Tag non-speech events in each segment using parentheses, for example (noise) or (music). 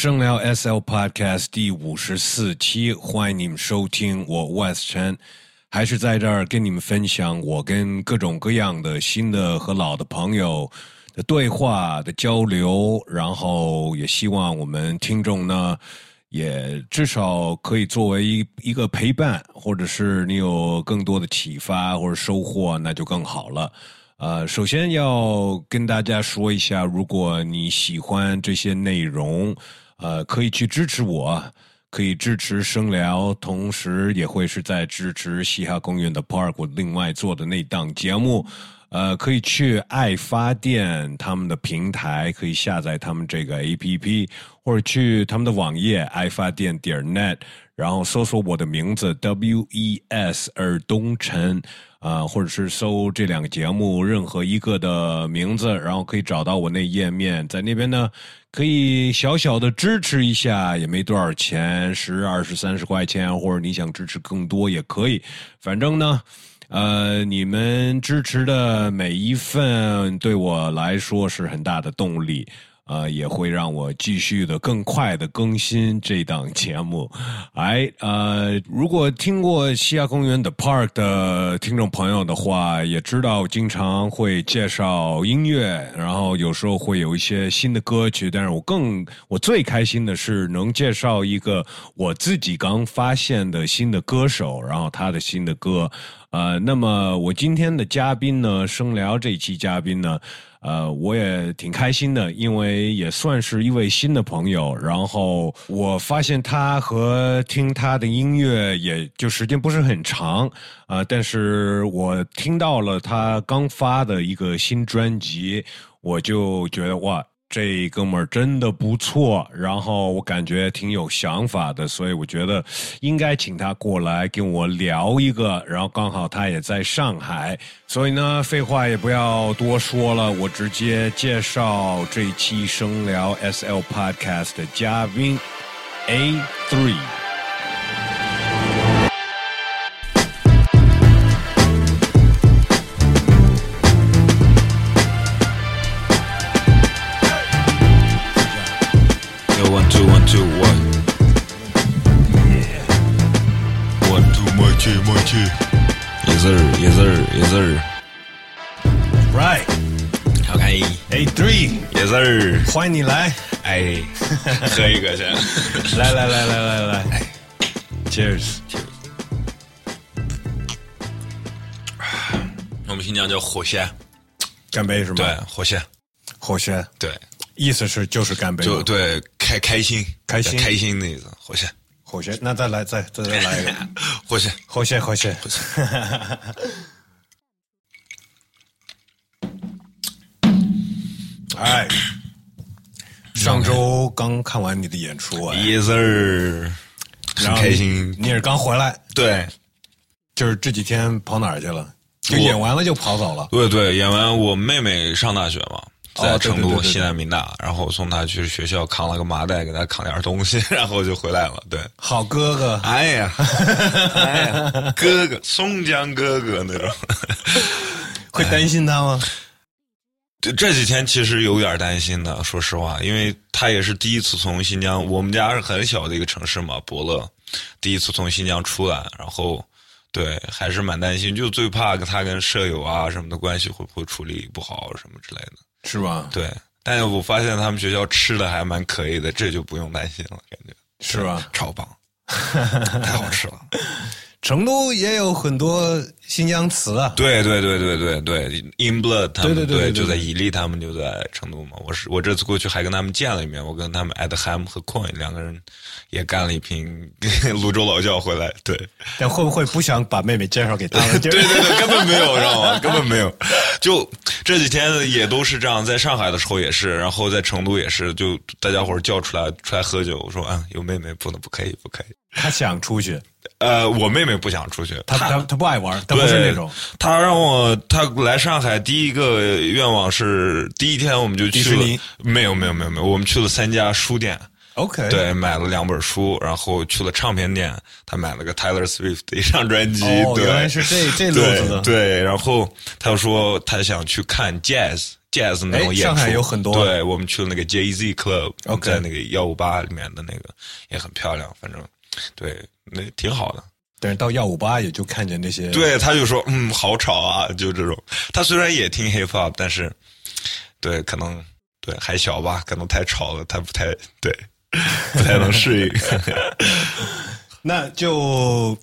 生聊 SL Podcast 第五十四期，欢迎你们收听。我 West Chen 还是在这儿跟你们分享我跟各种各样的新的和老的朋友的对话的交流，然后也希望我们听众呢，也至少可以作为一一个陪伴，或者是你有更多的启发或者收获，那就更好了。呃，首先要跟大家说一下，如果你喜欢这些内容，呃，可以去支持我，可以支持声聊，同时也会是在支持嘻哈公园的 Park 另外做的那档节目。呃，可以去爱发电他们的平台，可以下载他们这个 A P P，或者去他们的网页爱发电点 net，然后搜索我的名字 W E S 尔东晨。啊，或者是搜这两个节目任何一个的名字，然后可以找到我那页面，在那边呢，可以小小的支持一下，也没多少钱，十、二十、三十块钱，或者你想支持更多也可以，反正呢，呃，你们支持的每一份对我来说是很大的动力。呃，也会让我继续的更快的更新这档节目。哎，呃，如果听过西亚公园的 Park 的听众朋友的话，也知道经常会介绍音乐，然后有时候会有一些新的歌曲。但是我更我最开心的是能介绍一个我自己刚发现的新的歌手，然后他的新的歌。呃，那么我今天的嘉宾呢，声聊这一期嘉宾呢。呃，我也挺开心的，因为也算是一位新的朋友。然后我发现他和听他的音乐，也就时间不是很长，啊，但是我听到了他刚发的一个新专辑，我就觉得哇。这哥们儿真的不错，然后我感觉挺有想法的，所以我觉得应该请他过来跟我聊一个。然后刚好他也在上海，所以呢，废话也不要多说了，我直接介绍这期声聊 SL Podcast 的嘉宾 A Three。欢迎你来，哎，(laughs) 喝一个先，来来来来来来，Cheers！我们新疆叫火仙，干杯是吗？对，火仙，火仙，对，意思是就是干杯，就对，开开心，开心，开心的意思，火线，火线，那再来，再再再来一个，(laughs) 火线，火线，火线，火仙，哎。上周刚看完你的演出啊，Yes sir，很开心。你是刚回来？对，就是这几天跑哪儿去了？就演完了就跑走了？对对，演完我妹妹上大学嘛，在成都西南民大，然后送她去学校扛了个麻袋，给她扛点东西，(laughs) 然后就回来了。对，好哥哥，哎呀，(laughs) 哎呀，哥哥，松江哥哥那种，会担心他吗？这这几天其实有点担心的，说实话，因为他也是第一次从新疆，我们家是很小的一个城市嘛，伯乐，第一次从新疆出来，然后，对，还是蛮担心，就最怕他跟舍友啊什么的关系会不会处理不好什么之类的，是吧？对，但是我发现他们学校吃的还蛮可以的，这就不用担心了，感觉是吧？超棒，(laughs) 太好吃了。成都也有很多新疆词啊，对对对对对对，In Blood 他们对对对就在伊犁，他们就在成都嘛。我是我这次过去还跟他们见了一面，我跟他们 Adham 和 Coin 两个人也干了一瓶 (laughs) 泸州老窖回来。对，但会不会不想把妹妹介绍给他们？(laughs) 对对对，根本没有，知道吗？(laughs) 根本没有。就这几天也都是这样，在上海的时候也是，然后在成都也是，就大家伙叫出来出来喝酒，我说啊，有妹妹不能不可以不可以。他想出去。呃，我妹妹不想出去，她她她不爱玩，她不是那种。她让我，她来上海第一个愿望是，第一天我们就去了，没有没有没有没有，我们去了三家书店，OK，对，买了两本书，然后去了唱片店，她买了个 Taylor Swift 的一张专辑，哦，原来是这这路子的，对，然后她说她想去看 Jazz，jazz 那种演出。上海有很多。对，我们去了那个 Jay Z Club，在那个幺五八里面的那个也很漂亮，反正对，那挺好的。但是到幺五八也就看见那些。对，他就说嗯，好吵啊，就这种。他虽然也听 hip hop，但是对，可能对还小吧，可能太吵了，他不太对，不太能适应。(laughs) (laughs) 那就。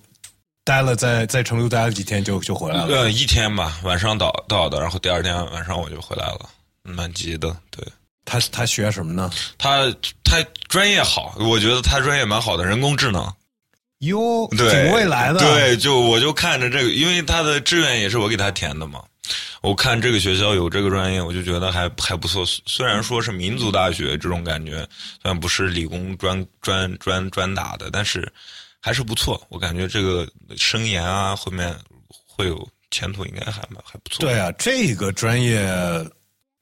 待了在在成都待了几天就就回来了，呃，一天吧，晚上到到的，然后第二天晚上我就回来了，蛮急的。对，他他学什么呢？他他专业好，我觉得他专业蛮好的，人工智能。哟，对挺未来的。对，就我就看着这个，因为他的志愿也是我给他填的嘛。我看这个学校有这个专业，我就觉得还还不错。虽然说是民族大学这种感觉，虽然不是理工专专专专打的，但是。还是不错，我感觉这个生研啊，后面会有前途，应该还蛮还不错。对啊，这个专业，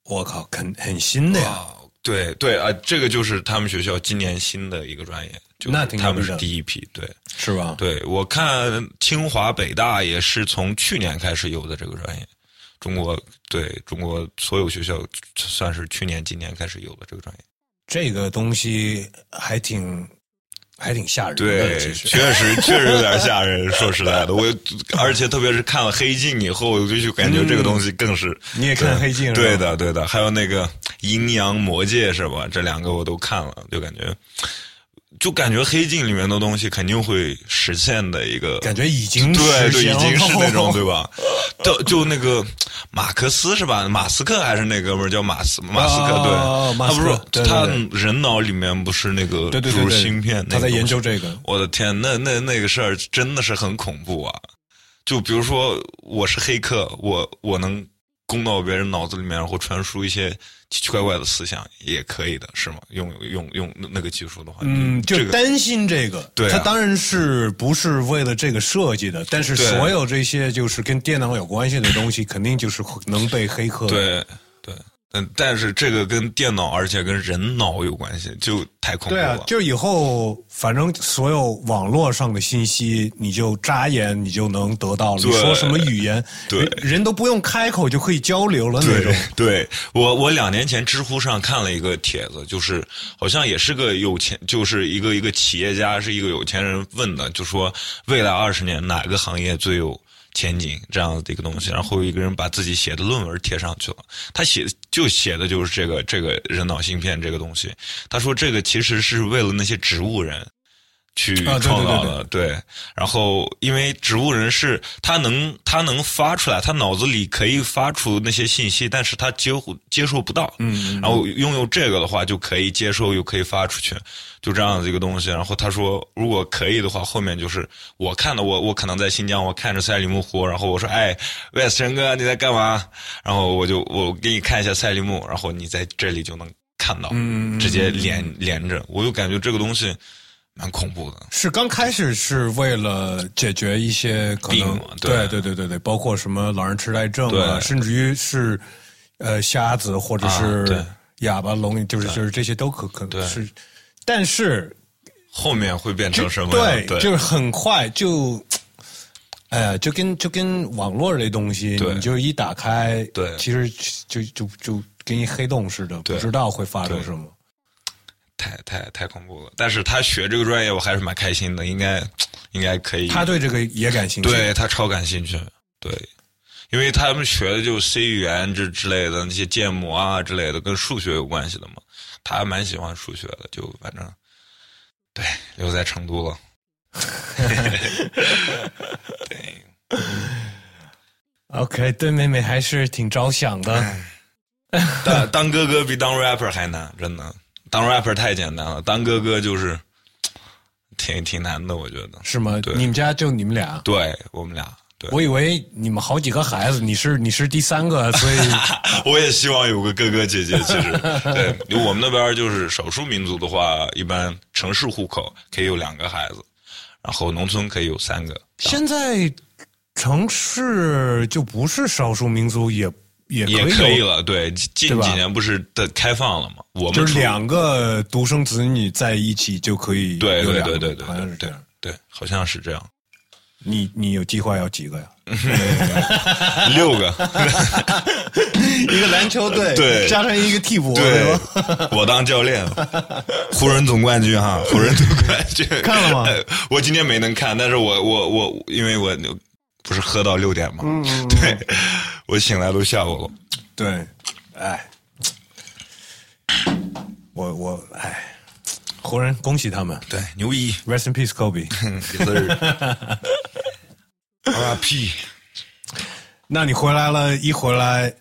我靠，很很新的呀。对对啊，这个就是他们学校今年新的一个专业，那他们是第一批，对，是吧？对，我看清华北大也是从去年开始有的这个专业，中国对中国所有学校算是去年今年开始有的这个专业。这个东西还挺。还挺吓人的，对，确实 (laughs) 确实有点吓人。说实在的，我而且特别是看了《黑镜》以后，我就感觉这个东西更是。你也看《黑镜》？对的，对的。还有那个《阴阳魔界》是吧？这两个我都看了，就感觉。就感觉黑镜里面的东西肯定会实现的一个感觉已经对对已经是那种对吧？(laughs) 就就那个马克思是吧？马斯克还是那哥们儿叫马斯马斯克？对，他不是他人脑里面不是那个主芯片？他在研究这个。我的天，那那那个事儿真的是很恐怖啊！就比如说我是黑客，我我能。攻到别人脑子里面，然后传输一些奇奇怪怪的思想，也可以的，是吗？用用用那个技术的话，嗯，就担心这个，对，他当然是不是为了这个设计的，但是所有这些就是跟电脑有关系的东西，肯定就是能被黑客。对对。嗯，但是这个跟电脑，而且跟人脑有关系，就太恐怖了。对啊，就以后反正所有网络上的信息，你就眨眼你就能得到了。你说什么语言，对，人都不用开口就可以交流了那种。对我，我两年前知乎上看了一个帖子，就是好像也是个有钱，就是一个一个企业家，是一个有钱人问的，就说未来二十年哪个行业最有。前景这样的一个东西，然后有一个人把自己写的论文贴上去了，他写就写的就是这个这个人脑芯片这个东西。他说这个其实是为了那些植物人去创造的，对。然后因为植物人是他能他能发出来，他脑子里可以发出那些信息，但是他接接受不到。嗯。然后拥有这个的话，就可以接受又可以发出去。就这样子一个东西，然后他说，如果可以的话，后面就是我看的，我我可能在新疆，我看着赛里木湖，然后我说，哎，喂，陈哥，你在干嘛？然后我就我给你看一下赛里木，然后你在这里就能看到，直接连连着，我就感觉这个东西蛮恐怖的。是刚开始是为了解决一些可能，对对对对对，包括什么老人痴呆症啊，甚至于是呃瞎子或者是哑巴聋，就是就是这些都可可能是。但是后面会变成什么？对，就是很快就，哎呀，就跟就跟网络这东西，你就一打开，对，其实就就就跟一黑洞似的，不知道会发生什么。太太太恐怖了！但是他学这个专业，我还是蛮开心的，应该应该可以。他对这个也感兴趣，对他超感兴趣，对，因为他们学的就 C 语言这之类的那些建模啊之类的，跟数学有关系的嘛。他还蛮喜欢数学的，就反正，对，留在成都了。对，(laughs) OK，对妹妹还是挺着想的。当当哥哥比当 rapper 还难，真的。当 rapper 太简单了，当哥哥就是挺挺难的，我觉得。是吗？你们家就你们俩？对我们俩。我以为你们好几个孩子，你是你是第三个，(laughs) 所以 (laughs) 我也希望有个哥哥姐姐。其实，(laughs) 对我们那边就是少数民族的话，一般城市户口可以有两个孩子，然后农村可以有三个。现在城市就不是少数民族，也也也可以了。对，近几年不是的开放了吗？我们就是两个独生子女在一起就可以。对对对对对，好像是这样。对，好像是这样。你你有计划要几个呀？(laughs) 六个。(laughs) 一个篮球队，对加上一个替补，对吧？，我当教练，湖人总冠军哈，湖人总冠军看了吗呃我今天没能看，但是我我我因为我不是喝到六点嘛，嗯 (laughs) 对我醒来都下午了。对，哎，我我哎，湖人恭喜他们对，牛逼，，Rest in peace Kobe。这字儿 RIP。那你回来了，一回来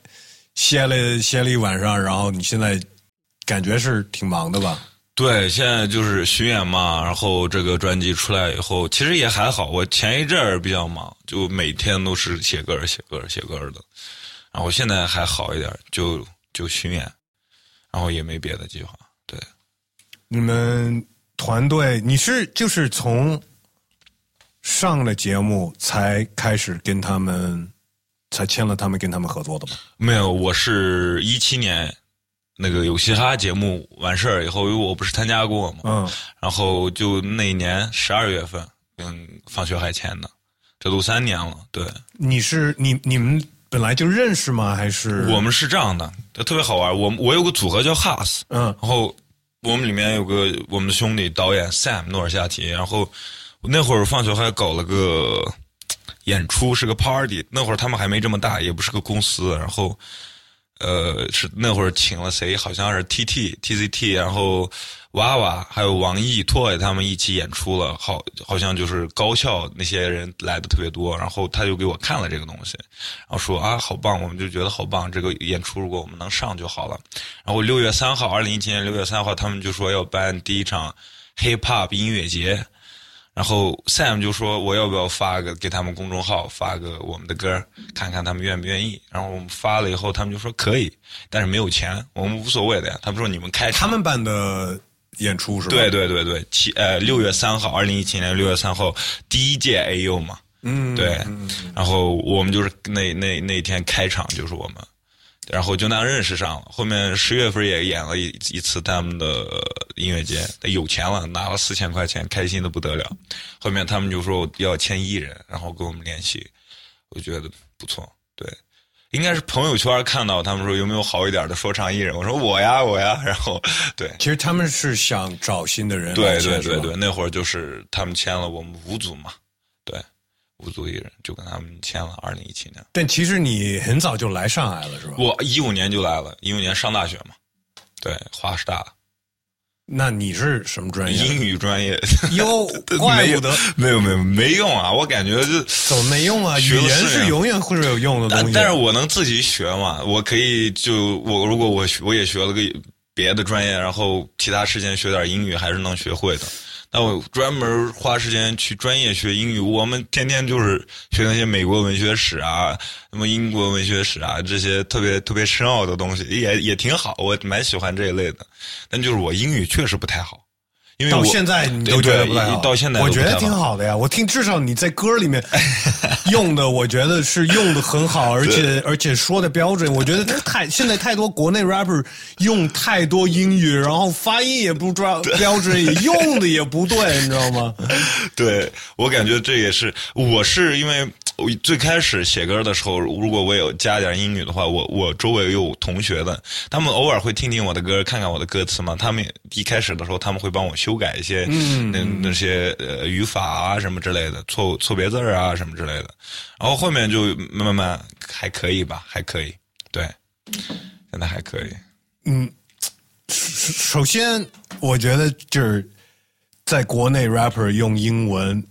歇了歇了一晚上，然后你现在感觉是挺忙的吧？对，现在就是巡演嘛，然后这个专辑出来以后，其实也还好。我前一阵儿比较忙，就每天都是写歌儿、写歌儿、写歌儿的。然后现在还好一点儿，就就巡演，然后也没别的计划。对，你们团队，你是就是从上了节目才开始跟他们，才签了他们跟他们合作的吗？没有，我是一七年那个有嘻哈节目完事儿以后，因为我不是参加过嘛，嗯，然后就那一年十二月份跟放学海签的，这都三年了。对，你是你你们本来就认识吗？还是我们是这样的，特别好玩。我我有个组合叫 Has，嗯然后我们里面有个我们的兄弟导演 Sam 诺尔夏提，然后那会儿放学还搞了个 (tsk) 演出，是个 party。那会儿他们还没这么大，也不是个公司。然后呃，是那会儿请了谁？好像是 T T T C T，然后娃娃还有王毅、托他们一起演出了，好好像就是高校那些人来的特别多。然后他就给我看了这个东西，然后说啊，好棒，我们就觉得好棒，这个演出如果我们能上就好了。然后六月三号，二零一七年六月三号，他们就说要办第一场 hip hop 音乐节。然后 Sam 就说我要不要发个给他们公众号发个我们的歌，看看他们愿不愿意。然后我们发了以后，他们就说可以，但是没有钱，我们无所谓的呀。他们说你们开他们办的演出是吧？对对对对，七呃六月三号，二零一七年六月三号第一届 AU 嘛，嗯，对，然后我们就是那那那天开场就是我们，然后就那样认识上了。后面十月份也演了一一次他们的音乐节，有钱了，拿了四千块钱，开心的不得了。后面他们就说要签艺人，然后跟我们联系，我觉得不错，对。应该是朋友圈看到他们说有没有好一点的说唱艺人，我说我呀我呀，然后对其实他们是想找新的人对对对对，那会儿就是他们签了我们五组嘛，对，五组艺人就跟他们签了，二零一七年。但其实你很早就来上海了是吧？我一五年就来了，一五年上大学嘛，对，华师大那你是什么专业？英语专业，(laughs) 哟，(laughs) 怪不得没有没有没用啊！我感觉就怎么没用啊？语言是永远会有用的东西。但但是我能自己学嘛，我可以就我如果我学我也学了个别的专业，然后其他时间学点英语还是能学会的。那我专门花时间去专业学英语，我们天天就是学那些美国文学史啊，什么英国文学史啊，这些特别特别深奥的东西，也也挺好，我蛮喜欢这一类的。但就是我英语确实不太好，因为我到现在你都觉得不太好，到现在我觉得挺好的呀。我听至少你在歌里面用的，我觉得是用的很好，而且而且说的标准。我觉得太现在太多国内 rapper 用太多英语，然后发音也不抓标准，也用的也不对，你知道吗？(laughs) 对我感觉这也是，我是因为我最开始写歌的时候，如果我有加点英语的话，我我周围有同学的，他们偶尔会听听我的歌，看看我的歌词嘛。他们一开始的时候，他们会帮我修改一些，嗯，那那些呃语法啊什么之类的，错错别字儿啊什么之类的。然后后面就慢慢还可以吧，还可以，对，现在还可以。嗯首先，我觉得就是在国内 rapper 用英文，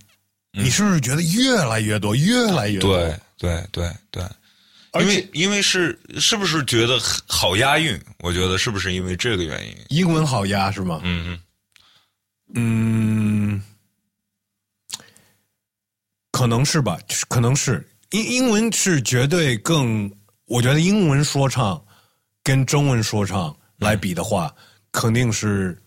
你是不是觉得越来越多，越来越多？对对对对，因为因为是是不是觉得好押韵？我觉得是不是因为这个原因？英文好押是吗？嗯嗯，嗯，可能是吧，可能是英英文是绝对更，我觉得英文说唱跟中文说唱来比的话，肯定是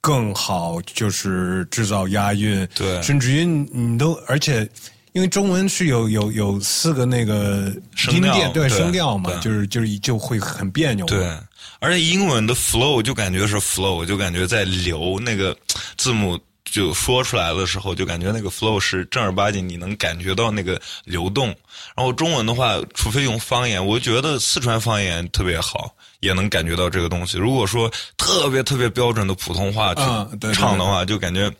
更好，就是制造押韵，对。甚至于你都，而且因为中文是有有有四个那个音声调对声调嘛，就是就是就会很别扭，对。而且英文的 flow 就感觉是 flow，就感觉在流那个字母就说出来的时候，就感觉那个 flow 是正儿八经，你能感觉到那个流动。然后中文的话，除非用方言，我觉得四川方言特别好，也能感觉到这个东西。如果说特别特别标准的普通话去啊对对唱的话，就感觉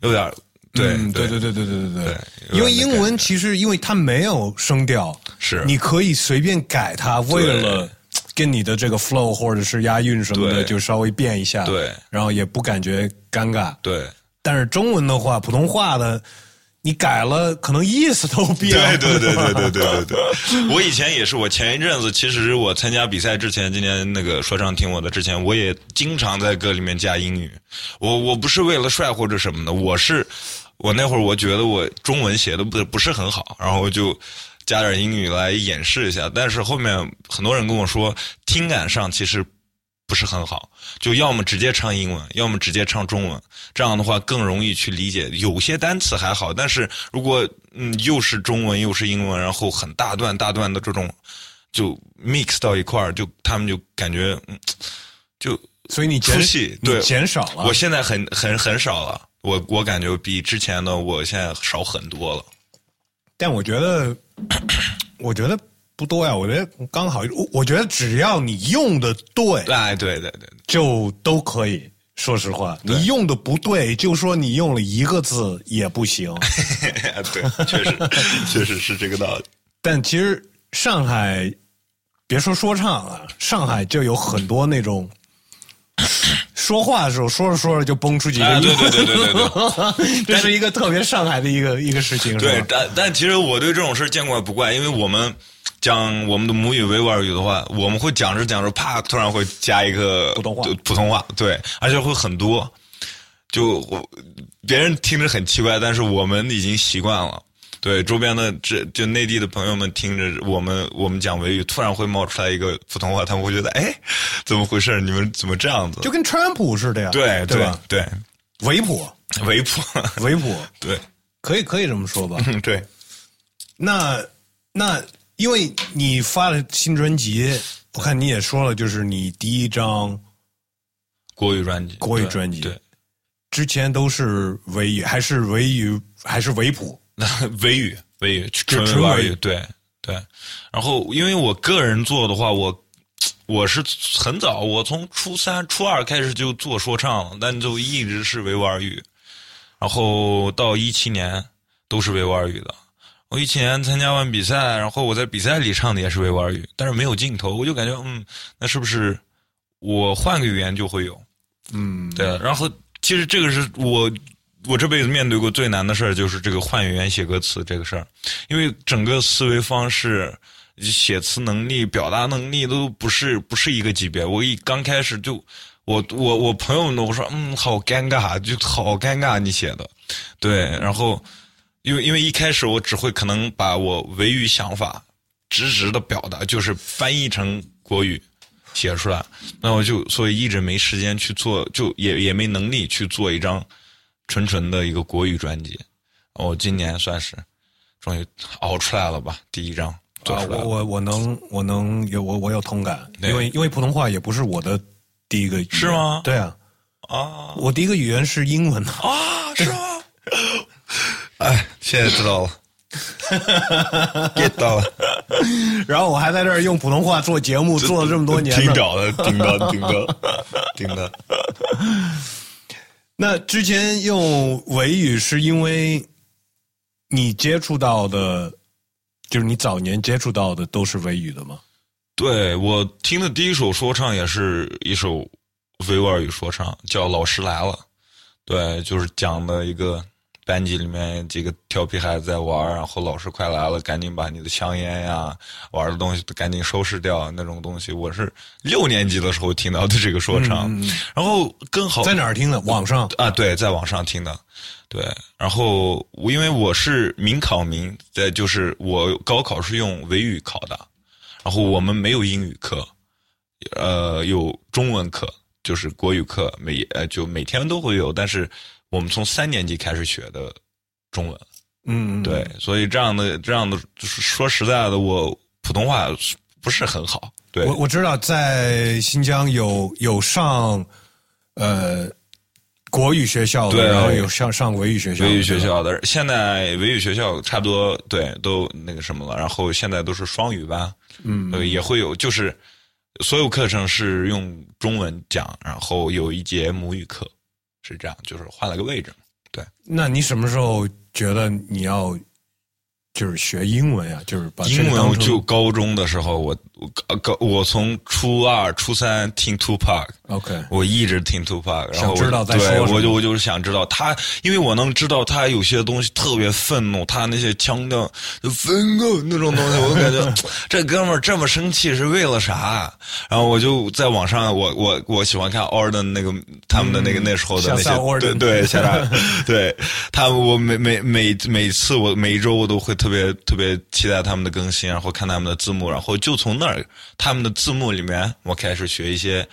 有点对嗯对对对对对对因为英文其实因为它没有声调，是。你可以随便改它，为了跟你的这个 flow 或者是押韵什么的，就稍微变一下，对，然后也不感觉尴尬。对。但是中文的话，普通话的，你改了，可能意思都变了。对对对对对对对对，我以前也是，我前一阵子其实我参加比赛之前，今年那个说唱听我的之前，我也经常在歌里面加英语。我我不是为了帅或者什么的，我是我那会儿我觉得我中文写的不不是很好，然后就加点英语来演示一下。但是后面很多人跟我说，听感上其实不是很好，就要么直接唱英文，要么直接唱中文，这样的话更容易去理解。有些单词还好，但是如果嗯又是中文又是英文，然后很大段大段的这种就 mix 到一块儿，就他们就感觉嗯就所以你减出戏对减少了。我现在很很很少了，我我感觉比之前的我现在少很多了。但我觉得，(coughs) 我觉得不多呀。我觉得刚好，我我觉得只要你用的对，哎，对对对，就都可以。说实话，你用的不对，就说你用了一个字也不行。(laughs) 对，确实 (laughs) 确实是这个道理。但其实上海，别说说唱啊，上海就有很多那种 (coughs) 说话的时候说着说着就蹦出几个哎，音，对对对对对对。(laughs) 这是一个特别上海的一个一个事情，对但但其实我对这种事见怪不怪，因为我们讲我们的母语维吾尔语的话，我们会讲着讲着，啪，突然会加一个普通话就普通话，对，而且会很多，就我别人听着很奇怪，但是我们已经习惯了。对周边的这就内地的朋友们听着我们我们讲维语，突然会冒出来一个普通话，他们会觉得哎，怎么回事？你们怎么这样子？就跟川普似的呀，对对吧？对，维普，维普，维普，(laughs) 对，可以可以这么说吧？嗯 (laughs) 对，那那因为你发了新专辑，我看你也说了，就是你第一张国语专辑，国语专辑对。之前都是维语，还是维语，还是维普？(laughs) 维语，维语，纯维语，对对。然后，因为我个人做的话，我 (tsk) 我是很早，我从初三、初二开始就做说唱了，但就一直是维吾尔语。然后到一七年都是维吾尔语的。我以前参加完比赛，然后我在比赛里唱的也是维吾尔语，但是没有镜头，我就感觉，嗯，那是不是我换个语言就会有？嗯，对，然后其实这个是我我这辈子面对过最难的事儿，就是这个换语言写歌词这个事儿，因为整个思维方式、写词能力、表达能力都不是不是一个级别。我一刚开始就，我我我朋友们都说，嗯，好尴尬，就好尴尬你写的，对，然后因为因为一开始我只会可能把我维语想法直直的表达，就是翻译成国语。写出来，那我就所以一直没时间去做，就也也没能力去做一张纯纯的一个国语专辑。我今年算是终于熬出来了吧，第一张做啊，出来了。我我我能我能有我我有同感，因为因为普通话也不是我的第一个语言，是吗对啊，啊我第一个语言是英文啊，是吗？(laughs) 哎，现在知道了，get 到了，然后我还在这儿用普通话做节目，做了这么多年呢。听着了，听到，听到，听到。(laughs) 那之前用维语是因为你接触到的，就是你早年接触到的都是维语的吗？对我听的第一首说唱也是一首维吾尔语说唱，叫《老师来了》。对，就是讲的一个班级里面几个调皮孩子在玩儿，然后老师快来了，赶紧把你的香烟呀、玩的东西都赶紧收拾掉那种东西。我是六年级的时候听到的这个说唱，然后更好在哪儿听的？网上啊，对，在网上听的，对。然后我因为我是民考民，在就是我高考是用维语考的，然后我们没有英语课，呃，有中文课，就是国语课，每呃就每天都会有，但是我们从三年级开始学的中文，嗯，对，所以这样的这样的，就是说实在的，我普通话不是很好，对。我我知道在新疆有有上呃国语学校的，对。然后有上上维语学校的，维语学校的，现在维语学校差不多对都那个什么了，然后现在都是双语班，嗯，呃，也会有就是所有课程是用中文讲，然后有一节母语课，是这样，就是换了个位置。对，那你什么时候觉得你要就是学英文呀？就是把英文就高中的时候，我我高我从初二、初三听 Two Pack，OK，我一直听 Tupac，然后我想知道在说对我就我就是想知道他，因为我能知道他有些东西特别愤怒，他那些腔调就愤怒那种东西，(laughs) 我感觉这哥们儿这么生气是为了啥？然后我就在网上，我我我喜欢看 Orden 那个他们的那个、那时候的对对下下 (laughs) 对他我每每每每次我每一周我都会特别特别期待他们的更新，然后看他们的字幕，然后就从那儿他们的字幕里面我开始学一些。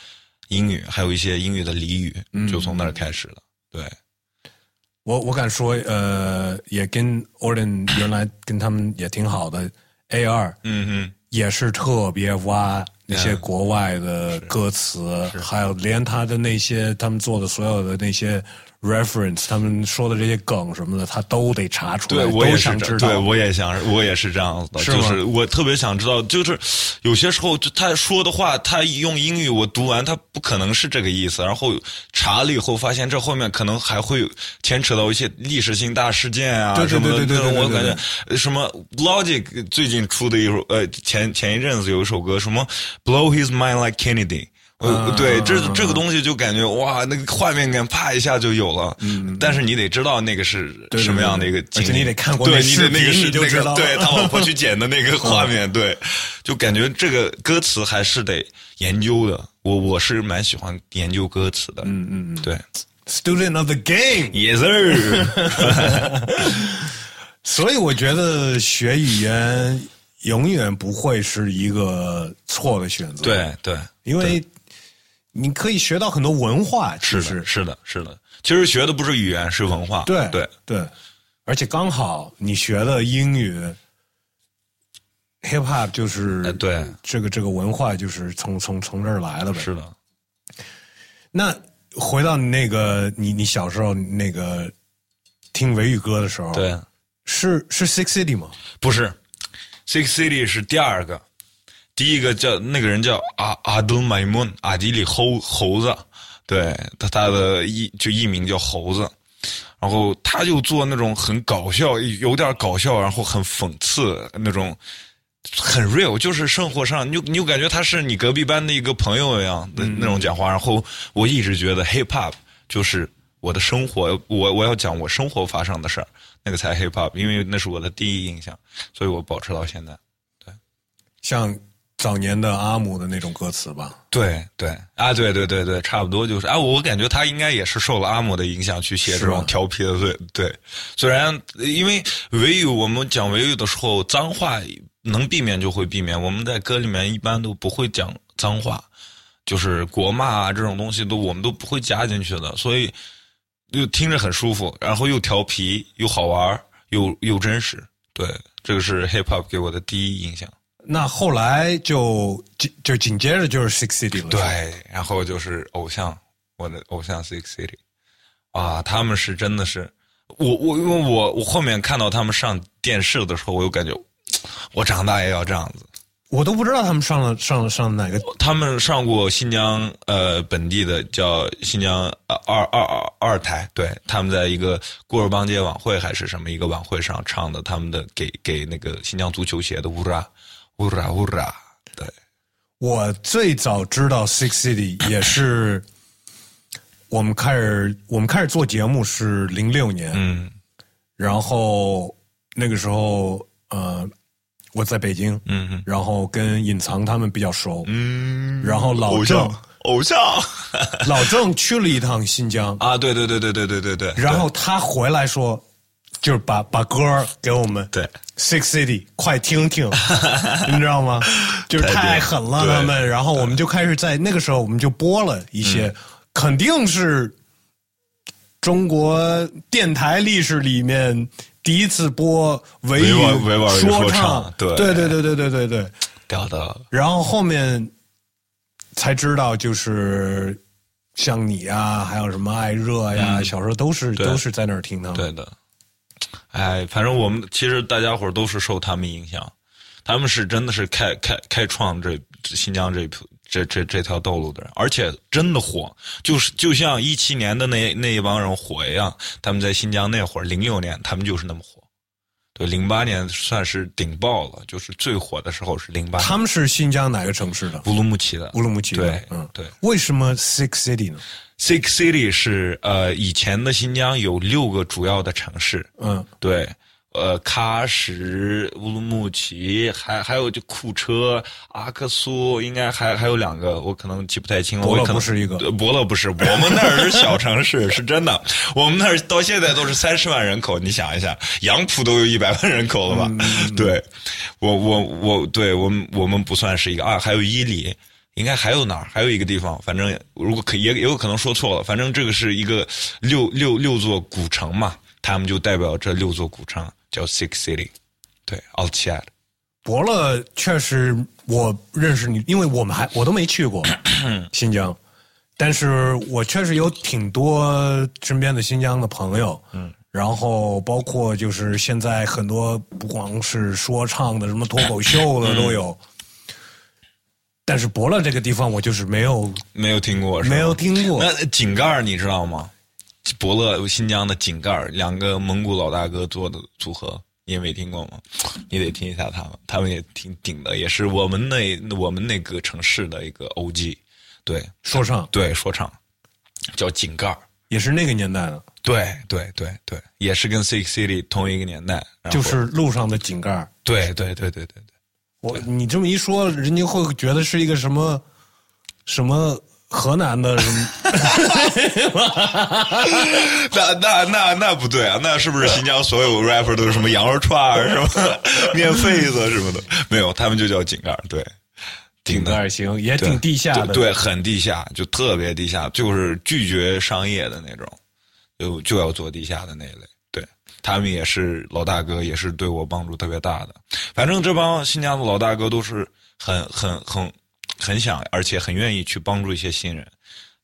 英语，还有一些英语的俚语，就从那儿开始的。对，我我敢说，呃，也跟 Orden 原来跟他们也挺好的，A 二嗯也是特别挖那些国外的歌词，还有连他的那些他们做的所有的那些 reference，他们说的这些梗什么的，他都得查出来，对我也是，想知道。对我也想，我也是这样子的，是就是我特别想知道，就是有些时候就他说的话，他用英语我读完，他不可能是这个意思，然后查了以后发现这后面可能还会牵扯到一些历史性大事件啊对对什么的，对对对我感觉呃什么 Logic 最近出的一首呃前前一阵子有一首歌什么 Blow His Mind Like Kennedy。对，这啊这个东西就感觉哇，那个画面感啪一下就有了。嗯，但是你得知道那个是什么样的一个对而且情景，你得看过对，那你得那个是那个你就知道对 (laughs) 他老婆去捡的那个画面，对，就感觉这个歌词还是得研究的。我我是蛮喜欢研究歌词的，嗯嗯嗯对，Student of the game。，Yes sir，(laughs) 所以我觉得学语言永远不会是一个错的选择。，对对，因为你可以学到很多文化，是的，是的，是的。其实学的不是语言，是文化。对对对，而且刚好你学了英语，hip hop 就是、哎对这个这个文化就是从从从这儿来的呗。是的。那回到那个你你小时候那个听维语歌的时候，，对，是是 Six City 吗？不是，Six City 是第二个，第一个叫那个人叫阿阿德迈蒙阿迪里猴猴子，对他他的艺就艺名叫猴子，然后他就做那种很搞笑，有点搞笑，然后很讽刺那种。很 real，就是生活上，你就你就感觉他是你隔壁班的一个朋友一样的那种讲话。然后我一直觉得 hip hop 就是我的生活，我我要讲我生活发生的事儿，那个才 hip hop，因为那是我的第一印象，所以我保持到现在。对像早年的阿姆的那种歌词吧？对对啊，对对对对，差不多就是啊，我感觉他应该也是受了阿姆的影响去写这种调皮的，对对。虽然因为维语，我们讲维语的时候，脏话能避免就会避免，我们在歌里面一般都不会讲脏话，就是国骂啊这种东西都我们都不会加进去的，所以又听着很舒服，然后又调皮又好玩又又真实。对，这个是 hip hop 给我的第一印象。那后来就紧就紧接着就是 Six City 了。对，然后就是偶像，我的偶像 Six City，啊，他们是真的是，我我因为我我后面看到他们上电视的时候，我就感觉，我长大也要这样子。我都不知道他们上了上了上哪个他们上过新疆呃本地的叫新疆呃二二二二台，对，他们在一个古尔邦节晚会还是什么一个晚会上唱的他们的给给那个新疆足球鞋的乌拉乌拉乌拉，对，我最早知道 Six City 也是我们开始我们开始做节目是零六年，嗯然后那个时候呃我在北京，嗯嗯然后跟隐藏他们比较熟，嗯，然后老郑偶像。老郑去了一趟新疆，啊，对对对对对对对对，然后他回来说，就是把把歌给我们，对，Six City，快听听，(laughs) 你知道吗？就是太狠了他们，然后我们就开始在那个时候，我们就播了一些，肯定是中国电台历史里面第一次播维语说唱，对，对，对，对，对，对，对，对，屌的。然后后面才知道，就是像你啊，还有什么艾热呀，小时候都是都是在那儿听的，对的。哎，反正我们其实大家伙都是受他们影响，他们是真的是开开开创这新疆这这这这条道路的人，而且真的火，就是就像一七年的那那一帮人火一样，他们在新疆那会儿，零六年他们就是那么火，对，零八年算是顶爆了，就是最火的时候是零八，他们是新疆哪个城市的？乌鲁木齐的，乌鲁木齐的。对嗯，对。为什么 Six City 呢？Six City 是呃以前的新疆有六个主要的城市，嗯，对，呃，喀什、乌鲁木齐，还还有就库车、阿克苏，应该还还有两个，我可能记不太清了。伯勒我可能不是一个呃伯乐不是，我们那儿是小城市，(laughs) 是真的。我们那儿到现在都是三十万人口，你想一下，杨浦都有一百万人口了吧？嗯对，我我我，对我们我们不算是一个啊，还有伊犁。应该还有哪儿？还有一个地方，反正如果可也也有可能说错了。反正这个是一个六六六座古城嘛，他们就代表这六座古城，叫 Six City，对 i a d 伯乐确实我认识你，因为我们还我都没去过 (clears throat) 新疆，但是我确实有挺多身边的新疆的朋友，嗯，然后包括就是现在很多不光是说唱的，什么脱口秀的都有。但是伯乐这个地方，我就是没有没有听过？没有听过。那井盖你知道吗？伯乐新疆的井盖儿，两个蒙古老大哥做的组合，你也没听过吗？你得听一下他们，他们也挺顶的，也是我们那我们那个城市的一个 OG，对。说唱。对，说唱。叫井盖儿。也是那个年代的，对对对对，也是跟 Six City 同一个年代，就是路上的井盖儿。对对对对对对，我你这么一说，人家会觉得是一个什么什么河南的什么？(laughs) 那那那那不对啊，那是不是新疆所有 rapper 都是什么羊肉串儿、什么 (laughs) 面肺子什么的？没有，他们就叫井盖儿，对，井盖儿行，也挺地下的。对，对很地下，就特别地下，就是拒绝商业的那种，就就要做地下的那一类。对他们也是老大哥，也是对我帮助特别大的。反正这帮新疆的老大哥都是很很很很想，而且很愿意去帮助一些新人。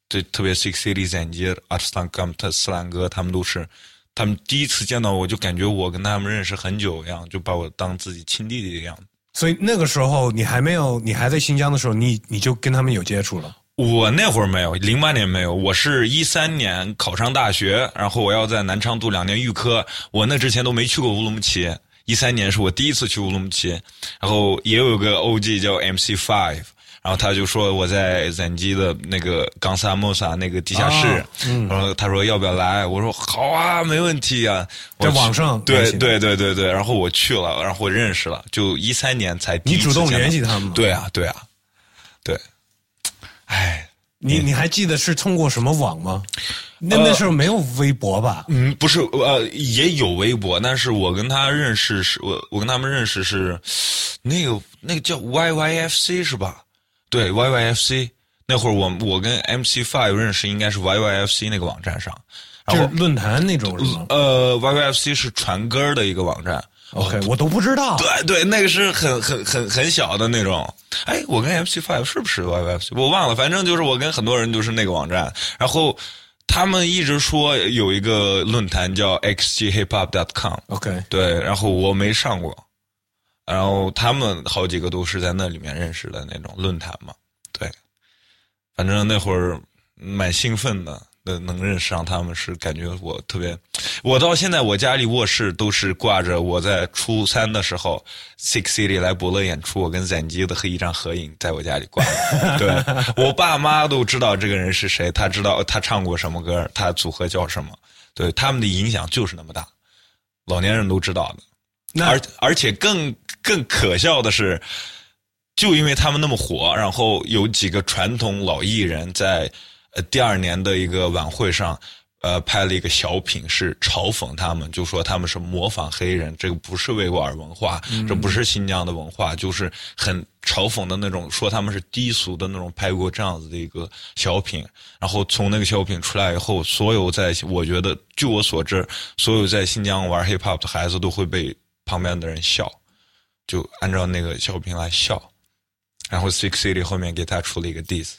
对，特别 Six City 赞吉、阿斯兰甘特、斯兰哥，他们都是，他们第一次见到我就感觉我跟他们认识很久一样，就把我当自己亲弟弟一样。所以那个时候你还没有，你还在新疆的时候，你你就跟他们有接触了。我那会儿没有，零八年没有，我是一三年考上大学，然后我要在南昌读两年预科，我那之前都没去过乌鲁木齐。一三年是我第一次去乌鲁木齐，然后也有个 OG 叫 MC Five，然后他就说我在赞基的那个冈萨莫萨那个地下室，啊嗯然后他说要不要来，我说好啊，没问题啊。在网上对对对对对，然后我去了，然后我认识了，就一三年才你主动联系他们吗对啊对啊，对，哎。你你还记得是通过什么网吗？那那时候没有微博吧？嗯，不是，呃，也有微博，但是我跟他认识是，我我跟他们认识是，那个那个叫 YYFC 是吧？对，YYFC 那会儿我我跟 MC Five 认识应该是 YYFC 那个网站上，然后就是论坛那种呃 YYFC 是传歌的一个网站。？OK，我都不知道。对对，那个是很很很很小的那种。哎，我跟 MC Five 是不是 YYFC？我忘了，反正就是我跟很多人就是那个网站。然后他们一直说有一个论坛叫 xghiphop.com。OK，对，然后我没上过，然后他们好几个都是在那里面认识的那种论坛嘛。对，反正那会儿蛮兴奋的，能能认识上他们是感觉我特别。我到现在我家里卧室都是挂着我在初三的时候，Six City 来伯乐演出，我跟赞基的和一张合影在我家里挂。对我爸妈都知道这个人是谁，他知道他唱过什么歌，他组合叫什么。对他们的影响就是那么大，老年人都知道的。那而而且更更可笑的是，就因为他们那么火，然后有几个传统老艺人在呃第二年的一个晚会上，呃拍了一个小品，是嘲讽他们，就说他们是模仿黑人，这个不是维吾尔文化，这不是新疆的文化，就是很嘲讽的那种，说他们是低俗的那种拍过这样子的一个小品。然后从那个小品出来以后，所有在我觉得，据我所知，所有在新疆玩 hip hop 的孩子都会被旁边的人笑，就按照那个小品来笑。然后 Six City 后面给他出了一个 diss，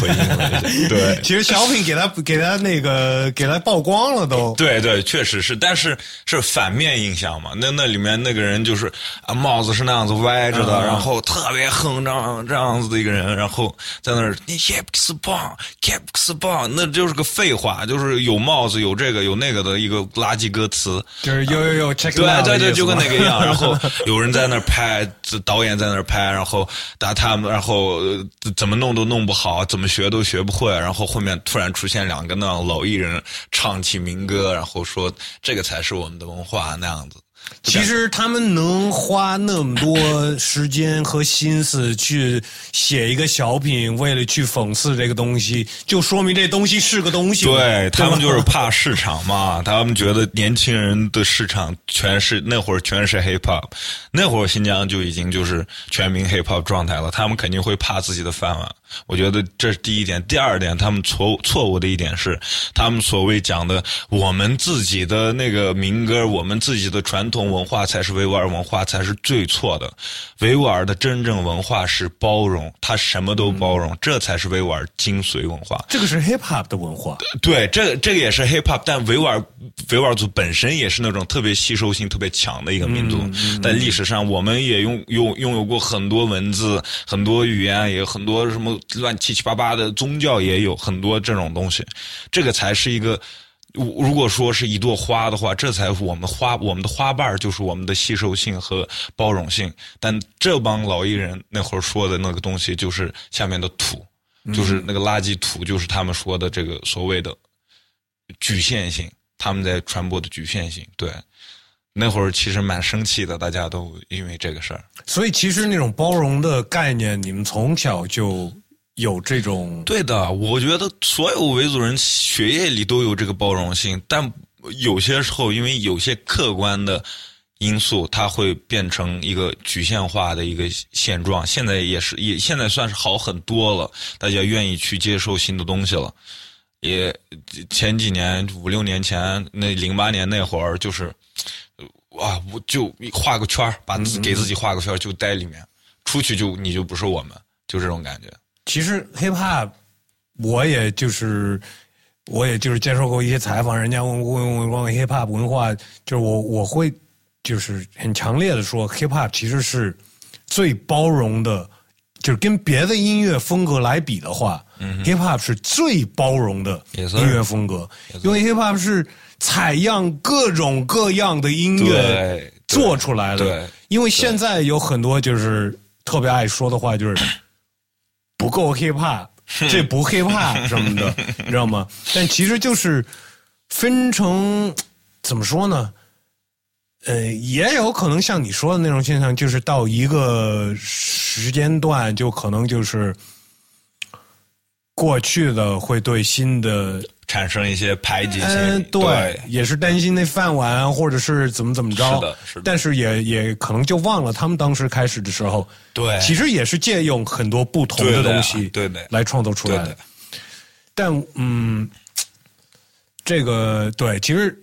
回应了一下。(laughs) 对，其实小品给他给他那个给他曝光了都。(laughs) 对对，确实是，但是是反面印象嘛。那那里面那个人就是啊，帽子是那样子歪着的，然后特别横这样这样子的一个人，然后在那儿你 hips bang hips bang，那就是个废话，就是有帽子有这个有那个的一个垃圾歌词。就是有有有 check 对对对，就跟那个一样。(laughs) 然后有人在那儿拍，导演在那儿拍，然后打他们，然后呃怎么弄都弄不好，怎么学都学不会。然后后面突然出现两个那样老艺人唱起民歌，然后说这个才是我们的文化那样子。其实他们能花那么多时间和心思去写一个小品，为了去讽刺这个东西，就说明这东西是个东西。对他们就是怕市场嘛，(laughs) 他们觉得年轻人的市场全是那会儿全是 hip hop，那会儿新疆就已经就是全民 hip hop 状态了，他们肯定会怕自己的饭碗。我觉得这是第一点，第二点，他们错错误的一点是，他们所谓讲的我们自己的那个民歌，我们自己的传统文化才是维吾尔文化，才是最错的。维吾尔的真正文化是包容，他什么都包容，这才是维吾尔精髓文化。这个是 hip hop 的文化。对，这个这个也是 hip hop，但维吾尔维吾尔族本身也是那种特别吸收性特别强的一个民族。在历史上，我们也拥拥拥有过很多文字、很多语言，也有很多什么乱七七八八的宗教，也有很多这种东西。这个才是一个。如如果说是一朵花的话，这才是我们花我们的花瓣就是我们的吸收性和包容性。但这帮老艺人那会儿说的那个东西，就是下面的土，就是那个垃圾土，就是他们说的这个所谓的局限性，他们在传播的局限性。对，那会儿其实蛮生气的，大家都因为这个事儿。所以其实那种包容的概念，你们从小就有这种。对的，我觉得所有维族人血液里都有这个包容性，但有些时候因为有些客观的因素，它会变成一个局限化的一个现状。现在也是，也现在算是好很多了，大家愿意去接受新的东西了。也前几年五六年前，那零八年那会儿，就是啊，我就画个圈儿把自给自己画个圈就待里面，出去就你就不是我们，就这种感觉。其实 hip hop，我也就是，我也就是接受过一些采访，人家问问问问 hip hop 文化，就是我我会就是很强烈的说，hip hop 其实是最包容的，就是跟别的音乐风格来比的话、h i p hop 是最包容的音乐风格，因为 hip hop 是采样各种各样的音乐对做出来的。对。因为现在有很多就是特别爱说的话，就是不够 hip hop，这不 hip hop (laughs) 什么的，你知道吗？但其实就是分成怎么说呢？呃，也有可能像你说的那种现象，就是到一个时间段，就可能就是过去的会对新的产生一些排挤性。嗯，对，也是担心那饭碗，或者是怎么怎么着。是的是的但是也也可能就忘了他们当时开始的时候，对其实也是借用很多不同的东西，对的来创作出来对的。但嗯，这个对，其实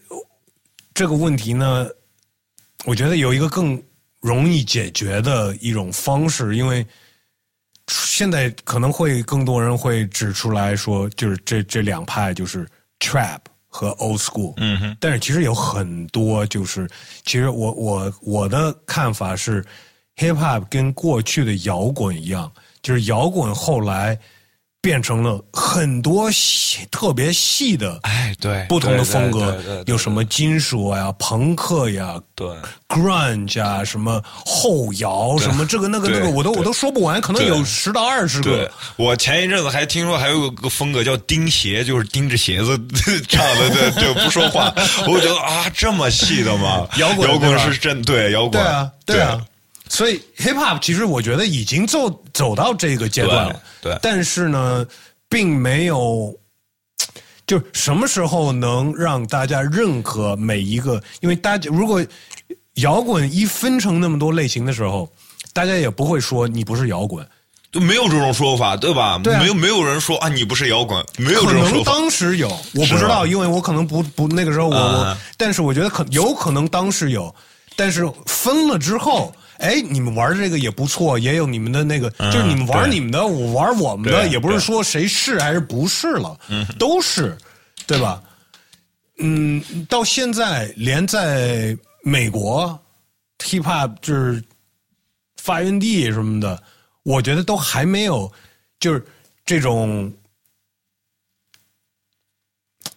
这个问题呢，我觉得有一个更容易解决的一种方式，因为现在可能会更多人会指出来说，就是这这两派就是 trap 和 old school，嗯哼，但是其实有很多就是，其实我我我的看法是，hip hop 跟过去的摇滚一样，就是摇滚后来变成了很多细特别细的哎，对，不同的风格有什么金属呀、朋克呀、对 grunge 啊，什么后摇，什么这个那个那个，我都我都说不完，可能有十到二十个。，我前一阵子还听说还有个风格叫钉鞋，就是钉着鞋子 (laughs) 唱的，对对，不说话。(laughs) 我觉得啊，这么细的吗？(laughs) 摇滚摇滚是真对摇滚，对啊，对啊。所以 hip hop 其实我觉得已经走走到这个阶段了，对对但是呢，并没有，就什么时候能让大家认可每一个？因为大家如果摇滚一分成那么多类型的时候，大家也不会说你不是摇滚，就没有这种说法，对吧？对啊没有没有人说啊，你不是摇滚，没有可能这种说法。当时有，我不知道，因为我可能不不那个时候我我嗯，但是我觉得可有可能当时有，但是分了之后，哎，你们玩这个也不错，也有你们的那个，就是你们玩你们的，我玩我们的，也不是说谁是还是不是了，都是，对吧？嗯，到现在连在美国，hip hop 就是发源地什么的，我觉得都还没有，就是这种。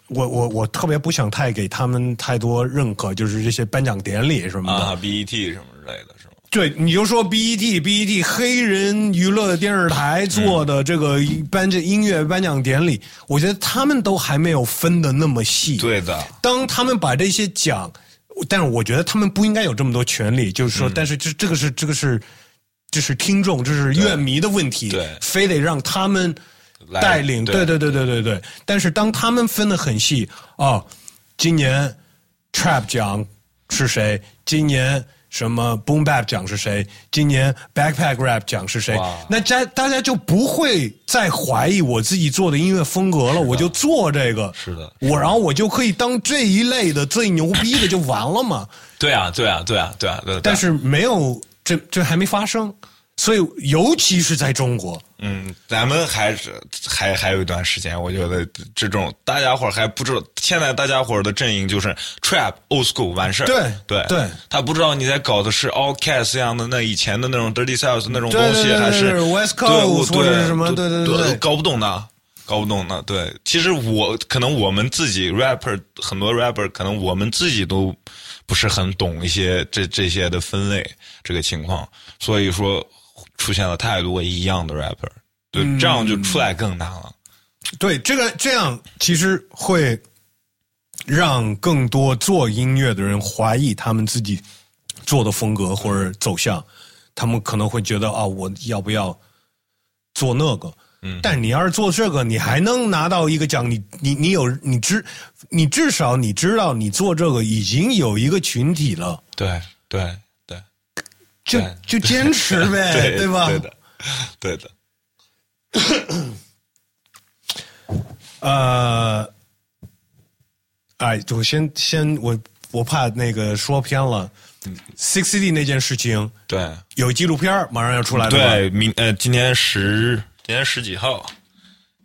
我我我特别不想太给他们太多认可，就是这些颁奖典礼什么的。啊，BET 什么之类的？对，你就说 BET BET 黑人娱乐电视台做的这个颁这音乐颁奖典礼，我觉得他们都还没有分的那么细。对的，当他们把这些奖，但是我觉得他们不应该有这么多权利，就是说，但是这这个是这个是这是听众，这是乐迷的问题，对非得让他们带领，对对对对对对对。但是当他们分的很细，哦，今年 Trap 奖是谁？今年什么 Boom Bap 奖是谁？今年 Backpack Rap 奖是谁？那家大家就不会再怀疑我自己做的音乐风格了，我就做这个，是的我然后我就可以当这一类的最牛逼的就完了嘛。对啊，对啊，对啊，对啊，对啊。但是没有，这这还没发生，所以尤其是在中国，嗯，咱们还是还还有一段时间，我觉得这种大家伙儿还不知道，现在大家伙儿的阵营就是 trap old school 完事儿。对对对他不知道你在搞的是 all cats 一样的那以前的那种 dirty south 那种东西，对对还是对 West Coast 我或者是什么对对对对搞不懂的。搞不懂的，对，其实我可能我们自己 rapper 很多 rapper 可能我们自己都不是很懂一些这这些的分类这个情况，所以说出现了太多一样的 rapper，对，嗯这样就出来更难了。对这个这样其实会让更多做音乐的人怀疑他们自己做的风格或者走向，他们可能会觉得啊，我要不要做那个？嗯，但你要是做这个，你还能拿到一个奖，你你你有你知，你至少你知道你做这个已经有一个群体了，对对对，就就坚持呗，(laughs) 对吧？对的，对的。(coughs) 呃，哎，我先先我我怕那个说偏了。Six City 那件事情对有纪录片儿马上要出来了，对，明呃，今天十今天十几号？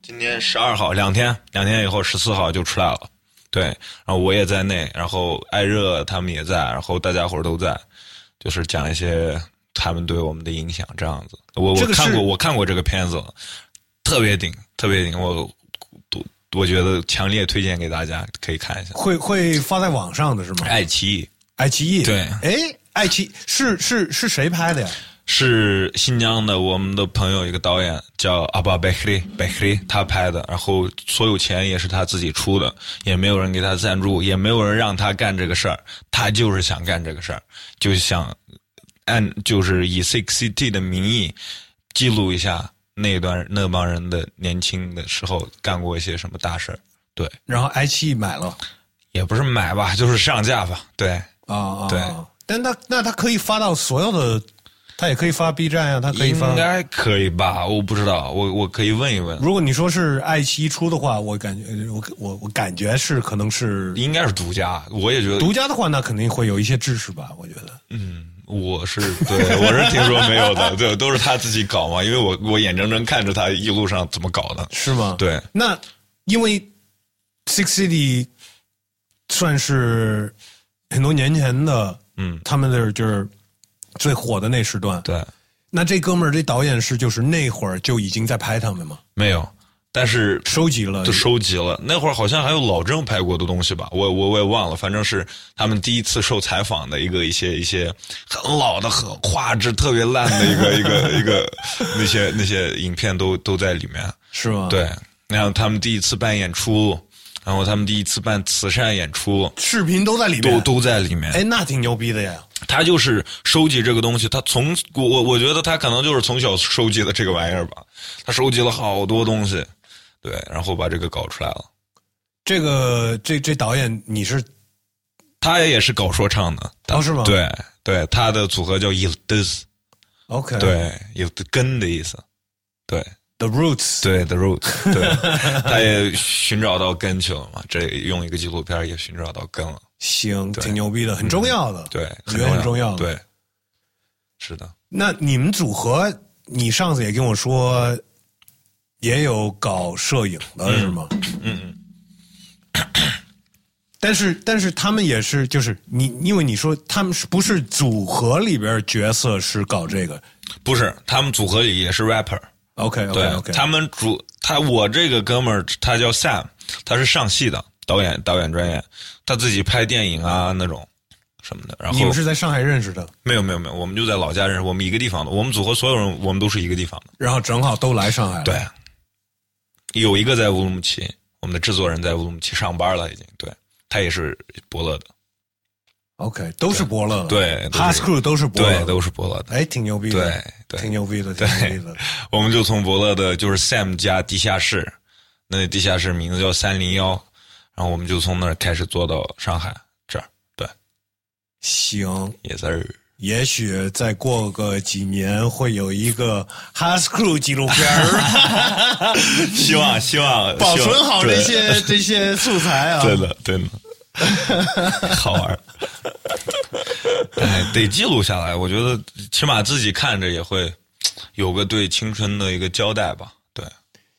今天十二号，两天，两天以后十四号就出来了。对，然后我也在内，然后艾热他们也在，然后大家伙儿都在，就是讲一些他们对我们的影响，这样子。我我看过，我看过这个片子，特别顶，特别顶，我我我觉得强烈推荐给大家，可以看一下。会会发在网上的是吗？爱奇艺爱奇艺对哎，爱奇艺是是是谁拍的呀？是新疆的我们的朋友一个导演叫阿巴贝克里贝克里，他拍的，然后所有钱也是他自己出的，也没有人给他赞助，也没有人让他干这个事儿，他就是想干这个事儿，就想按就是以 Six City 的名义记录一下那段那帮人的年轻的时候干过一些什么大事儿，对，然后爱奇艺买了。也不是买吧，就是上架吧，对，啊啊，对。啊但他那他可以发到所有的，他也可以发 B 站呀、他可以发应。该可以吧？我不知道，我我可以问一问。如果你说是爱奇艺出的话，我感觉我我我感觉是可能是应该是独家，我也觉得独家的话，那肯定会有一些支持吧，我觉得。嗯，我是对，(laughs) 我是听说没有的，对，都是他自己搞嘛，因为我我眼睁睁看着他一路上怎么搞的，是吗？。对，那因为 Six City 算是很多年前的，嗯，他们的就是最火的那时段。对，那这哥们儿这导演是就是那会儿就已经在拍他们吗？没有，但是收集了就收集了。那会儿好像还有老郑拍过的东西吧，我我我也忘了，反正是他们第一次受采访的一个一些一些很老的、很画质特别烂的一个一个一个那些那些影片都都在里面。是吗？，对，然后他们第一次办演出，然后他们第一次办慈善演出，视频都在里面。都都在里面。哎，那挺牛逼的呀。他就是收集这个东西，他从我我我觉得他可能就是从小收集的这个玩意儿吧，他收集了好多东西，对，然后把这个搞出来了。这个这这导演你是他也是搞说唱的，哦是吗对对，他的组合叫 Yildiz，OK？对，有根的意思，对，The Roots。对，The Roots，对，(laughs) 他也寻找到根去了嘛，这用一个纪录片也寻找到根了，行，挺牛逼的，很重要的。对，我觉得很重要的。对，是的，那你们组合，你上次也跟我说，也有搞摄影的是吗？嗯嗯，(coughs) 但是但是他们也是，就是你，因为你说他们是不是组合里边角色是搞这个不是，他们组合里也是 rapper。？OK OK 对 OK，他们主他我这个哥们儿他叫 Sam，他是上戏的导演导演专业，他自己拍电影啊那种什么的。然后你们是在上海认识的，没有没有没有，我们就在老家认识，我们一个地方的，我们组合所有人我们都是一个地方的。然后正好都来上海了。对，有一个在乌鲁木齐，我们的制作人在乌鲁木齐上班了已经，对他也是伯乐的，，OK，都是伯乐。的，对。都是 h a s Crew 都是伯乐。对，都是伯乐的。哎，挺牛逼的，对对。挺牛逼的，挺牛逼的。(laughs) 我们就从伯乐的，就是 Sam 家地下室，那地下室名字叫三零幺，然后我们就从那儿开始做到上海这儿，对，行，也是。也许再过个几年会有一个 h a s Crew 纪录片儿，(laughs) 希望希望保存好这些这些素材啊。对对的对的，(laughs) 好玩儿。哎，得记录下来，我觉得起码自己看着也会有个对青春的一个交代吧。对，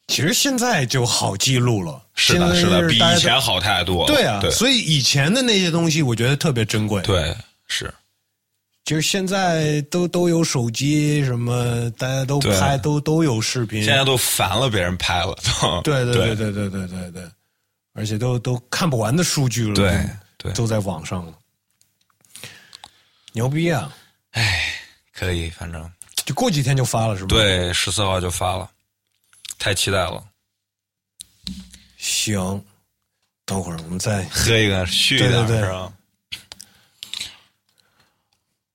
其实现在就好记录了，是的，是的，比以前好太多了。对啊，对所以以前的那些东西，我觉得特别珍贵。，对是，就是现在都都有手机，什么大家都拍，都都有视频。现在都烦了别人拍了，对对对对对对对对，而且都都看不完的数据了，对都对都在网上了，牛逼啊！哎可以，反正就过几天就发了是吧？，对，十四号就发了，太期待了。行，等会儿我们再 (laughs) 喝一个续一点对对对是吧？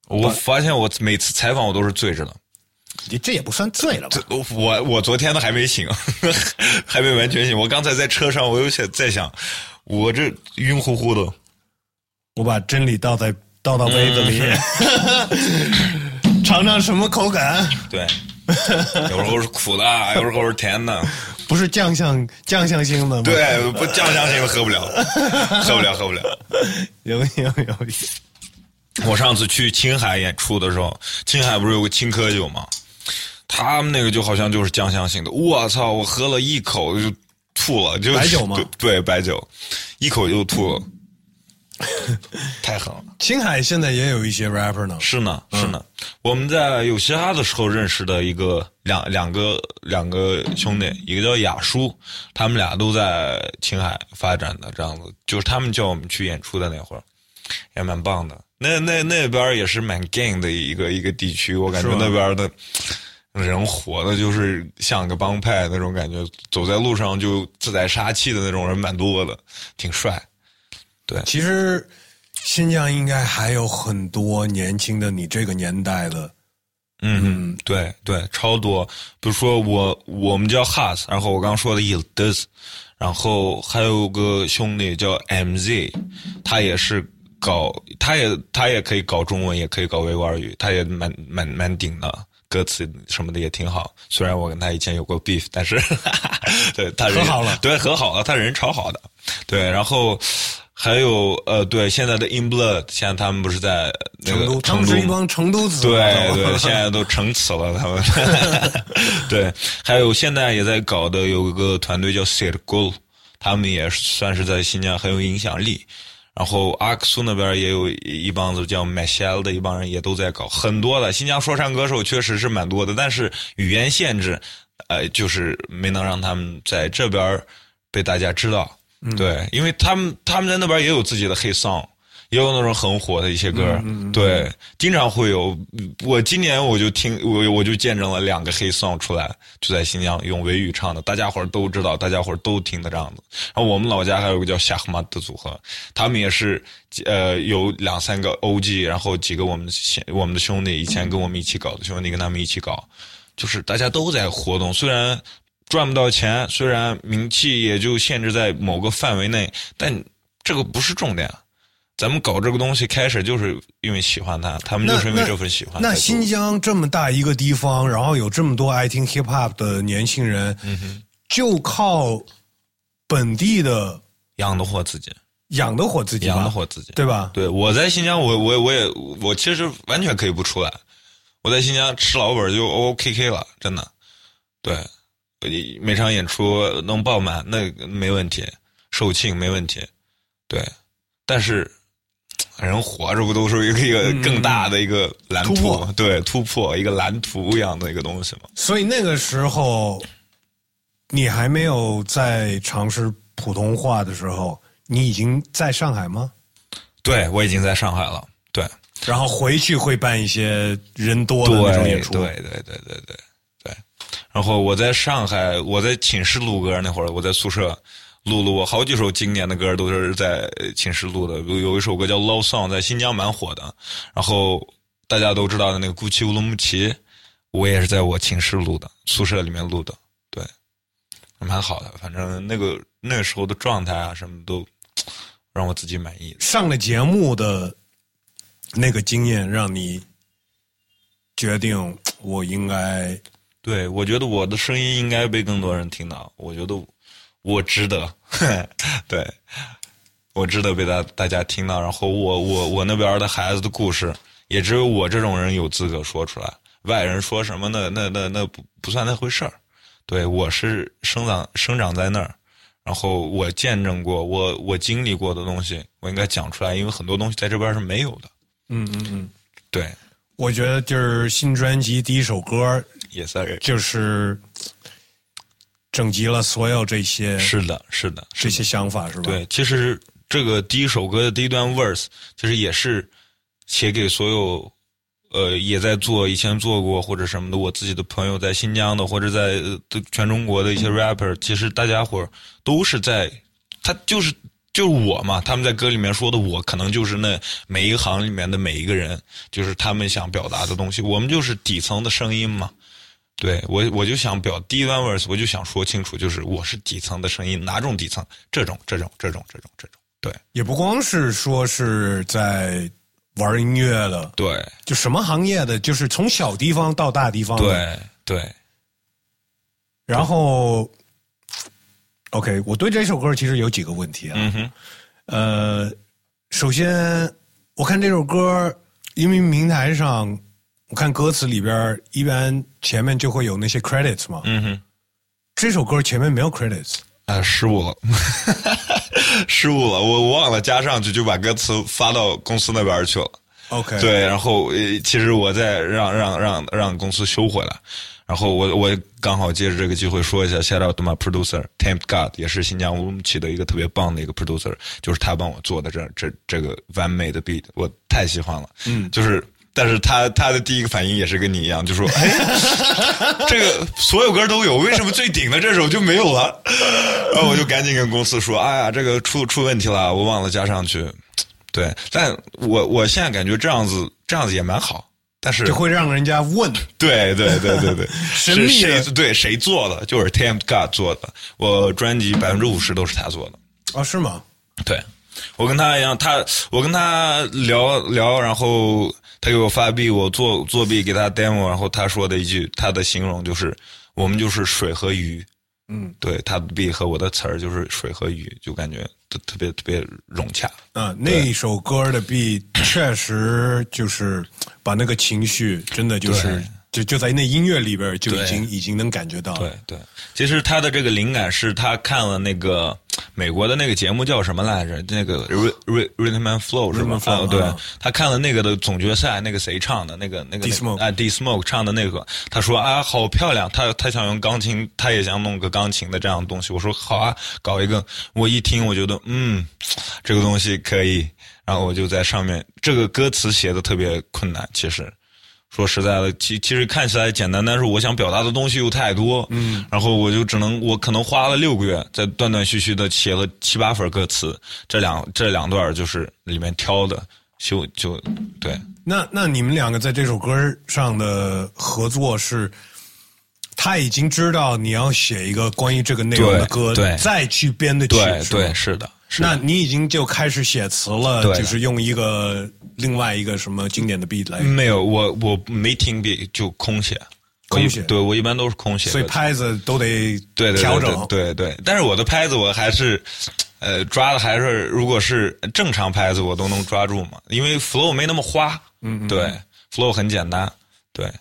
我发现我每次采访我都是醉着的，你这也不算醉了吧？我我昨天都还没醒，(laughs) 还没完全醒。我刚才在车上，我又想在想，我这晕乎乎的。我把真理倒在倒到杯子里，嗯尝尝什么口感？对，有时候是苦的，有时候是甜的。(laughs) 不是酱香酱香型的吗？，对，不酱香型的喝不了，喝不了，喝不了。(laughs) 有有有，我上次去青海演出的时候，青海不是有个青稞酒吗？他们那个就好像就是酱香型的，我操！我喝了一口就吐了，就白酒吗 (laughs) 对对，白酒，一口就吐了，(laughs) 太狠了。青海现在也有一些 rapper 呢。是呢，嗯是呢。我们在有嘻哈的时候认识的一个两两个两个兄弟，一个叫雅叔，他们俩都在青海发展的，这样子，就是他们叫我们去演出的那会儿，也蛮棒的。那那那边也是蛮 gang 的一个一个地区，我感觉那边的人活的就是像个帮派那种感觉，走在路上就自带杀气的那种人蛮多的，挺帅。对其实新疆应该还有很多年轻的你这个年代的，嗯，对对，超多。比如说我我们叫 Has，然后我刚刚说的 Yildiz，然后还有个兄弟叫 MZ，他也是搞，他也他也可以搞中文，也可以搞维吾尔语，他也蛮蛮蛮顶的。歌词什么的也挺好，虽然我跟他以前有过 beef，但是对他人和好了对和好了，他人超好的，对，然后还有呃，对现在的 In Blood，现在他们不是在那个成都，成都成都子，对对，现在都成词了，他们。(laughs) 对，还有现在也在搞的有一个团队叫 l 他们也算是在新疆很有影响力。然后阿克苏那边也有一帮子叫 Michelle 的一帮人也都在搞，很多的新疆说唱歌手确实是蛮多的，但是语言限制，呃，就是没能让他们在这边被大家知道。对，因为他们他们在那边也有自己的黑 song，也有那种很火的一些歌，对，经常会有。我今年我就听我我就见证了两个黑 song 出来，就在新疆用维语唱的，大家伙儿都知道，大家伙儿都听的这样子。然后我们老家还有个叫夏赫玛的组合，他们也是呃有两三个 OG，然后几个我们现我们的兄弟以前跟我们一起搞的兄弟跟他们一起搞，就是大家都在活动，虽然。赚不到钱，虽然名气也就限制在某个范围内，但这个不是重点。咱们搞这个东西开始就是因为喜欢他，他们就是因为这份喜欢。那新疆这么大一个地方，然后有这么多爱听 hip hop 的年轻人，嗯就靠本地的养得活自己，养得活自己，养得活自己，对吧？对，我在新疆，我我我也我其实完全可以不出来，我在新疆吃老本就 O K K 了，真的。对，每场演出能爆满那没问题，售罄没问题。对，但是人活着不都是一个一个更大的一个蓝图？对，突破一个蓝图一样的一个东西嘛。所以那个时候，你还没有在尝试普通话的时候，你已经在上海吗？对，我已经在上海了。对，然后回去会办一些人多的那种演出。对对对对对对。然后我在上海，我在寝室录歌那会儿，我在宿舍录了我好几首经典的歌，都是在寝室录的。有有一首歌叫《Love Song》，在新疆蛮火的。然后大家都知道的那个《古奇乌鲁木齐》，我也是在我寝室录的，宿舍里面录的。对，蛮好的。反正那个那个时候的状态啊，什么都。让我自己满意。上了节目的那个经验，让你决定我应该对我觉得我的声音应该被更多人听到。我觉得我值得，(laughs) 对我值得被大大家听到。然后我我我那边的孩子的故事，也只有我这种人有资格说出来。外人说什么，那那那那不不算那回事儿。对我是生长生长在那儿。然后我见证过，我我经历过的东西，我应该讲出来，因为很多东西在这边是没有的。嗯嗯嗯，对，我觉得就是新专辑第一首歌也算是，就是整集了所有这些。是的，是的，这些想法是吧？对，其实这个第一首歌的第一段 verse，其实也是写给所有。呃，也在做以前做过或者什么的，我自己的朋友在新疆的，或者在全中国的一些 rapper，其实大家伙都是在，他就是就是我嘛，他们在歌里面说的我，可能就是那每一行里面的每一个人，就是他们想表达的东西，我们就是底层的声音嘛。对我，我就想表第一段 verse，我就想说清楚，就是我是底层的声音，哪种底层？这种，这种，这种，这种，这种。对，也不光是说是在。玩音乐的，对，就什么行业的，就是从小地方到大地方，对对。然后，OK，我对这首歌其实有几个问题啊。嗯哼。呃，首先，我看这首歌，因为平台上，我看歌词里边一般前面就会有那些 credits 嘛。嗯哼。这首歌前面没有 credits。啊，失误了，(laughs) 失误了，我忘了加上去，就把歌词发到公司那边去了。OK，对，然后其实我再让让让让公司修回来，然后我我刚好借着这个机会说一下，shout out to my producer Temp God，也是新疆乌鲁木齐的一个特别棒的一个 producer，就是他帮我做的这这这个完美的 beat，我太喜欢了。嗯，就是。但是他他的第一个反应也是跟你一样，就说：“哎，(laughs) 这个所有歌都有，为什么最顶的这首就没有了？”然后我就赶紧跟公司说：“哎呀，这个出出问题了，我忘了加上去。”对，但我我现在感觉这样子这样子也蛮好，但是就会让人家问：“对对对对对，(laughs) 神秘谁对谁做的？就是 Temp God 做的，我专辑百分之五十都是他做的。”哦，是吗？对，我跟他一样，他我跟他聊聊，然后。他给我发币，我作作弊给他 demo，然后他说的一句，他的形容就是我们就是水和鱼，嗯，对，他的币和我的词儿就是水和鱼，就感觉特特别特别融洽。嗯，那首歌的币确实就是把那个情绪真的就是。就就在那音乐里边就已经已经能感觉到。对对，其实他的这个灵感是他看了那个美国的那个节目叫什么来着？那个 Rhythm and Flow 是吗？啊，对，他看了那个的总决赛，那个谁唱的？那个那个啊，D Smoke 唱的那个，他说啊，好漂亮，他他想用钢琴，他也想弄个钢琴的这样的东西。我说好啊，搞一个。我一听，我觉得嗯，这个东西可以。然后我就在上面，这个歌词写的特别困难，其实。说实在的，其其实看起来简单，但是我想表达的东西又太多，嗯，然后我就只能，我可能花了六个月，在断断续续的写了七八份歌词，这两这两段就是里面挑的，就就对。那那你们两个在这首歌上的合作是，他已经知道你要写一个关于这个内容的歌，对，再去编的曲，对对是的。那你已经就开始写词了，就是用一个另外一个什么经典的 beat 来？没有，我我没听 beat 就空写，空写。对我一般都是空写，所以拍子都得对调整。对对，但是我的拍子我还是，呃，抓的还是如果是正常拍子我都能抓住嘛，因为 flow 没那么花。嗯嗯，对，flow 很简单。对，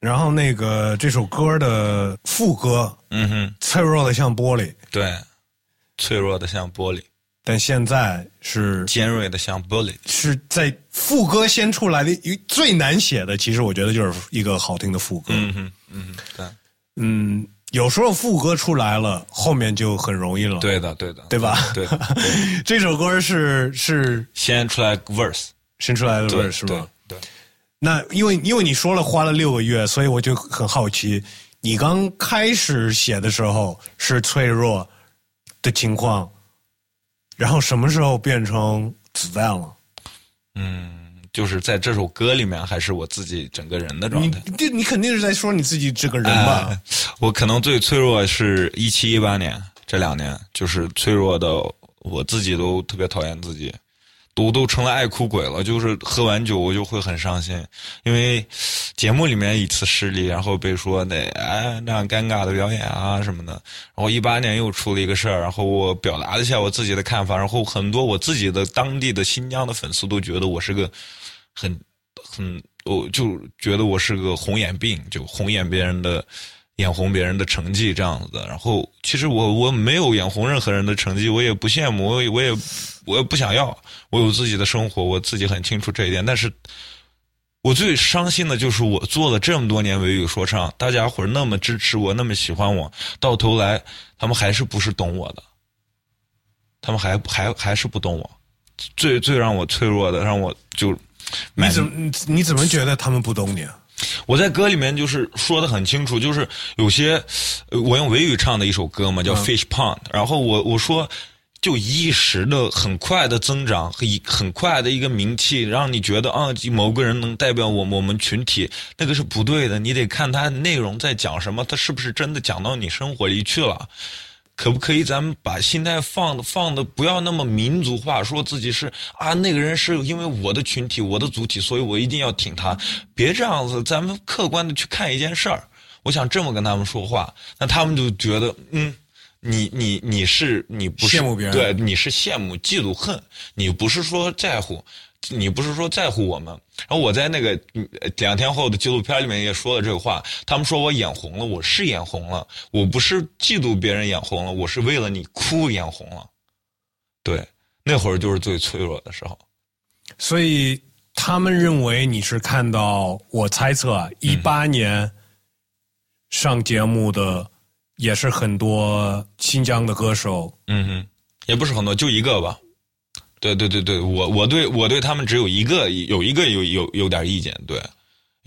然后那个这首歌的副歌，嗯哼，脆弱的像玻璃，对，脆弱的像玻璃，但现在是尖锐的像玻璃。是在副歌先出来的一最难写的，其实我觉得就是一个好听的副歌。嗯哼，嗯哼，对，嗯，有时候副歌出来了，后面就很容易了，对的，对的，对吧？对这首歌是是先出来 verse，先出来的 verse 是对那因为因为你说了花了六个月，所以我就很好奇，你刚开始写的时候是脆弱的情况，然后什么时候变成子弹了？嗯，就是在这首歌里面，还是我自己整个人的状态。你你肯定是在说你自己这个人吧？哎我可能最脆弱是一七一八年这两年，就是脆弱的，我自己都特别讨厌自己，都都成了爱哭鬼了。就是喝完酒我就会很伤心，因为节目里面一次失利，然后被说那哎那样尴尬的表演啊什么的。然后一八年又出了一个事儿，然后我表达了一下我自己的看法，然后很多我自己的当地的新疆的粉丝都觉得我是个很很，我就觉得我是个红眼病，就红眼别人的。眼红别人的成绩这样子的，然后其实我我没有眼红任何人的成绩，我也不羡慕，我也我也我也不想要，我有自己的生活，我自己很清楚这一点。但是，我最伤心的就是我做了这么多年维语说唱，大家伙那么支持我，那么喜欢我，到头来他们还是不是懂我的，他们还还还是不懂我。最最让我脆弱的，让我就你怎么你怎么觉得他们不懂你啊？我在歌里面就是说的很清楚，就是有些呃我用维语唱的一首歌嘛，叫《Fish Pond》，然后我我说。就一时的很快的增长和很快的一个名气，让你觉得啊，某个人能代表我们我们群体，那个是不对的。你得看他内容在讲什么，他是不是真的讲到你生活里去了。可不可以咱们把心态放的放的不要那么民族化，说自己是啊那个人是因为我的群体我的主体，所以我一定要挺他，别这样子，咱们客观的去看一件事儿。我想这么跟他们说话，那他们就觉得嗯。你你你是你不是羡慕别人对，你是羡慕、嫉妒、恨，你不是说在乎，你不是说在乎我吗。然后我在那个嗯两天后的纪录片里面也说了这个话，他们说我眼红了，我是眼红了，我不是嫉妒别人眼红了，我是为了你哭眼红了。对，那会儿就是最脆弱的时候。所以他们认为你是看到，我猜测啊，一八年上节目的也是很多新疆的歌手，嗯哼，也不是很多，就一个吧。对对对对，我我对我对他们只有一个有一个有有有点意见，对，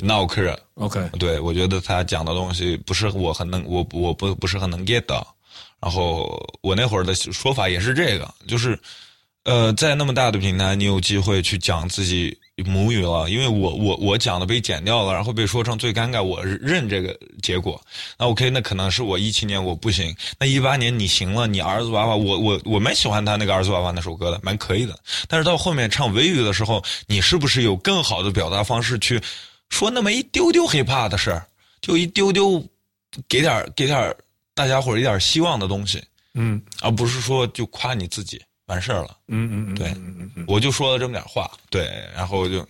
闹克尔，OK，对我觉得他讲的东西不是我很能我我不不是很能 get 到，然后我那会儿的说法也是这个，就是呃，在那么大的平台，你有机会去讲自己母语了，因为我我我讲的被剪掉了，然后被说成最尴尬，我认这个结果。那 OK，那可能是我一七年我不行，那一八年你行了，你儿子娃娃，我我我蛮喜欢他那个儿子娃娃那首歌的，蛮可以的。但是到后面唱维语的时候，你是不是有更好的表达方式去说那么一丢丢 hiphop 的事儿，就一丢丢给点给点大家伙一点希望的东西，嗯而不是说就夸你自己完事儿了。嗯嗯嗯，对我就说了这么点话，对，然后就，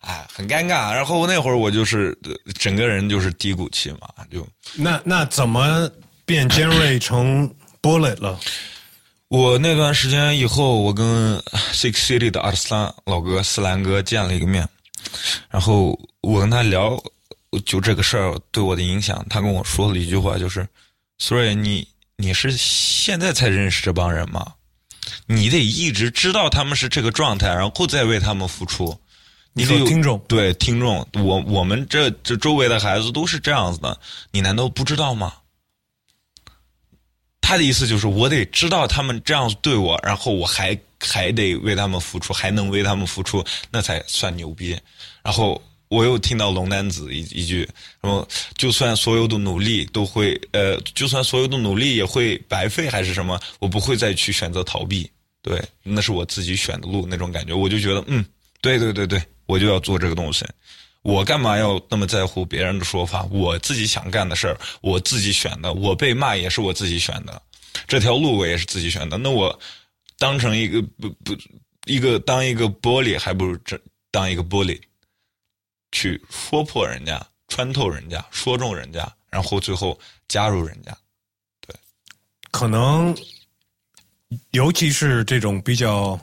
哎，很尴尬。然后那会儿我就是呃整个人就是低谷期嘛，就那那怎么变尖锐成 bullet 了？我那段时间以后，我跟 Six City 的阿斯兰老哥斯兰哥见了一个面，然后我跟他聊就这个事儿对我的影响，他跟我说了一句话，就是所以你你是现在才认识这帮人吗？你得一直知道他们是这个状态，然后再为他们付出。你得有说听众对听众，我我们这这周围的孩子都是这样子的，你难道不知道吗？他的意思就是，我得知道他们这样对我，然后我还还得为他们付出，还能为他们付出，那才算牛逼。然后我又听到龙丹子一一句，然后就算所有的努力都会，呃，就算所有的努力也会白费，还是什么，我不会再去选择逃避。对，那是我自己选的路，那种感觉，我就觉得，嗯，对对对对，我就要做这个东西。我干嘛要那么在乎别人的说法？我自己想干的事儿，我自己选的。我被骂也是我自己选的，这条路我也是自己选的。那我当成一个不不一个当一个玻璃，还不如这当一个玻璃。去说破人家、穿透人家、说中人家，然后最后加入人家。对可能，尤其是这种比较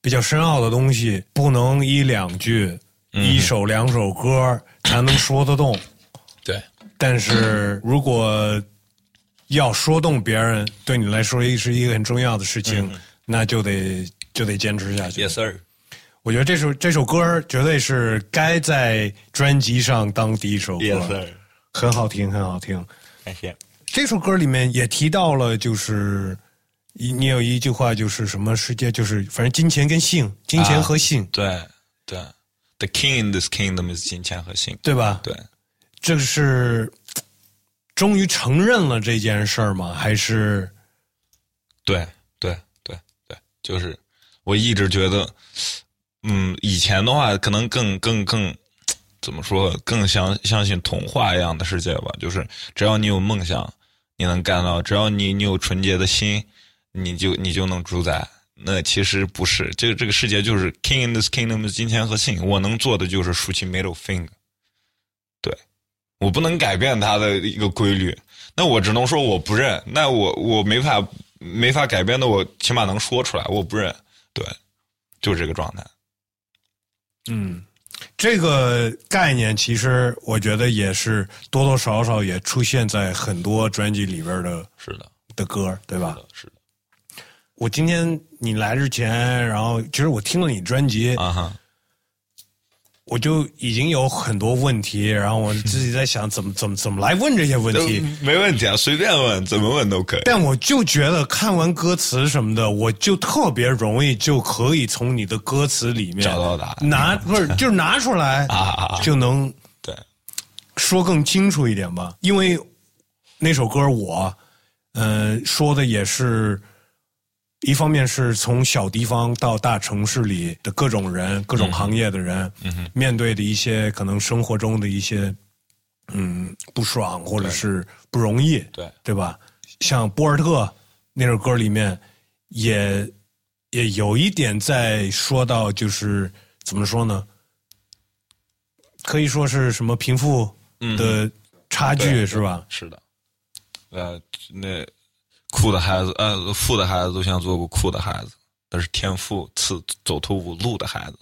比较深奥的东西，不能一两句、一首两首歌才能说得动。(coughs) 对，但是如果要说动别人，对你来说也是一个很重要的事情，那就得就得坚持下去。Yes sir。我觉得这首这首歌绝对是该在专辑上当第一首歌 Yes sir。很好听，很好听。感谢。这首歌里面也提到了，就是你你有一句话，就是什么世界，就是反正金钱跟性，金钱和性，对对，The king in this kingdom is 金钱和性。对吧？对，这是终于承认了这件事儿吗？还是对对对对，就是我一直觉得，嗯，以前的话可能更更更怎么说，更相相信童话一样的世界吧。就是只要你有梦想，你能干到；只要你你有纯洁的心，你就你就能主宰。那其实不是，这个这个世界就是 king in this kingdom 金钱和性。我能做的就是竖起 middle finger。对，我不能改变它的一个规律。那我只能说我不认，那我我没法没法改变的，我起码能说出来，我不认，对，就是这个状态。嗯，这个概念其实我觉得也是多多少少也出现在很多专辑里边的是的，的歌，对吧？是的，我今天你来之前，然后其实我听了你专辑，啊哈，我就已经有很多问题，然后我自己在想怎么怎么怎么来问这些问题。没问题啊，随便问，怎么问都可以。但我就觉得看完歌词什么的，我就特别容易就可以从你的歌词里面找到答案拿不是 (laughs) 就是拿出来就能对，说更清楚一点吧。因为那首歌我，呃，说的也是，一方面是从小地方到大城市里的各种人、各种行业的人，面对的一些可能生活中的一些，嗯，不爽或者是不容易，对对吧？像博尔特那首歌里面也也有一点在说到，就是怎么说呢？可以说是什么贫富的差距、对是吧？是的，呃，那酷的孩子，呃，富的孩子都想做个酷的孩子，但是天赋次走投无路的孩子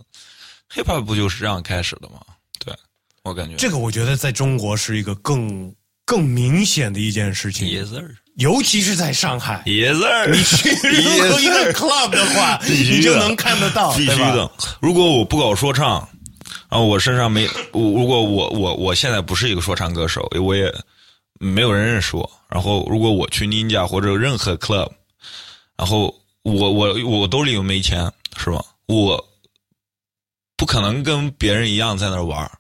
，hiphop 不就是这样开始的吗？对，我感觉。这个我觉得在中国是一个更更明显的一件事情，Yes sir，尤其是在上海。Yes sir，你去 (laughs) 任何一个 club 的话，的。你就能看得到，必须的。如果我不搞说唱，然后我身上没我，如果我我我现在不是一个说唱歌手，我也没有人认识我。然后如果我去 Ninja 或者任何 club，然后我我我兜里又没钱，是吧？我不可能跟别人一样在那儿玩儿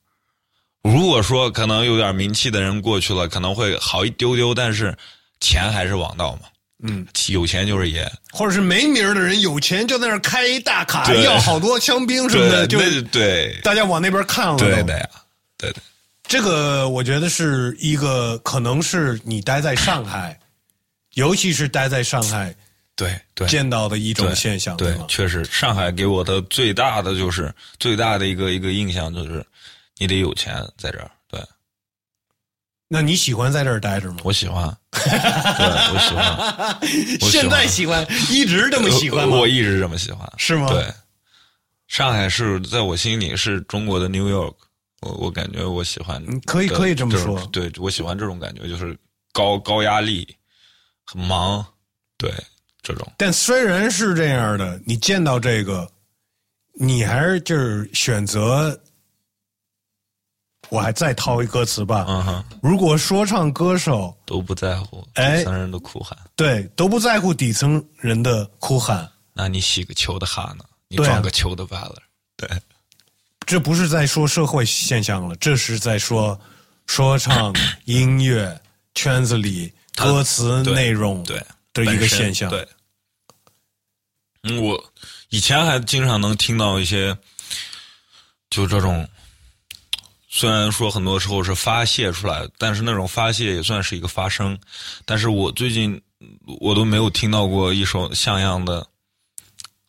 如果说可能有点名气的人过去了，可能会好一丢丢，但是钱还是王道嘛。嗯，有钱就是爷。或者是没名儿的人有钱就在那儿开一大卡，要好多枪兵什么的，就对，那对大家往那边看了。都对的呀，对的。这个我觉得是一个，可能是你待在上海，尤其是待在上海对对，见到的一种现象，对吗，？确实，上海给我的最大的就是最大的一个一个印象就是，你得有钱在这儿。对那你喜欢在这儿待着吗？我喜欢，对 (laughs) 我喜欢，我喜欢现在喜欢，一直这么喜欢吗？我一直这么喜欢。是吗？对，上海是在我心里是中国的 New York，我我感觉我喜欢嗯，可以可以这么说对我喜欢这种感觉，就是高高压力，很忙，对这种。但虽然是这样的，你见到这个，你还是就是选择。我还再套一歌词吧。嗯哼，如果说唱歌手都不在乎哎底层人的哭喊，对都不在乎底层人的哭喊，那你洗个球的哈呢？你装个球的 valor，对这不是在说社会现象了，这是在说说唱音乐圈子里歌词内容对的一个现象。对，嗯，我以前还经常能听到一些，就这种，虽然说很多时候是发泄出来，但是那种发泄也算是一个发声。但是我最近我都没有听到过一首像样的，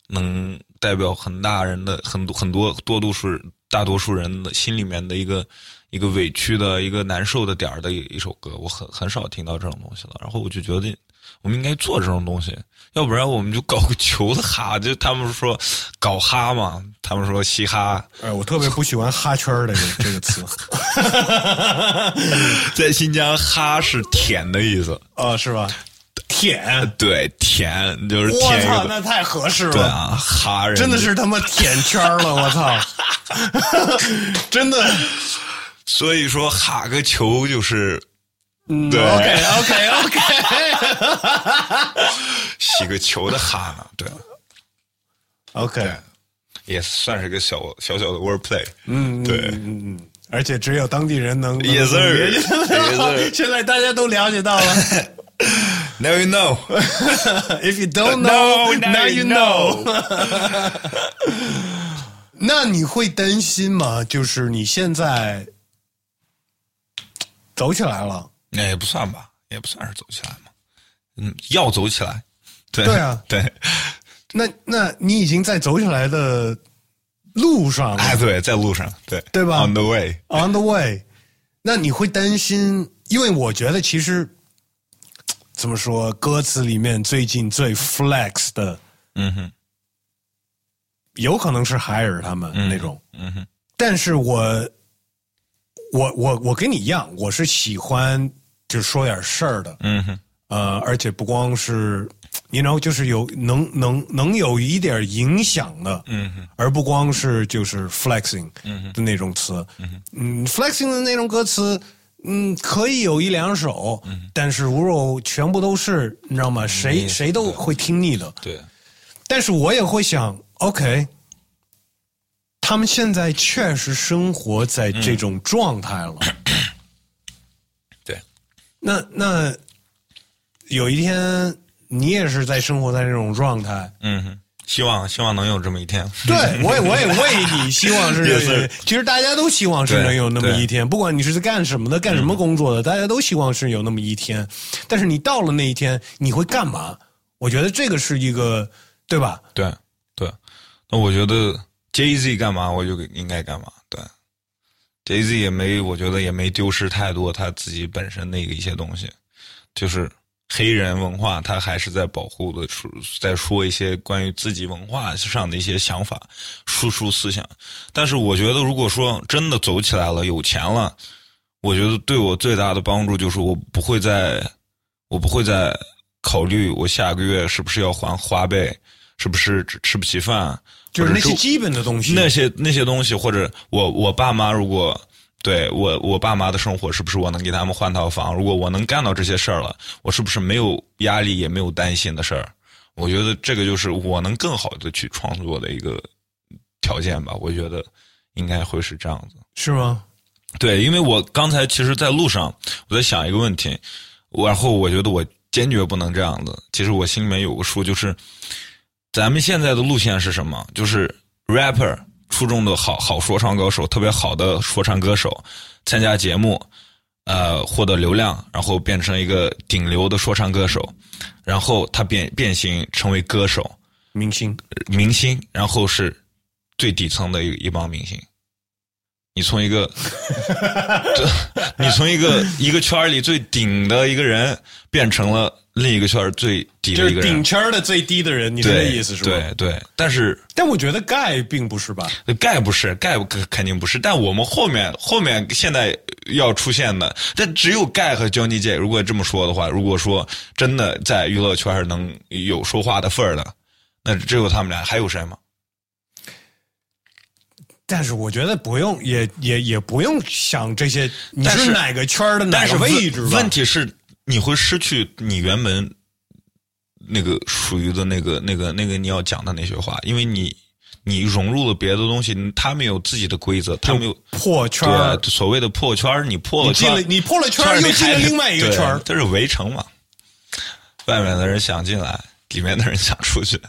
能代表很大人的很多很多多数大多数人的心里面的一个一个委屈的一个难受的点儿的一一首歌，我很很少听到这种东西了。然后我就觉得我们应该做这种东西，要不然我们就搞个球的哈，就他们说搞哈嘛，他们说嘻哈，哎，我特别不喜欢哈圈儿的这这个词 (laughs) 在新疆哈是舔的意思，啊，是吧？舔，对，舔就是我操，舔一个，那太合适了，对啊，哈人真的是他妈舔圈儿了，(laughs) 我操，(laughs) 真的。所以说哈个球就是嗯对，OK OK OK (laughs) 洗个球的哈呢，对，OK，也算是个小小小的 wordplay，嗯，对嗯嗯，而且只有当地人能。能 Yes, sir. 理解 Yes, sir. 现在大家都了解到了。Now you know，If you don't know, now now you know. 那你会担心吗？就是你现在走起来了，那也不算吧，也不算是走起来嘛，嗯，要走起来，对对啊。(laughs) 对，那那你已经在走起来的路上了、哎对，在路上，对。对吧？O n the way，on the way。那你会担心？因为我觉得其实怎么说，歌词里面最近最 flex 的，嗯哼，有可能是海尔他们那种，嗯哼，但是我我我我跟你一样，我是喜欢就说点事儿的，嗯哼，呃，而且不光是，you know，就是有能能能有一点影响的，嗯哼，而不光是就是 flexing 嗯的那种词，嗯 f l e x i n g 的那种歌词，嗯，可以有一两首，但是如果全部都是，你知道吗？谁嗯谁都会听腻的。对，但是我也会想，OK，他们现在确实生活在这种状态了。对，那那有一天你也是在生活在这种状态，嗯哼，希望希望能有这么一天，(laughs) 对我也我也为你希望是 (laughs) 其实大家都希望是能有那么一天，不管你是在干什么的，干什么工作的，大家都希望是有那么一天。但是你到了那一天，你会干嘛？我觉得这个是一个，对吧？对对，那我觉得 Jay Z 干嘛我就应该干嘛，对，Jay Z 也没，我觉得也没丢失太多他自己本身的一个一些东西，就是黑人文化，他还是在保护的，说在说一些关于自己文化上的一些想法，输出思想。但是我觉得，如果说真的走起来了，有钱了，我觉得对我最大的帮助就是我不会再，我不会再考虑我下个月是不是要还花呗，是不是吃吃不起饭，就是那些基本的东西。那些那些东西，或者我我爸妈如果对我我爸妈的生活，是不是我能给他们换套房？如果我能干到这些事儿了，我是不是没有压力也没有担心的事儿？我觉得这个就是我能更好的去创作的一个条件吧。我觉得应该会是这样子。是吗？对，因为我刚才其实，在路上我在想一个问题，然后我觉得我坚决不能这样子。其实我心里面有个数，就是咱们现在的路线是什么？就是 rapper 初中的好好说唱歌手，特别好的说唱歌手，参加节目，呃，获得流量，然后变成一个顶流的说唱歌手，然后他变变形成为歌手、明星明星，然后是最底层的一一帮明星。你从一个，这你从一个一个圈儿里最顶的一个人，变成了另一个圈儿最底就是的一个人，顶圈的最低的人，你是对这意思是吧？对对，但是但我觉得盖并不是吧？盖不是盖不肯肯定不是，但我们后面后面现在要出现的，但只有盖和 Johnny J。如果这么说的话，如果说真的在娱乐圈能有说话的份儿的，那只有他们俩，还有谁吗？但是我觉得不用，也也也不用想这些，你但是哪个圈的哪个位置？问题是，你会失去你原本那个属于的那个、那个、那个你要讲的那些话，因为你你融入了别的东西，他们有自己的规则，他们有破圈儿，对所谓的破圈你破了圈，你进了你破了圈又进了另外一个圈。这是围城嘛。外面的人想进来，里面的人想出去。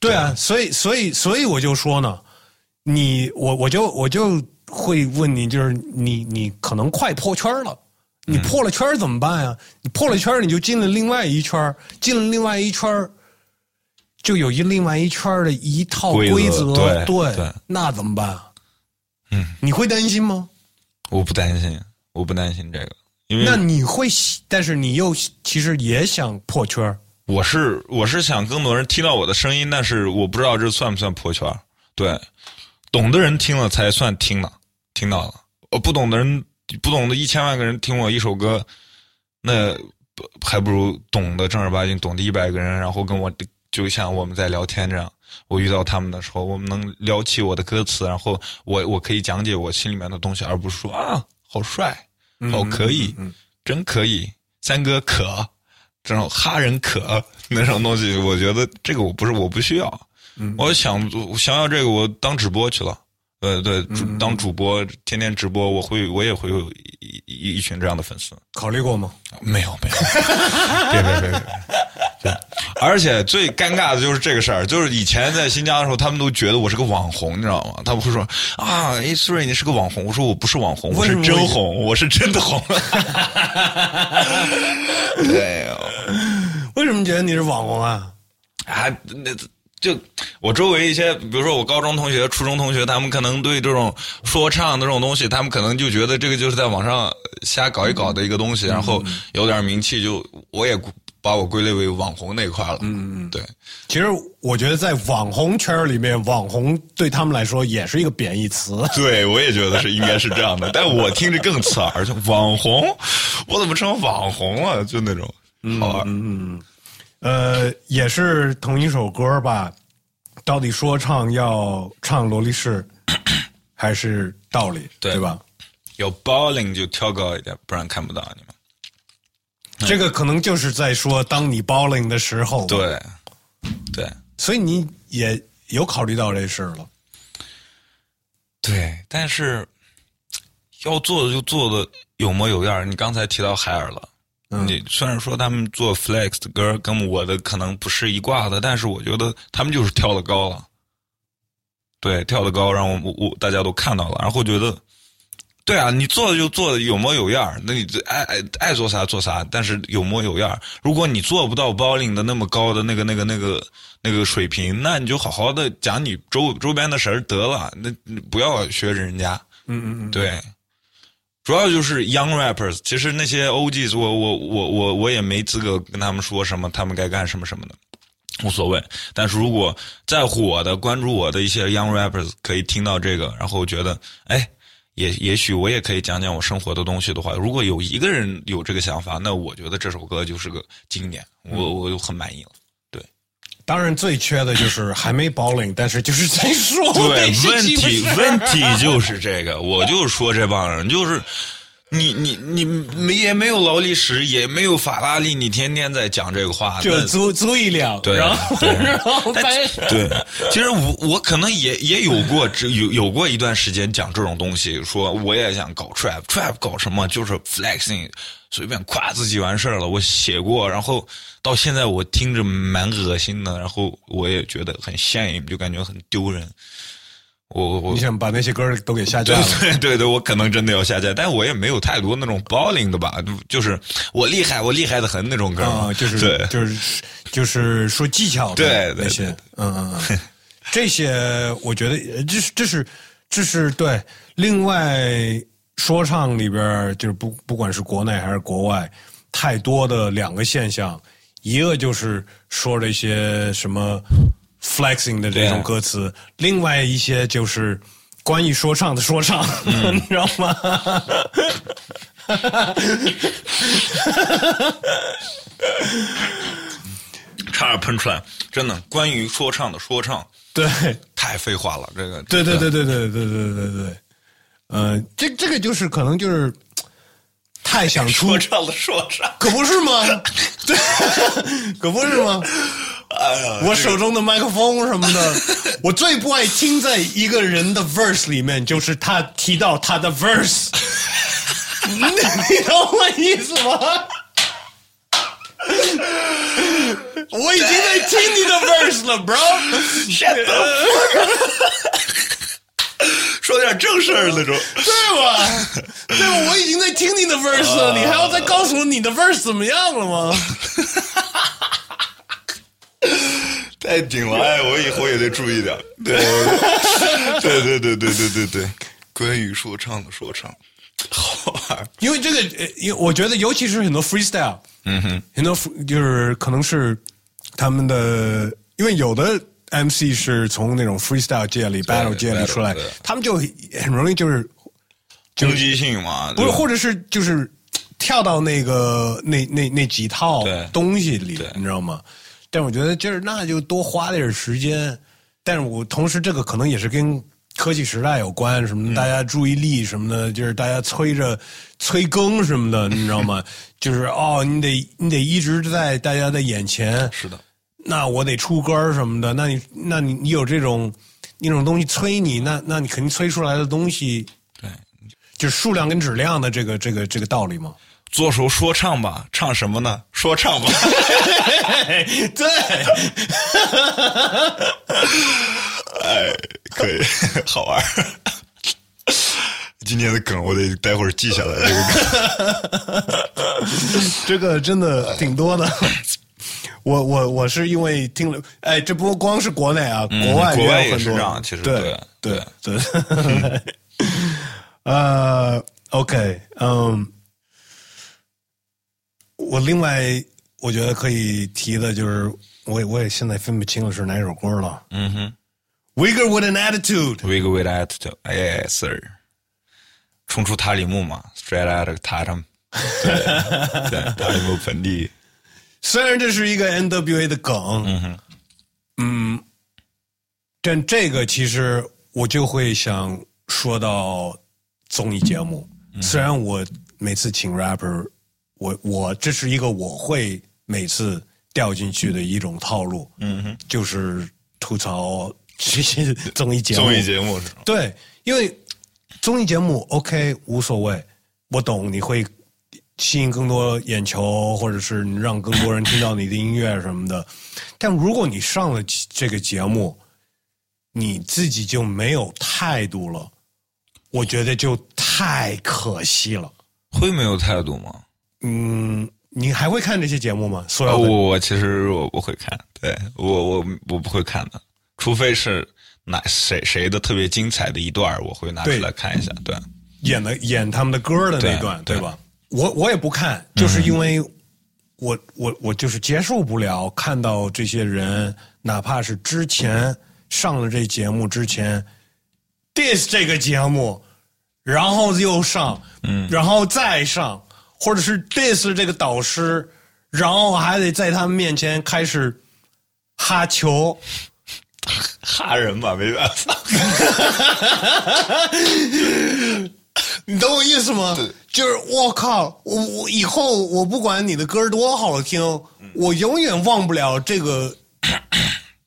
对啊，所以所以所以我就说呢，你我我就我就会问你，就是你你可能快破圈了。你嗯破了圈怎么办呀？你破了圈，你就进了另外一圈，进了另外一圈，就有一另外一圈的一套规则规则，对对那怎么办啊？嗯，你会担心吗？我不担心，我不担心这个，因为那你会，但是你又其实也想破圈我是我是想更多人听到我的声音，但是我不知道这算不算破圈。对，懂的人听了才算听了，听到了。呃不懂的人，不懂的一千万个人听我一首歌，那还不如懂的正儿八经懂的一百个人，然后跟我就像我们在聊天这样。我遇到他们的时候，我们能聊起我的歌词，然后我我可以讲解我心里面的东西，而不是说啊好帅，好可以，真可以，三哥可。这种哈人可那种东西，我觉得这个我不是我不需要。我想我想要这个，我当直播去了。呃，对，主当主播，天天直播，我会我也会有一一一群这样的粉丝。考虑过吗？没有没有，别别别别。对，而且最尴尬的就是这个事儿，就是以前在新疆的时候，他们都觉得我是个网红，你知道吗？他们会说啊，A three 你是个网红，我说我不是网红，我是真红，我是真的红。对哦。为什么觉得你是网红啊？啊，那就我周围一些，比如说我高中同学、初中同学，他们可能对这种说唱的这种东西，他们可能就觉得这个就是在网上瞎搞一搞的一个东西，然后有点名气，就我也把我归类为网红那一块了。嗯嗯，对。其实我觉得在网红圈里面，网红对他们来说也是一个贬义词。(laughs) 对，我也觉得是应该是这样的，(laughs) 但我听着更刺耳，就网红，我怎么成网红了？就那种。好玩，嗯嗯，呃，也是同一首歌吧？到底说唱要唱萝莉式，(coughs) 还是道理？对吧？有 balling 就跳高一点，不然看不到你们。这个可能就是在说，当你 balling 的时候，对，对，所以你也有考虑到这事了。对，但是要做的就做的有模有样。你刚才提到海尔了。你虽然说他们做 flex 的歌跟我的可能不是一挂的，但是我觉得他们就是跳的高了，对，跳的高，让我我大家都看到了，然后觉得，对啊，你做的就做的有模有样那你爱爱爱做啥做啥，但是有模有样如果你做不到 balling 的那么高的那个那个那个那个水平，那你就好好的讲你周周边的事儿得了，那不要学人家。嗯嗯嗯，对。主要就是 young rappers，其实那些 OG，我我我我我也没资格跟他们说什么，他们该干什么什么的，无所谓。但是如果在乎我的、关注我的一些 young rappers 可以听到这个，然后觉得，哎，也也许我也可以讲讲我生活的东西的话，如果有一个人有这个想法，那我觉得这首歌就是个经典，我我就很满意了。当然，最缺的就是还没 balling，但是就是在说。对，问题问题就是这个，我就说这帮人就是，你你你没也没有劳力士，也没有法拉利，你天天在讲这个话，就租租一辆，对，然后 (laughs) 然后对，其实我我可能也也有过这有有过一段时间讲这种东西，说我也想搞 trap，trap 搞什么，就是 flexing。随便夸自己完事儿了，我写过，然后到现在我听着蛮恶心的，然后我也觉得很羡慕，就感觉很丢人。我我你想把那些歌都给下架了？对 (laughs) 对对，我可能真的要下架，但我也没有太多那种 balling 的吧，就是我厉害，我厉害的很那种歌啊，就是对，就是就是说技巧的那些，嗯嗯嗯，(laughs) 这些我觉得这是这是这是对，另外。说唱里边就是不不管是国内还是国外，太多的两个现象，一个就是说这些什么 flexing 的这种歌词，另外一些就是关于说唱的说唱，(laughs) 你知道吗？差点喷出来，真的，关于说唱的说唱，对，太废话了，这个，对对对对对对对对对。呃，这这个就是可能就是太想出说唱的说唱，可不是吗？对，可不是吗？哎呀，我手中的麦克风什么的，我最不爱听在一个人的 verse 里面，就是他提到他的 verse，(laughs) 你懂我意思吗？我已经在听你的 verse 了，bro。说点正事儿那种，对吧？对吧？我已经在听你的 verse 了，你还要再告诉我你的 verse 怎么样了吗？(laughs) 太顶了！哎，我以后也得注意点。对，对对对对对对对。关于说唱的说唱，好玩。因为这个，呃因为我觉得，尤其是很多 freestyle，嗯哼，很多就是可能是他们的，因为有的 MC 是从那种 freestyle 界里、battle 界里出来对，他们就很容易就是攻击性嘛，不是，或者是就是跳到那个那那那几套东西里，你知道吗？但我觉得就是那就多花点时间，但是我同时这个可能也是跟科技时代有关，什么大家注意力什么的，就是大家催着催更什么的，你知道吗？(laughs) 就是哦，你得你得一直在大家的眼前，是的，那我得出歌儿什么的，那你那你你有这种那种东西催你，那那你肯定催出来的东西对，就是数量跟质量的这个这个这个道理嘛。做首说唱吧，唱什么呢？说唱吧。(laughs) 对，(laughs) 哎，可以，好玩。今天的梗我得待会儿记下来。这个梗，(laughs) 这个真的挺多的。我我我是因为听了，哎，这不光是国内啊，国外嗯国外也是这样其实对对对对。(laughs) 呃，OK，嗯，我另外我觉得可以提的就是，我也我也现在分不清了是哪首歌了。嗯哼。Wigger with an attitude，，Wiggle with attitude，哎，Sir，冲出塔里木嘛，Straight out of Tatum，对 (laughs) 对，塔里木盆地，虽然这是一个 NWA 的梗，嗯哼，嗯，但这个其实我就会想说到综艺节目。虽然我每次请 rapper，我我这是一个我会每次掉进去的一种套路，嗯哼，就是吐槽这些综艺节目。综艺节目是吗？对，因为综艺节目 OK 无所谓，我懂你会吸引更多眼球，或者是你让更多人听到你的音乐什么的。(laughs) 但如果你上了这个节目，你自己就没有态度了，我觉得就太可惜了。会没有态度吗？嗯，你还会看这些节目吗？所啊，有的、我我其实我不会看，对我我我不会看的，除非是哪谁谁的特别精彩的一段，我会拿出来看一下。对，演的演他们的歌的那段，对对吧？我我也不看，就是因为我我我就是接受不了看到这些人，哪怕是之前上了这节目之前 diss 这个节目，然后又上，嗯，然后再上，或者是 diss 这个导师，然后还得在他们面前开始哈球。(laughs) 哈人吧，没办法。(laughs) (laughs) 你懂我意思吗？就是我靠，我我以后我不管你的歌多好听，我永远忘不了这个。(coughs)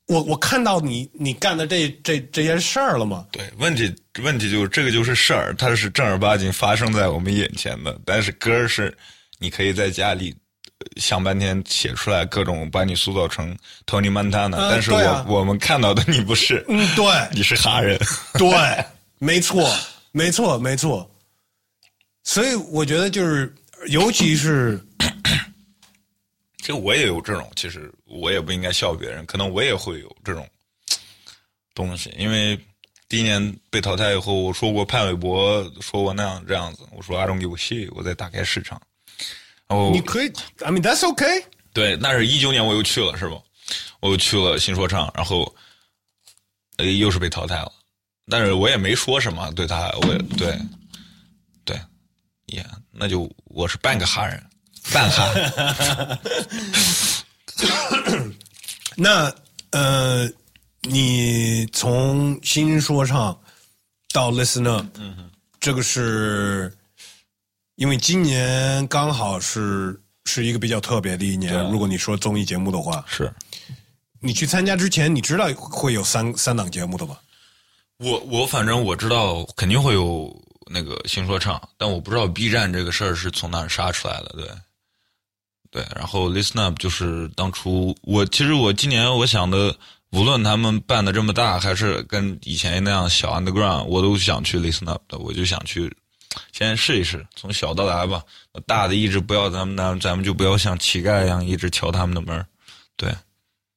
我我看到你你干的这这这些事儿了吗？对，问题问题就是这个就是事儿，它是正儿八经发生在我们眼前的。但是歌儿是你可以在家里呃想半天写出来，各种把你塑造成 Tony Montana，、嗯但是我、啊我们看到的你不是，嗯，对你是哈人。(laughs) 对，没错，没错，没错。所以我觉得就是，尤其是其实我也有这种，其实我也不应该笑别人，可能我也会有这种东西，因为第一年被淘汰以后，我说过潘玮柏说过那样这样子，我说 I don't give a shit，我在打开市场，然后你可以，I mean that's okay。对，那是一九年我又去了，是吧？我又去了新说唱，然后呃又是被淘汰了，但是我也没说什么，对他，我也对对，也、那就我是半个哈人，半哈。(laughs) 那呃，你从新说唱到 Listen Up，嗯这个是因为今年刚好是是一个比较特别的一年。如果你说综艺节目的话，是你去参加之前，你知道会有三三档节目的吧？我我反正我知道肯定会有那个新说唱，但我不知道 B 站这个事儿是从哪儿杀出来的，对。对，然后 Listen Up 就是当初我其实我今年我想的，无论他们办的这么大，还是跟以前那样小 Underground，我都想去 Listen Up 的，我就想去先试一试，从小到大吧。大的一直不要咱们那，咱们就不要像乞丐一样一直敲他们的门对，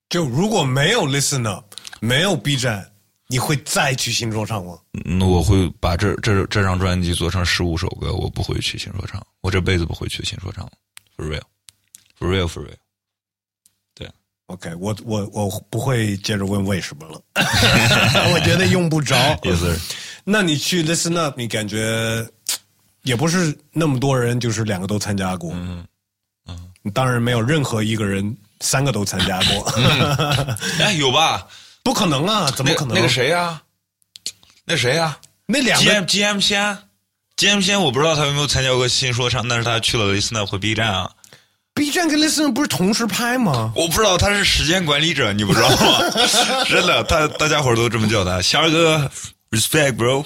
就如果没有 Listen Up，没有 B 站，你会再去新说唱吗？那我会把这这这张专辑做成十五首歌，我不会去新说唱，我这辈子不会去新说唱，for real，for real，for real。对，OK，我我我不会接着问为什么了，(laughs) 我觉得用不着。Yes，那你去 Listen Up，你感觉也不是那么多人，就是两个都参加过。嗯嗯，当然没有任何一个人三个都参加过。(laughs) 哎，有吧？不可能啊！怎么可能？那个谁呀？那谁呀？那两个 G M G M 仙，G M 仙，我不知道他有没有参加过新说唱，但是他去了 Listen Up 和 B 站啊。B 站跟 Listen Up 不是同时拍吗？我不知道他是时间管理者，你不知道吗？(laughs) 真的，他大家伙都这么叫他。仙儿哥，respect bro。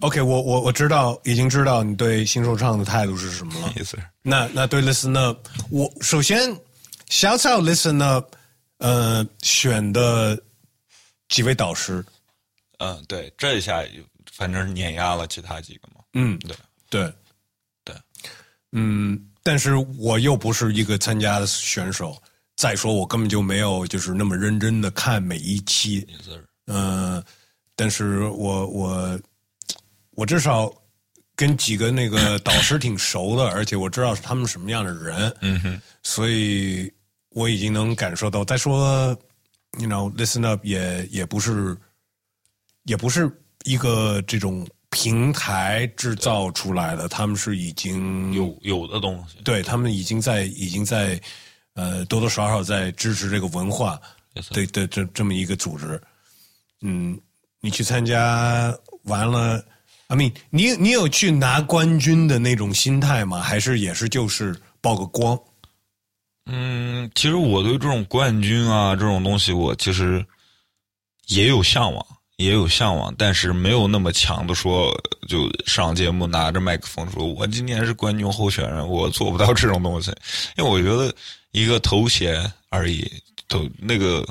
OK，我我我知道，已经知道你对新说唱的态度是什么了。Yes。那那对 Listen Up，我首先 shout out Listen Up。呃，选的几位导师，嗯，对，这一下反正碾压了其他几个嘛。嗯，对，对，对，嗯，但是我又不是一个参加的选手，再说我根本就没有就是那么认真的看每一期。嗯，但是我我我至少跟几个那个导师挺熟的，而且我知道是他们什么样的人。嗯哼，所以。我已经能感受到，再说，you know，listen up 也也不是，也不是一个这种平台制造出来的，他们是已经有有的东西，对他们已经在已经在呃多多少少在支持这个文化的的这这么一个组织。嗯，你去参加完了，I mean，你你有去拿冠军的那种心态吗？还是也是就是曝个光？嗯，其实我对这种冠军啊这种东西，我其实也有向往，也有向往，但是没有那么强的说，就上节目拿着麦克风说“我今年是冠军候选人”，我做不到这种东西，因为我觉得一个头衔而已，都那个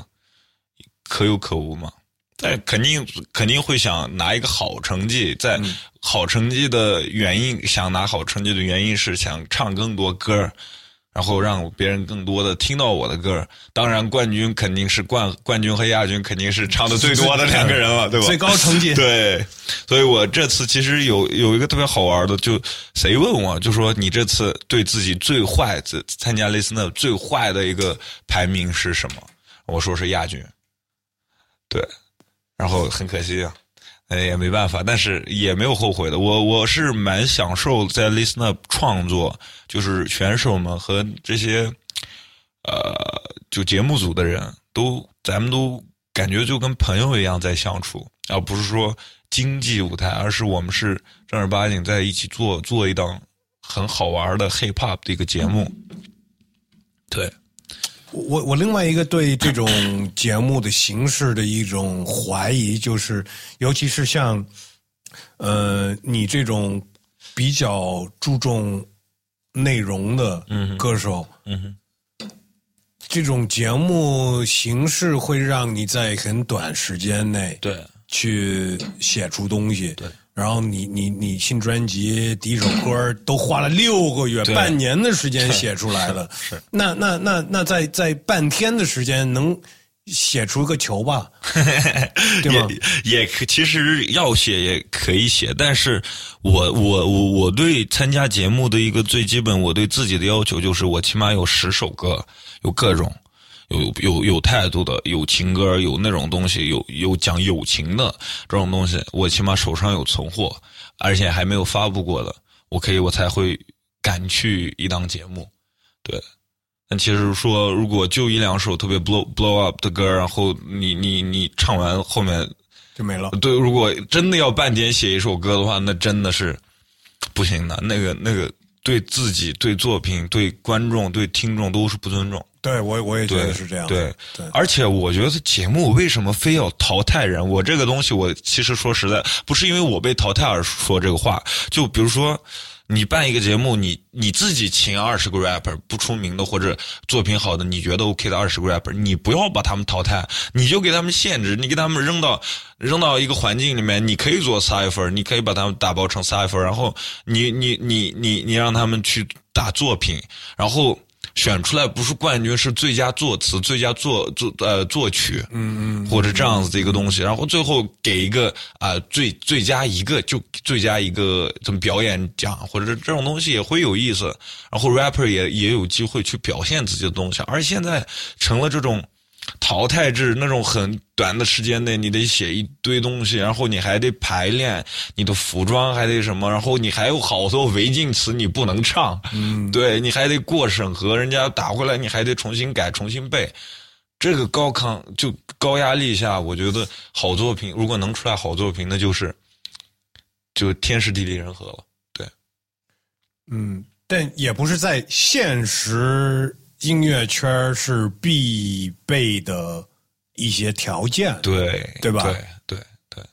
可有可无嘛。但肯定肯定会想拿一个好成绩，在好成绩的原因，想拿好成绩的原因是想唱更多歌。然后让别人更多的听到我的歌，当然冠军肯定是冠冠军和亚军肯定是唱的最多的两个人了，(laughs) 对吧？最高成绩 (laughs) 对，所以我这次其实有有一个特别好玩的，就谁问我就说你这次对自己最坏参参加 Listen 最坏的一个排名是什么？我说是亚军，对，然后很可惜啊。哎，也没办法，但是也没有后悔的。我我是蛮享受在 Listen Up 创作，就是选手们和这些，呃，就节目组的人都，咱们都感觉就跟朋友一样在相处，而不是说经济舞台，而是我们是正儿八经在一起做做一档很好玩的 Hip Hop 的一个节目，对。我我另外一个对这种节目的形式的一种怀疑，就是尤其是像，呃，你这种比较注重内容的歌手，嗯这种节目形式会让你在很短时间内对去写出东西，对。然后你你你新专辑第一首歌 (laughs) 都花了六个月、半年的时间写出来的，(laughs) 是那那那那在在半天的时间能写出一个球吧？(laughs) 对吗？也可其实要写也可以写，但是我我我我对参加节目的一个最基本，我对自己的要求就是我起码有十首歌，有各种。有有有态度的，有情歌，有那种东西，有有讲友情的这种东西，我起码手上有存货，而且还没有发布过的，我可以我才会敢去一档节目，对。但其实说，如果就一两首特别 blow blow up 的歌，然后你你你唱完后面就没了。对，如果真的要半天写一首歌的话，那真的是不行的。那个那个对自己、对作品、对观众、对听众都是不尊重。对，我我也觉得是这样。对对，而且我觉得节目为什么非要淘汰人？我这个东西，我其实说实在，不是因为我被淘汰而说这个话。就比如说，你办一个节目，你你自己请二十个 rapper 不出名的或者作品好的，你觉得 OK 的二十个 rapper，你不要把他们淘汰，你就给他们限制，你给他们扔到扔到一个环境里面，你可以做 cipher，你可以把他们打包成 cipher，然后你你你你你让他们去打作品，然后。选出来不是冠军，是最佳作词、最佳作作呃作曲，嗯嗯，或者这样子的一个东西，然后最后给一个啊、最最佳一个就最佳一个怎么表演奖，或者这种东西也会有意思，然后 rapper 也也有机会去表现自己的东西，而现在成了这种。淘汰制那种很短的时间内，你得写一堆东西，然后你还得排练，你的服装还得什么，然后你还有好多违禁词你不能唱，嗯，对你还得过审核，人家打回来你还得重新改、重新背。这个高亢就高压力下，我觉得好作品如果能出来好作品，那就是就天时地利人和了。对，嗯，但也不是在现实音乐圈是必备的一些条件，对，对吧对对对，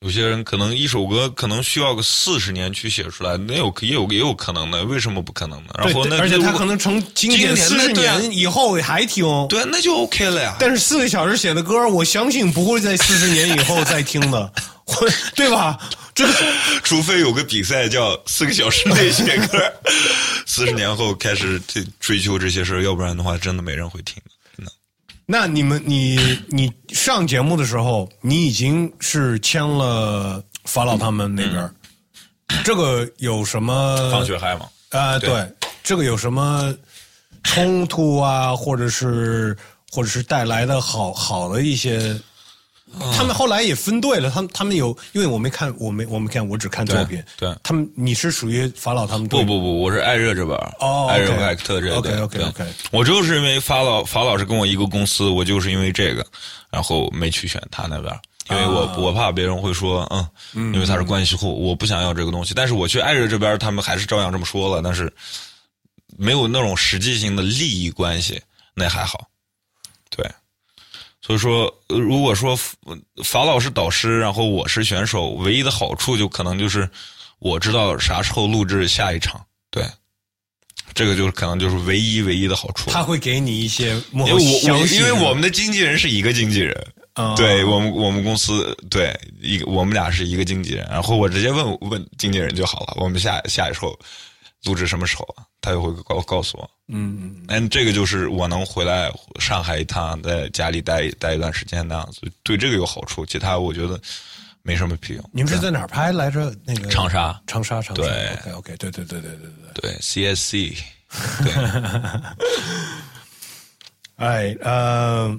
有些人可能一首歌可能需要个四十年去写出来，那有也有也有可能的，为什么不可能呢？然后对，那而且他可能成经经典典四十年以后还听。对，那就 OK 了呀。但是四个小时写的歌，我相信不会在四十年以后再听的，会 (laughs) (laughs) 对吧？这个除非有个比赛叫四个小时内写歌，(laughs) 四十年后开始这追求这些事儿，要不然的话，真的没人会听的。真的那你们，你你上节目的时候，你已经是签了法老他们那边儿，这个有什么放学嗨吗？啊、对对，这个有什么冲突啊，或者是或者是带来的好好的一些。他们后来也分队了，他们他们有，因为我没看，我没我没看，我只看作品。对对他们你是属于法老他们队不不不，我是艾热这边，哦艾热和艾克特这边。OK，OK，OK 我就是因为法老法老是跟我一个公司，我就是因为这个，然后没去选他那边。因为我、啊我怕别人会说，嗯，因为他是关系户，我不想要这个东西。但是我去艾热这边，他们还是照样这么说了，但是没有那种实际性的利益关系，那还好。对，所以说，呃如果说呃法老是导师，然后我是选手，唯一的好处就可能就是我知道啥时候录制下一场，对，这个就是可能就是唯一唯一的好处。他会给你一些幕因后为我我消息，因为我们的经纪人是一个经纪人，啊对我们我们公司对一个我们俩是一个经纪人，然后我直接问问经纪人就好了，我们下下一首录制什么时候啊？他就会告告诉我。嗯嗯嗯，这个就是我能回来上海一趟，在家里待待一段时间那样子，对这个有好处。其他我觉得没什么屁用。你们是在哪儿拍来着？那个长沙长沙，长沙。对，OK OK，对对对对对对。对 CSC，对哎，(laughs) 呃，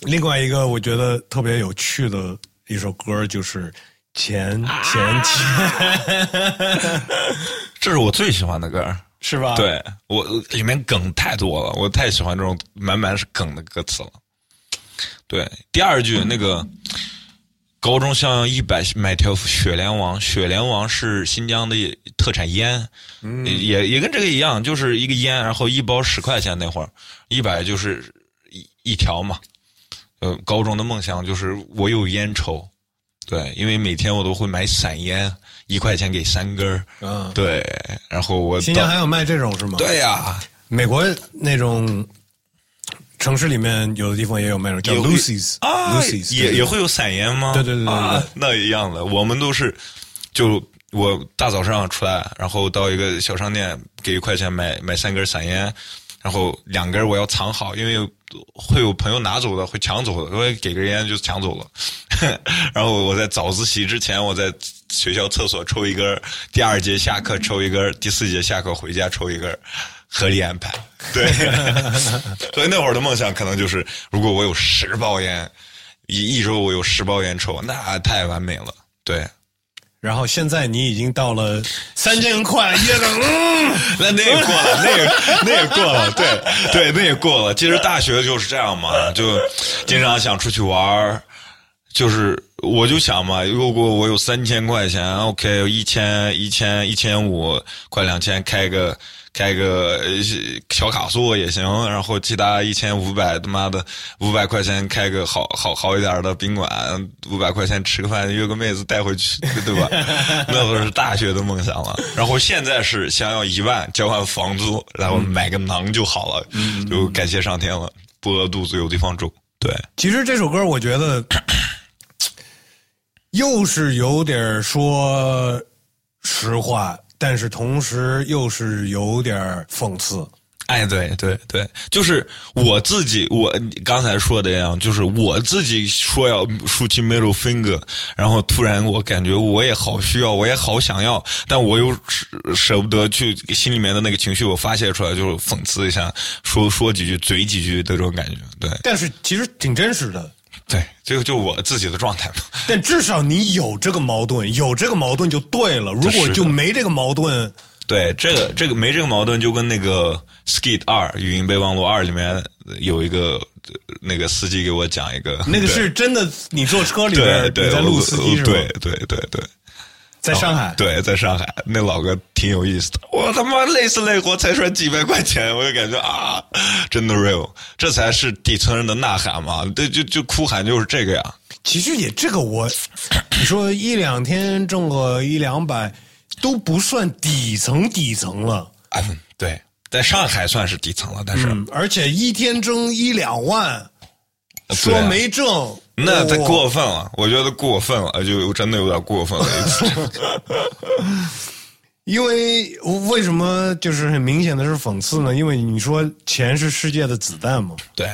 另外一个我觉得特别有趣的一首歌就是前前前，(laughs) 这是我最喜欢的歌儿。是吧？，对我里面梗太多了，我太喜欢这种满满是梗的歌词了。对，第二句那个高中像一百买条雪莲王，雪莲王是新疆的特产烟，也也跟这个一样，就是一个烟，然后一包十块钱那会儿，一百就是一一条嘛。呃，高中的梦想就是我有烟抽，对，因为每天我都会买散烟，一块钱给三根儿，嗯，对，然后我新到疆还有卖这种是吗？，对呀、美国那种城市里面有的地方也有卖叫 Lucy's 啊 Lucy's 也也会有散烟吗？对对对对对啊，那一样的，我们都是就我大早上出来，然后到一个小商店给一块钱买买三根散烟，然后两根我要藏好，因为会有朋友拿走的，会抢走的，我也给根烟就抢走了。(laughs) 然后我在早自习之前，我在学校厕所抽一根，第二节下课抽一根，第四节下课回家抽一根。合理安排，对，(laughs) 所以那会儿的梦想可能就是，如果我有十包烟，一一周我有十包烟抽，那太完美了。对，然后现在你已经到了 (laughs) 三千块耶的，(laughs) 嗯，那那也过了，(laughs) 那也那也过了，对对，那也过了。其实大学就是这样嘛，就经常想出去玩儿，就是我就想嘛，如果我有三千块钱，OK，一千一千一千五，快两千，开个开个呃小卡座也行，然后其他一千五百，他妈的五百块钱开个好好好一点的宾馆，五百块钱吃个饭，约个妹子带回去，(laughs) 对吧？那不是大学的梦想了。然后现在是想要一万交换房租，然后买个囊就好了，就感谢上天了，不饿肚子有地方住。对，其实这首歌我觉得又是有点说实话，但是同时又是有点讽刺。哎，对对对，就是我自己，我刚才说的一样，就是我自己说要竖起 middle finger，然后突然我感觉我也好需要，我也好想要，但我又舍舍不得去心里面的那个情绪，我发泄出来，就是讽刺一下，说说几句，嘴几句的这种感觉。对但是其实挺真实的。对，这个就我自己的状态嘛。但至少你有这个矛盾，有这个矛盾就对了。如果就没这个矛盾，对，这个这个没这个矛盾，就跟那个《Skid 二语音备忘录二》里面有一个呃那个司机给我讲一个，那个是真的。你坐车里对边，你在录司机是吧？对对对对，在上海。对，在上海，那老哥挺有意思的。我他妈累死累活才赚几百块钱，我就感觉啊，真的 real，这才是底层人的呐喊嘛。对，就就哭喊就是这个呀。其实也这个我，(coughs) 你说一两天挣个一两百，都不算底层底层了。啊，对，在上海算是底层了，但是、嗯，而且一天挣一两万，说没挣，那太过分了，我觉得过分了，就真的有点过分了。(laughs) 因为为什么就是很明显的是讽刺呢？因为你说钱是世界的子弹嘛，对，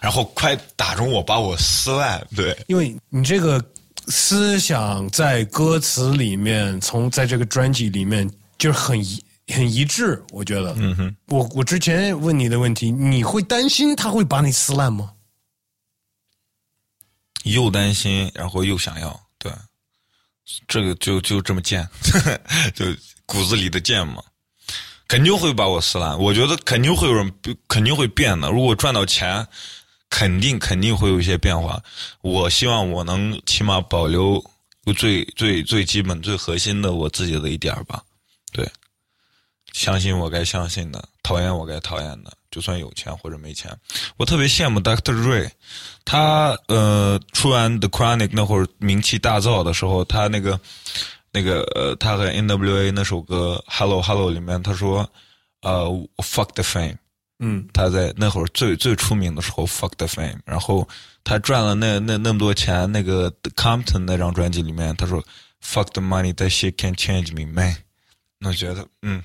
然后快打中我，把我撕烂。对，因为你这个思想在歌词里面，从在这个专辑里面就是很一很一致，我觉得。嗯哼，我我之前问你的问题，你会担心他会把你撕烂吗？又担心，然后又想要，对，这个就就这么贱，(laughs) 就骨子里的贱嘛，肯定会把我撕烂。我觉得肯定会有人，肯定会变的。如果赚到钱，肯定肯定会有一些变化。我希望我能起码保留最最最基本、最核心的我自己的一点吧。对，相信我该相信的，讨厌我该讨厌的，就算有钱或者没钱，我特别羡慕 Dr. Dre，他呃出完 The Chronic 那会儿名气大噪的时候，他那个那个呃，他和 N.W.A 那首歌 Hello Hello 里面他说呃 Fuck the fame。嗯，他在那会儿最最出名的时候，fuck the fame，然后他赚了那那那么多钱，那个 Compton 那张专辑里面，他说 fuck the money，that shit can change me man，那我觉得嗯，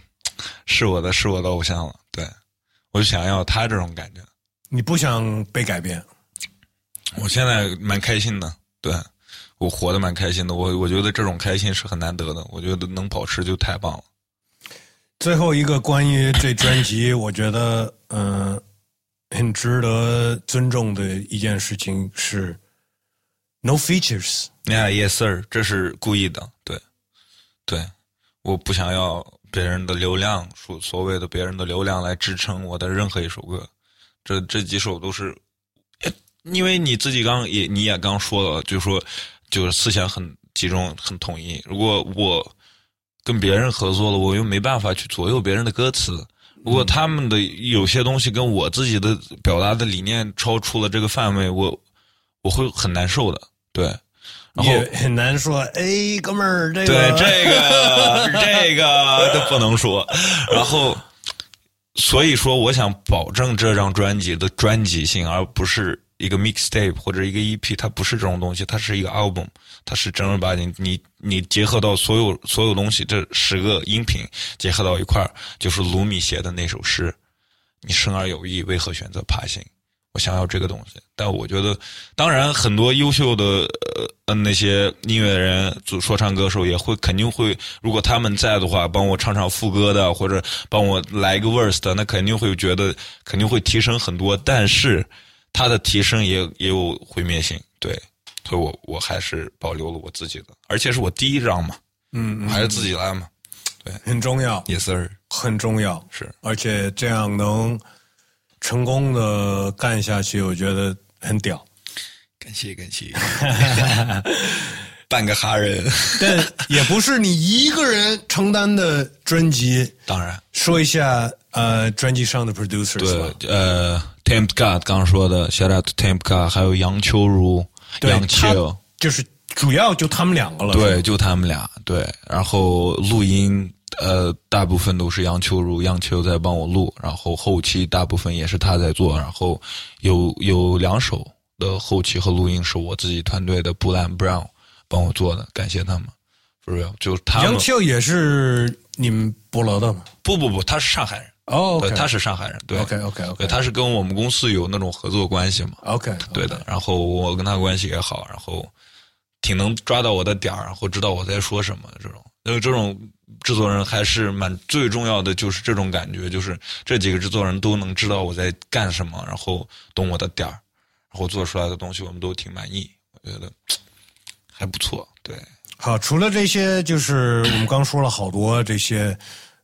是我的是我的偶像了，对我就想要他这种感觉，你不想被改变，我现在蛮开心的，对我活得蛮开心的，我我觉得这种开心是很难得的，我觉得能保持就太棒了。最后一个关于这专辑，我觉得嗯、呃很值得尊重的一件事情是 no features。Yeah, yes, sir，这是故意的，对，对，我不想要别人的流量，所所谓的别人的流量来支撑我的任何一首歌，这这几首都是，因为你自己刚也你也刚说了，就说就是思想很集中，很统一。如果我跟别人合作了，我又没办法去左右别人的歌词。如果他们的有些东西跟我自己的表达的理念超出了这个范围，我我会很难受的。对，然后也很难说，哎，哥们儿，这个对这个这个都不能说。然后，所以说，我想保证这张专辑的专辑性，而不是一个 mixtape 或者一个 EP，它不是这种东西，它是一个 album，它是正儿八经，你你结合到所有所有东西，这十个音频结合到一块儿，就是卢米写的那首诗：“你生而有意，为何选择爬行？”我想要这个东西，但我觉得，当然很多优秀的呃呃那些音乐人、就说唱歌手也会肯定会，如果他们在的话，帮我唱唱副歌的，或者帮我来一个 verse 的，那肯定会觉得肯定会提升很多，但是他的提升也也有毁灭性，对，所以我我还是保留了我自己的，而且是我第一张嘛，嗯，我还是自己来嘛。对很重要，，yes sir，很重要，是。而且这样能成功的干下去，我觉得很屌。感谢感谢，(laughs) 半个哈人，但也不是你一个人承担的专辑。当然。说一下呃，专辑上的 producers 吧。对，呃，Temp God 刚刚说的，shout out to Temp God，还有杨秋如、对，杨秋，就是主要就他们两个了。对，就他们俩，对，然后录音，呃，大部分都是杨秋如、杨秋在帮我录，然后后期大部分也是他在做，然后有有两首的后期和录音是我自己团队的布兰 Brown 帮我做的，感谢他们，for real，就杨，秋也是你们菠萝的吗？不不不，他是上海人，哦对，，OK，他是上海人，对 OK OK，OK 他是跟我们公司有那种合作关系嘛，OK，对的。然后我跟他关系也好，然后挺能抓到我的点儿，然后知道我在说什么这种。因为这种制作人还是蛮最重要的，就是这种感觉，就是这几个制作人都能知道我在干什么，然后懂我的点儿，然后做出来的东西我们都挺满意，我觉得 (tsk) 还不错。对，好，除了这些，就是我们刚说了好多这些，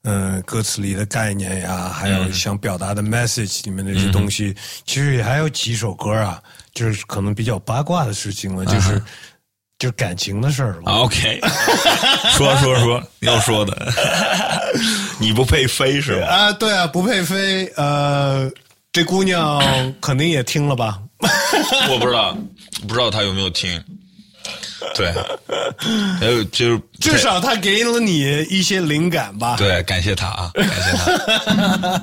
嗯、歌词里的概念呀，还有想表达的 message 里面的一些东西，其实也还有几首歌啊，就是可能比较八卦的事情了，就是、就是感情的事儿了。OK，(laughs) 说说说要说的，(laughs) 你不配飞是吧？啊，对啊，不配飞，呃，这姑娘肯定也听了吧？(laughs) 我不知道，不知道她有没有听。(laughs) 对，还有就是 (laughs) 至少他给了你一些灵感吧？对，感谢他啊，(laughs) 感谢他。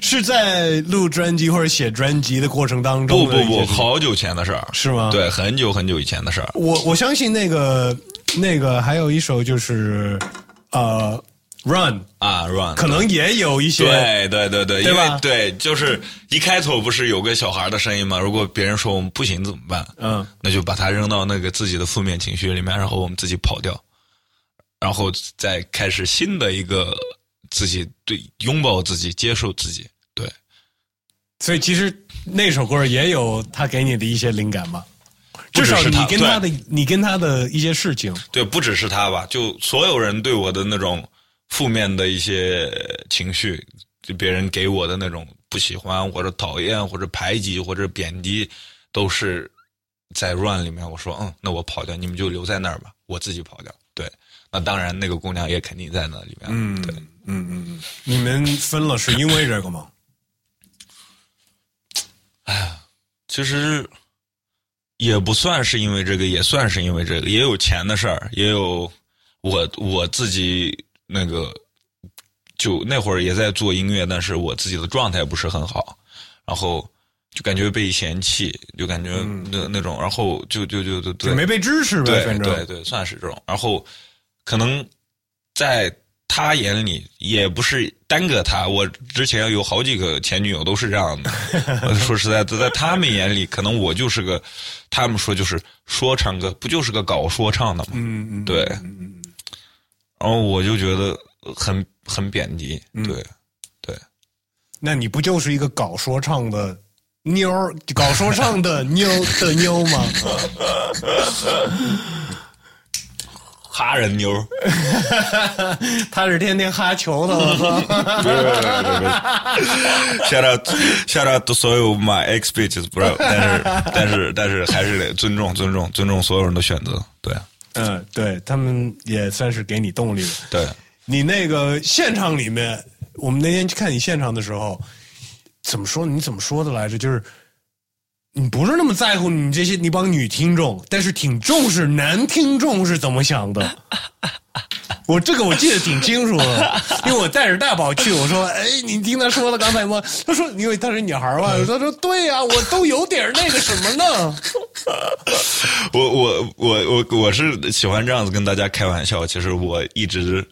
是在录专辑或者写专辑的过程当中不不不，好久前的事儿，是吗？对，很久很久以前的事儿。我我相信那个那个还有一首就是呃，Run，啊，run，可能也有一些对对对对，因对吧为对，就是一开头不是有个小孩的声音吗？如果别人说我们不行怎么办？嗯，那就把他扔到那个自己的负面情绪里面，然后我们自己跑掉，然后再开始新的一个自己对拥抱自己、接受自己。对，所以其实那首歌也有他给你的一些灵感吧。至少你跟他的你跟他的一些事情，对，不只是他吧，就所有人对我的那种负面的一些情绪，就别人给我的那种不喜欢或者讨厌或者排挤或者贬低，都是在 run 里面我说，嗯，那我跑掉，你们就留在那儿吧，我自己跑掉。对，那当然那个姑娘也肯定在那里面。嗯对，嗯嗯嗯，你们分了是因为这个吗？(sighs) 哎呀其实也不算是因为这个，也算是因为这个，也有钱的事儿，也有我我自己那个，就那会儿也在做音乐，但是我自己的状态不是很好，然后就感觉被嫌弃，就感觉那、那种，然后就就就就没被支持呗，对反正对对，算是这种。然后可能在他眼里也不是单个他，我之前有好几个前女友都是这样的。(laughs) 说实在的，在他们眼里，可能我就是个，他们说就是说唱歌，不就是个搞说唱的嘛？嗯嗯，对。然后我就觉得很很贬低，嗯对对。那你不就是一个搞说唱的妞儿，搞说唱的妞的妞吗？哈人妞儿，(laughs) 他是天天哈球的，(laughs) 我操！别别别别别！shout out shout out 所有 my ex bitches，不知道，但是但是但是还是得尊重尊重尊重所有人的选择，对嗯，对他们也算是给你动力了。对。你那个现场里面，我们那天去看你现场的时候，怎么说？你怎么说的来着？就是你不是那么在乎你这些你帮女听众，但是挺重视男听众是怎么想的。我这个我记得挺清楚的，(laughs) 因为我带着大宝去，我说：“哎，你听他说了刚才吗？”他说：“因为她是女孩嘛。”他说：“对呀、我都有点那个什么呢。(laughs) 我我我我我是喜欢这样子跟大家开玩笑。其实我一直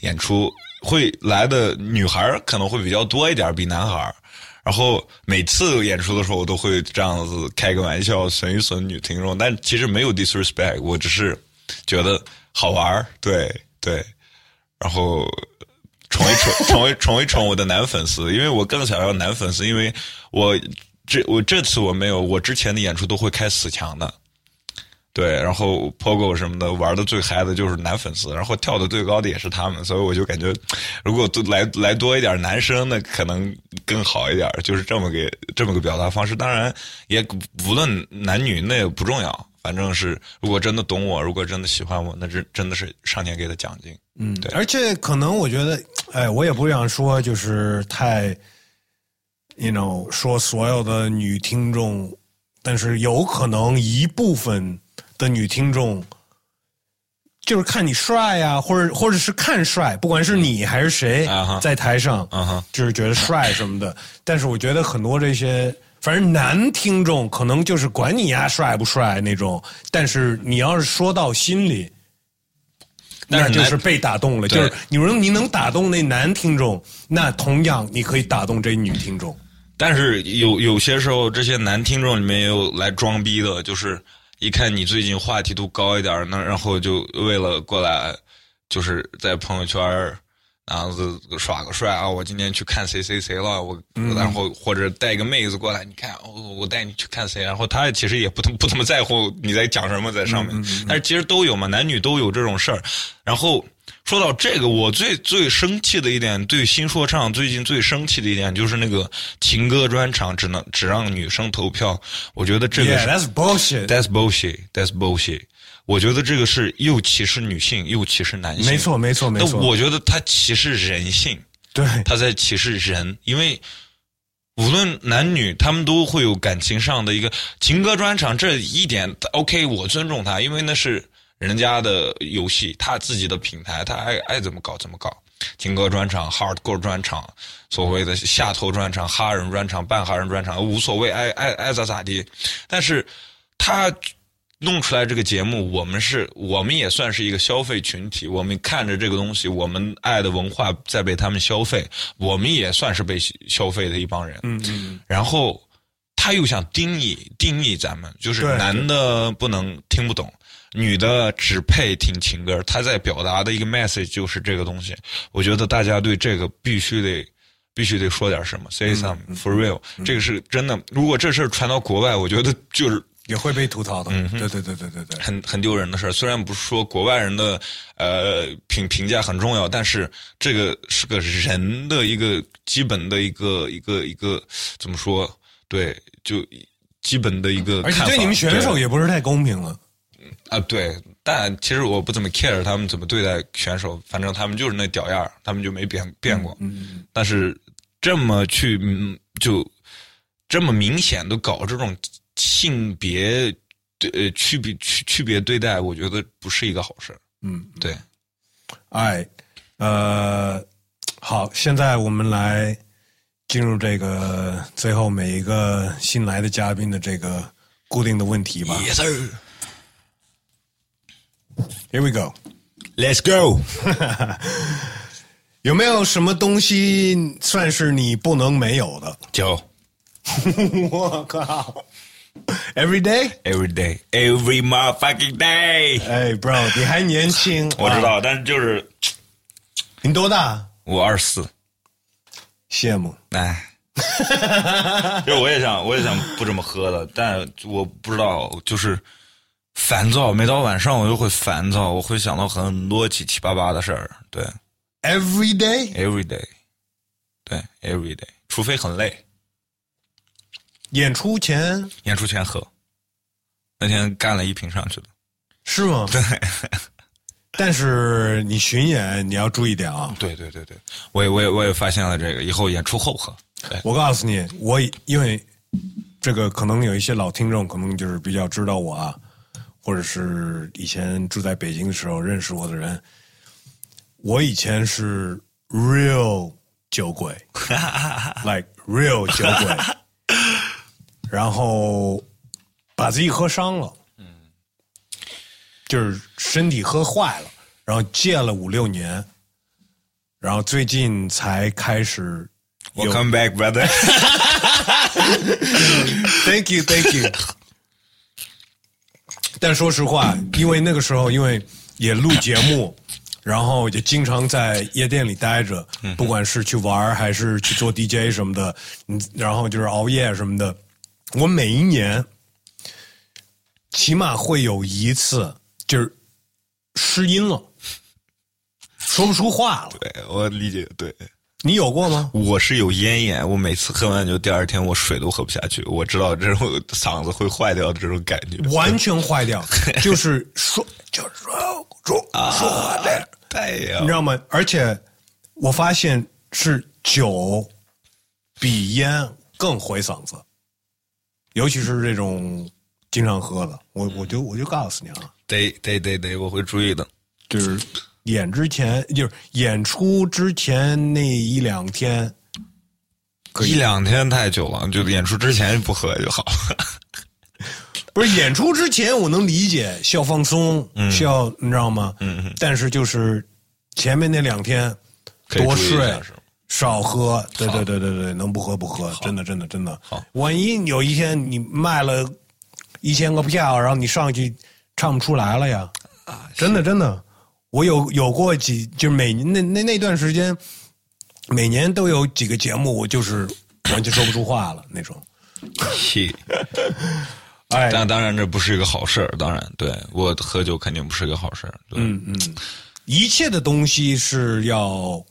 演出会来的女孩儿可能会比较多一点，比男孩儿。然后每次演出的时候，我都会这样子开个玩笑，损一损女听众。但其实没有 disrespect，我只是觉得好玩儿，对对。然后宠一宠，宠一宠一宠我的男粉丝，因为我更想要男粉丝，因为我这我这次我没有，我之前的演出都会开死墙的。对，然后 POGO 什么的玩的最嗨的就是男粉丝，然后跳的最高的也是他们，所以我就感觉，如果都来来多一点男生，那可能更好一点，就是这么个这么个表达方式。当然，也无论男女那也不重要，反正是如果真的懂我，如果真的喜欢我，那真真的是上天给的奖金。嗯，对而且可能我觉得，哎，我也不想说就是太，you know，说所有的女听众，但是有可能一部分的女听众，就是看你帅呀、或者或者是看帅，不管是你还是谁在台上，嗯哼，就是觉得帅什么的。但是我觉得很多这些，反正男听众可能就是管你呀帅不帅那种，但是你要是说到心里，那就是被打动了。就是你说你能打动那男听众，那同样你可以打动这女听众。但是有有些时候，这些男听众里面也有来装逼的，就是一看你最近话题度高一点，那然后就为了过来，就是在朋友圈儿然后子耍个帅啊！我今天去看谁谁谁了，我、然后或者带个妹子过来，你看，哦，我带你去看谁，然后他其实也不不怎么在乎你在讲什么在上面，但是其实都有嘛，男女都有这种事儿。然后说到这个，我最最生气的一点，对新说唱最近最生气的一点就是那个情歌专场只能只让女生投票，我觉得这个 Yeah, 是 that's bullshit. That's bullshit. That's bullshit. 我觉得这个是又歧视女性，又歧视男性。没错，没错，没那错。我觉得他歧视人性，对，他在歧视人，因为无论男女，他们都会有感情上的一个情歌专场，这一点 OK，我尊重他，因为那是人家的游戏，他自己的平台，他爱爱怎么搞怎么搞。情歌专场、hardcore 专场、所谓的下头专场、哈人专场、半哈人专场，无所谓，爱爱爱咋咋地。但是他弄出来这个节目，我们是，我们也算是一个消费群体。我们看着这个东西，我们爱的文化在被他们消费，我们也算是被消费的一帮人。嗯嗯，然后他又想定义定义咱们，就是男的不能听不懂，女的只配听情歌。他在表达的一个 message 就是这个东西。我觉得大家对这个必须得必须得说点什么，say some for real、这个是真的。如果这事儿传到国外，我觉得就是也会被吐槽的。对对对对对对。很很丢人的事儿。虽然不是说国外人的呃评评价很重要，但是这个是个人的一个基本的一个一个一个怎么说？对，就基本的一个而且。对你们选手也不是太公平了。啊，对，但其实我不怎么 care 他们怎么对待选手，反正他们就是那屌样儿他们就没变变过。嗯，但是这么去嗯就这么明显的搞这种性别呃区别区区别对待，我觉得不是一个好事儿。嗯，对，哎，呃，好，现在我们来进入这个最后每一个新来的嘉宾的这个固定的问题吧。Yes sir. Here we go。Let's go. (laughs) 有没有什么东西算是你不能没有的？酒 (laughs) 我靠 (laughs) Every day？every day, every motherfucking day. 哎，bro，你还年轻，(laughs) 我知啊道，但是就是你多大？我二十四，羡慕。哎，(laughs) 就是我也想，我也想不这么喝了，但我不知道，就是烦躁。每到晚上我就会烦躁，我会想到很多七七八八的事儿。对 Every day？，every day，对，every day，除非很累，演出前演出前喝。那天干了一瓶上去的，是吗？(laughs) 对。但是你巡演你要注意点啊！对对对对，我也我也我也发现了这个，以后演出后喝。我告诉你，我因为这个可能有一些老听众可能就是比较知道我啊，或者是以前住在北京的时候认识我的人，我以前是 real 酒鬼，(laughs) like real 酒鬼，然后把自己喝伤了，嗯，就是身体喝坏了，然后戒了五六年，然后最近才开始有 Welcome back, brother。(laughs) Thank you, thank you。但说实话，因为那个时候因为也录节目，然后也经常在夜店里待着，不管是去玩还是去做 DJ 什么的，嗯，然后就是熬夜什么的。我每一年起码会有一次就是失音了，说不出话了。对，我理解，对。你有过吗？我是有咽炎，我每次喝完酒，第二天我水都喝不下去。我知道这种嗓子会坏掉的这种感觉。完全坏掉，(laughs) 就是说，就是说说说话的，对呀你知道吗？而且我发现是酒比烟更毁嗓子，尤其是这种经常喝的。我我就我就告诉你啊，得得得得，我会注意的。就是演之前，就是演出之前那一两天，可一两天太久了，就演出之前不喝就好了。(laughs) 不是演出之前我能理解需要放松，需要你知道吗？嗯嗯，但是就是前面那两天多睡少喝，对对对对对，能不喝不喝，真的真的真的。好，万一有一天你卖了一千个票，然后你上去唱不出来了呀？啊，真的真的，我有有过几，就是每那那那段时间，每年都有几个节目，我就是 (coughs) 完全说不出话了那种。气，(laughs) 哎，但当然这不是一个好事儿，当然对。我喝酒肯定不是一个好事儿，对、嗯嗯，一切的东西是要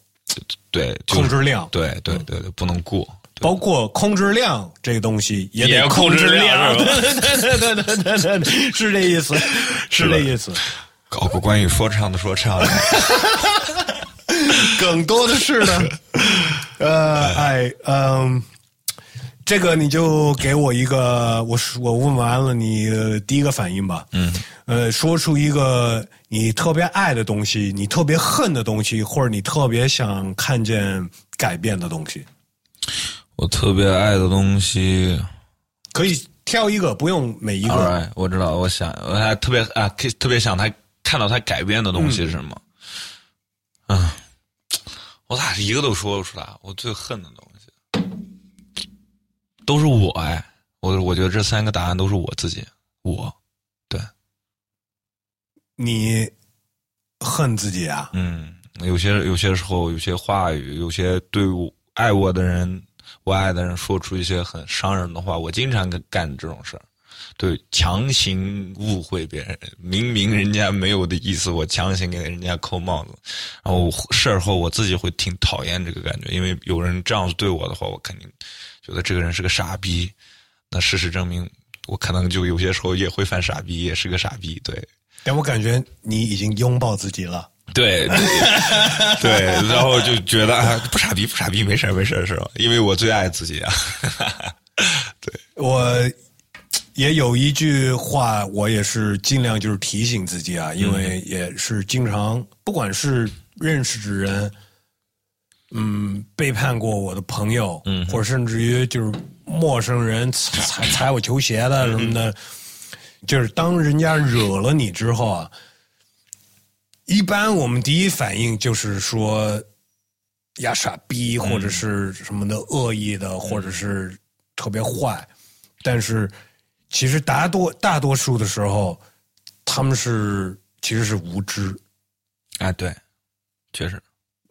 对，控制量，对对对对，不能过。包括控制量这个东西也得控制量，对对对对对对，是这意思，是这意思。搞个关于说唱的说唱，(laughs) 更多的是呢，呃哎，嗯。这个你就给我一个，我说我问完了你的第一个反应吧，嗯，呃，说出一个你特别爱的东西，你特别恨的东西，或者你特别想看见改变的东西，我特别爱的东西。可以挑一个，不用每一个。right，我知道，我想，我还特别啊，可以特别想他看到他改变的东西是什么？嗯，我咋一个都说不出来？我最恨的都是我哎，我我觉得这三个答案都是我自己，我，对，你恨自己啊？嗯，有些有些时候，有些话语，有些对我爱我的人，我爱的人说出一些很伤人的话，我经常干干这种事儿。对，强行误会别人，明明人家没有的意思，我强行给人家扣帽子，然后事儿后我自己会挺讨厌这个感觉，因为有人这样子对我的话，我肯定觉得这个人是个傻逼。那事实证明，我可能就有些时候也会犯傻逼，也是个傻逼。对，但我感觉你已经拥抱自己了。对对对，然后就觉得啊，不傻逼不傻逼，没事儿没事儿是吧？因为我最爱自己啊。(laughs) 对我也有一句话，我也是尽量就是提醒自己啊，因为也是经常，不管是认识的人，嗯，背叛过我的朋友，嗯，或者甚至于就是陌生人踩踩踩我球鞋的什么的，就是当人家惹了你之后啊，一般我们第一反应就是说呀傻逼，或者是什么的恶意的，或者是特别坏，但是其实大多大多数的时候，他们是其实是无知。啊，对，确实，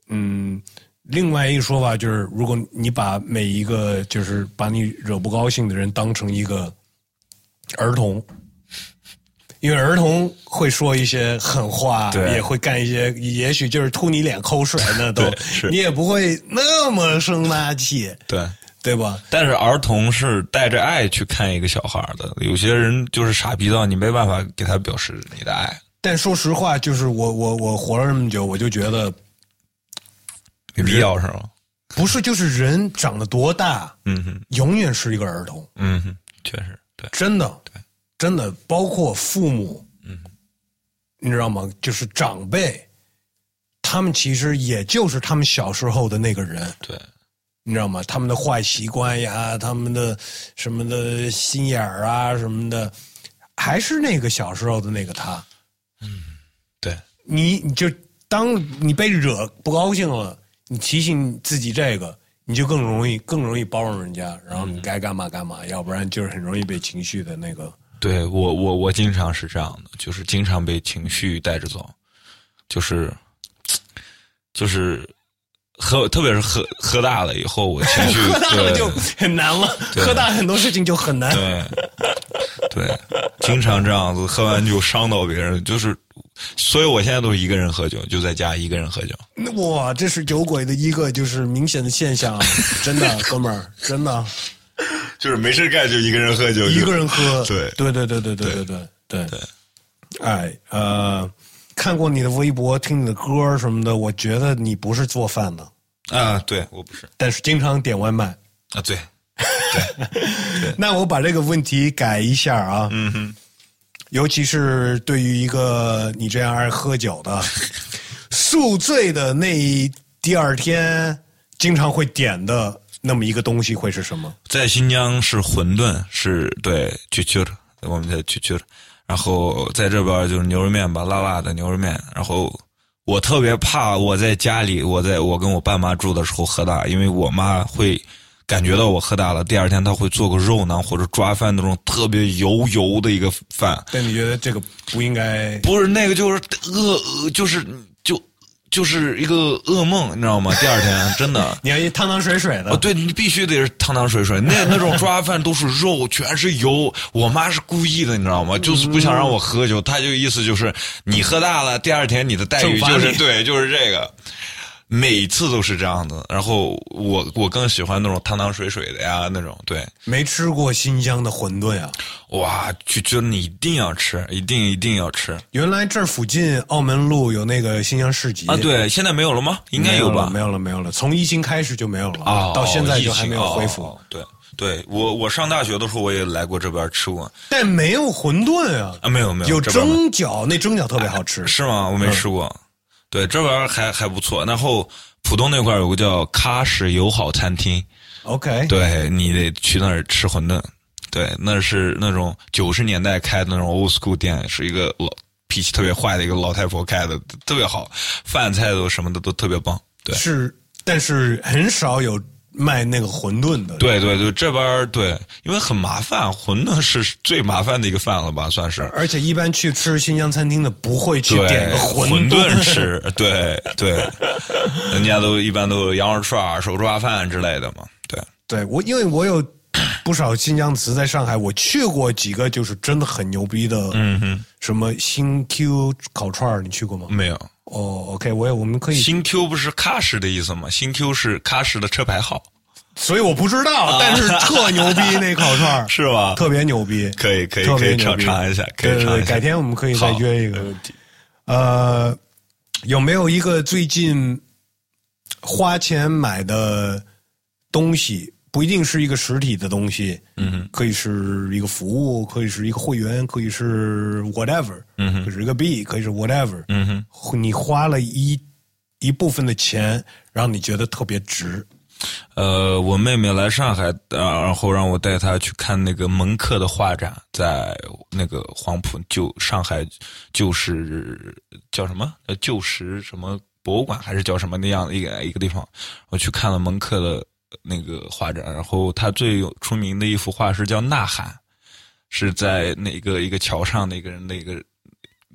嗯，另外一个说法就是，如果你把每一个就是把你惹不高兴的人当成一个儿童，因为儿童会说一些狠话，对也会干一些，也许就是吐你脸口水那都 (laughs) 你也不会那么生那气，对。对吧？但是儿童是带着爱去看一个小孩的，有些人就是傻逼到你没办法给他表示你的爱，但说实话，就是我我我活了这么久，我就觉得没必要是吗？不是，就是人长得多大，嗯哼，永远是一个儿童。嗯哼，确实，对，真的，对，真的，包括父母，嗯，你知道吗？就是长辈，他们其实也就是他们小时候的那个人，对，你知道吗？他们的坏习惯呀，他们的什么的心眼儿啊，什么的，还是那个小时候的那个他。嗯对，你你就当你被惹不高兴了，你提醒自己这个，你就更容易更容易包容人家，然后你该干嘛干嘛，要不然就是很容易被情绪的那个。对我我我经常是这样的，就是经常被情绪带着走，就是就是喝，特别是喝喝大了以后，我情绪 (laughs) 喝大了就很难了，喝大很多事情就很难。对 (laughs) 对，经常这样子，喝完酒伤到别人，就是，所以我现在都是一个人喝酒，就在家一个人喝酒。哇，这是酒鬼的一个就是明显的现象，真的，哥们儿，真的，(laughs) 就是没事干就一个人喝酒，一个人喝，对对对对对对对对对对，哎，呃，看过你的微博，听你的歌什么的，我觉得你不是做饭的，啊，对我不是但是经常点外卖。啊，对，(laughs) 那我把这个问题改一下啊，嗯哼，尤其是对于一个你这样爱喝酒的，(laughs) 宿醉的那一第二天，经常会点的那么一个东西会是什么？在新疆是馄饨，是对，就就我们在去去，然后在这边就是牛肉面吧，辣辣的牛肉面。然后我特别怕我在家里，我在我跟我爸妈住的时候喝大，因为我妈会感觉到我喝大了，第二天他会做个肉囊或者抓饭那种特别油油的一个饭。但你觉得这个不应该？不是那个，就是恶，就是就。就是一个噩梦，你知道吗？第二天真的，(laughs) 你要一汤汤水水的。哦，对你必须得是汤汤水水。那那种抓饭都是肉，全是油。我妈是故意的，你知道吗？就是不想让我喝酒。她就意思就是你喝大了，第二天你的待遇就是对，就是这个。每次都是这样子，然后我我更喜欢那种汤汤水水的呀，那种对。没吃过新疆的馄饨啊？哇，就觉得你一定要吃，一定一定要吃。原来这儿附近澳门路有那个新疆市集啊？对，现在没有了吗？应该有吧？没有了，没有了。从疫情开始就没有了啊，到现在就还没有恢复。对，对我我上大学的时候我也来过这边吃过，但没有馄饨啊啊，没有没有，有蒸饺，那蒸饺特别好吃，是吗？我没吃过。对，这玩意儿还还不错。然后浦东那块有个叫喀什友好餐厅，OK，对你得去那儿吃馄饨。对，那是那种九十年代开的那种 old school 店，是一个老脾气特别坏的一个老太婆开的，特别好，饭菜都什么的都特别棒。对，是，但是很少有。卖那个馄饨的，对对对，这边对，因为很麻烦，馄饨是最麻烦的一个饭了吧，算是。而且一般去吃新疆餐厅的不会去点个馄饨吃，对对，人家都一般都羊肉串、手抓饭之类的嘛，对。对我，因为我有不少新疆词在上海，我去过几个就是真的很牛逼的，嗯哼，什么新 Q 烤串你去过吗？没有。哦，OK，我也我们可以。新 Q 不是喀什的意思吗？新 Q 是喀什的车牌号，所以我不知道，但是特牛逼 (laughs) 那烤串是吧？特别牛逼，可以可以可以尝尝一下，可以尝一下。改天我们可以再约一个。呃，有没有一个最近花钱买的东西？不一定是一个实体的东西，嗯，可以是一个服务，可以是一个会员，可以是 whatever，嗯，可以是一个币，可以是 whatever，嗯哼，你花了一一部分的钱，让你觉得特别值。呃，我妹妹来上海，然后让我带她去看那个蒙克的画展，在那个黄埔旧上海旧时叫什么？呃，旧时什么博物馆还是叫什么那样的一个一个地方？我去看了蒙克的。那个画展，然后他最有出名的一幅画是叫《呐喊》，是在那个一个桥上的一个人的一个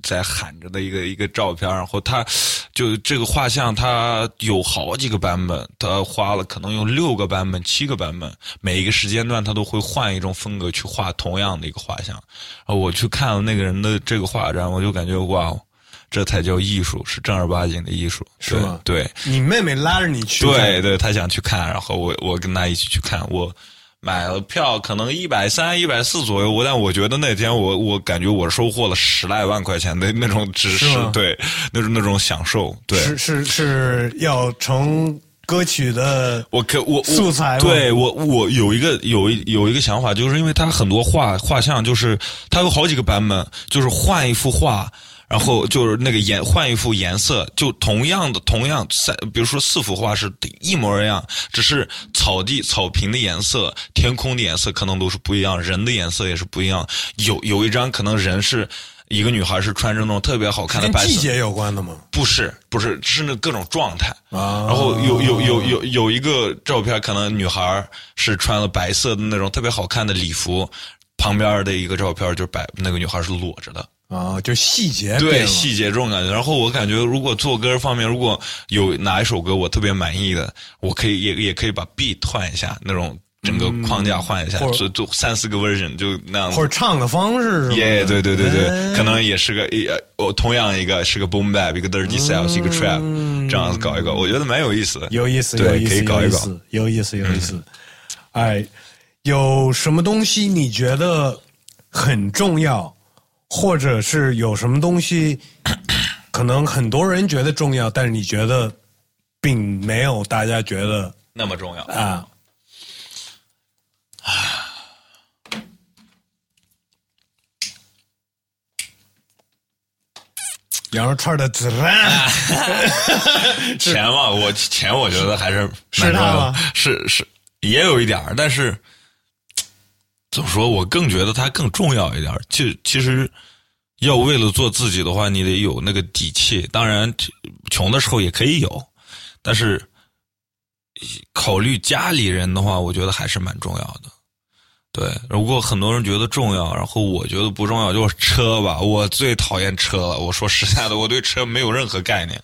在喊着的一个一个照片，然后他就这个画像，他有好几个版本，他画了可能有六个版本、七个版本，每一个时间段他都会换一种风格去画同样的一个画像。然后我去看了那个人的这个画展，我就感觉哇。这才叫艺术，是正儿八经的艺术，是吗？对，你妹妹拉着你去，对对，她想去看，然后我我跟她一起去看，我买了票，可能一百三、一百四左右，我但我觉得那天我我感觉我收获了十来万块钱的那种知识，对，那种那种享受，对，是是是要成歌曲的，我可我素材，对我我有一个有一有一个想法，就是因为它很多画画像，就是它有好几个版本，就是换一幅画。然后就是那个颜换一幅颜色，就同样的同样三，比如说四幅画是一模一样，只是草地草坪的颜色、天空的颜色可能都是不一样，人的颜色也是不一样。有有一张可能人是一个女孩是穿着那种特别好看的白色，季节有关的吗？不是，不是，是那各种状态啊。然后有有有有有一个照片，可能女孩是穿了白色的那种特别好看的礼服，旁边的一个照片就是白那个女孩是裸着的。啊，就细节对细节这种感觉。然后我感觉，如果做歌方面，如果有哪一首歌我特别满意的，我可以也也可以把 beat 换一下，那种整个框架换一下，做做三四个 version 就那样。或者唱的方式，耶，对对对对，可能也是个一我同样一个是个 boom bap，一个 dirty south，一个 trap，这样子搞一搞，我觉得蛮有意思的。有意思，对，可以搞一搞，有意思，有意思。哎，有什么东西你觉得很重要？或者是有什么东西，(coughs) 可能很多人觉得重要，但是你觉得并没有大家觉得那么重要啊？啊！(sighs) 羊肉串的孜然，(laughs) 钱嘛，我钱我觉得还是是他吗？是是，也有一点但是怎么说？我更觉得它更重要一点。其其实，要为了做自己的话，你得有那个底气。当然，穷的时候也可以有，但是考虑家里人的话，我觉得还是蛮重要的。对，如果很多人觉得重要，然后我觉得不重要，就是车吧。我最讨厌车了。我说实在的，我对车没有任何概念。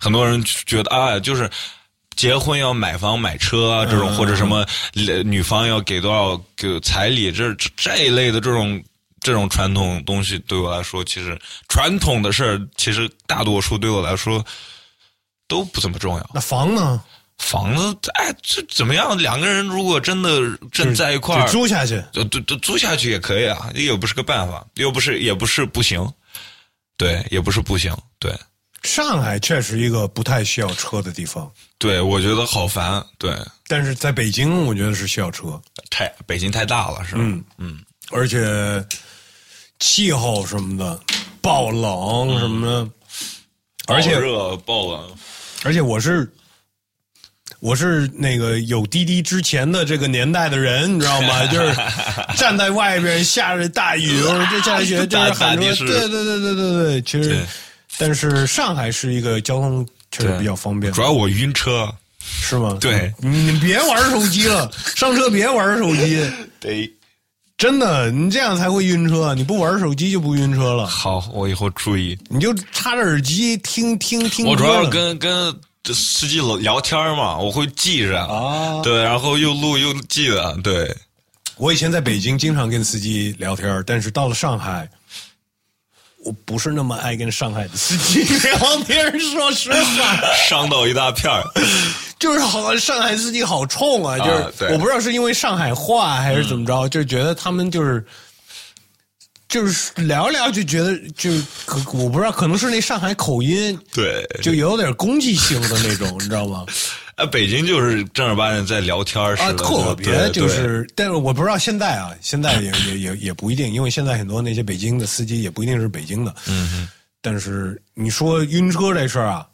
很多人觉得啊，就是结婚要买房买车啊，这种或者什么女方要给多少给彩礼，这这这一类的这种这种传统东西，对我来说，其实传统的事儿，其实大多数对我来说都不怎么重要。那房呢？房子，哎，这怎么样？两个人如果真的真在一块儿，租下去，租租租下去也可以啊，也不是个办法，又不是也不是不行，对，也不是不行，对。上海确实一个不太需要车的地方，对我觉得好烦，对。但是在北京，我觉得是需要车，太北京太大了，是吧？嗯嗯，而且气候什么的，暴冷什么的，而且热暴冷，而且我是。我是那个有滴滴之前的这个年代的人，你知道吗？(laughs) 就是站在外边下着大雨，或者就下着雪，就是很多。对对对对对对，其实，但是上海是一个交通确实比较方便。主要我晕车，是吗？对，你别玩手机了，(laughs) 上车别玩手机。得，真的，你这样才会晕车。你不玩手机就不晕车了。好，我以后注意。你就插着耳机听听听。我主要是跟跟。司机聊天嘛，我会记着啊，对，然后又录又记的，对。我以前在北京经常跟司机聊天，但是到了上海，我不是那么爱跟上海的司机聊天。(laughs) 说实话，伤到一大片儿，就是好上海司机好冲啊，就是我不知道是因为上海话还是怎么着，就觉得他们就是。就是聊聊就觉得就可我不知道可能是那上海口音对就有点攻击性的那种你知道吗？啊，北京就是正儿八经在聊天儿啊，特别就是，但是我不知道现在啊，现在也也也也不一定，因为现在很多那些北京的司机也不一定是北京的，嗯，但是你说晕车这事儿啊，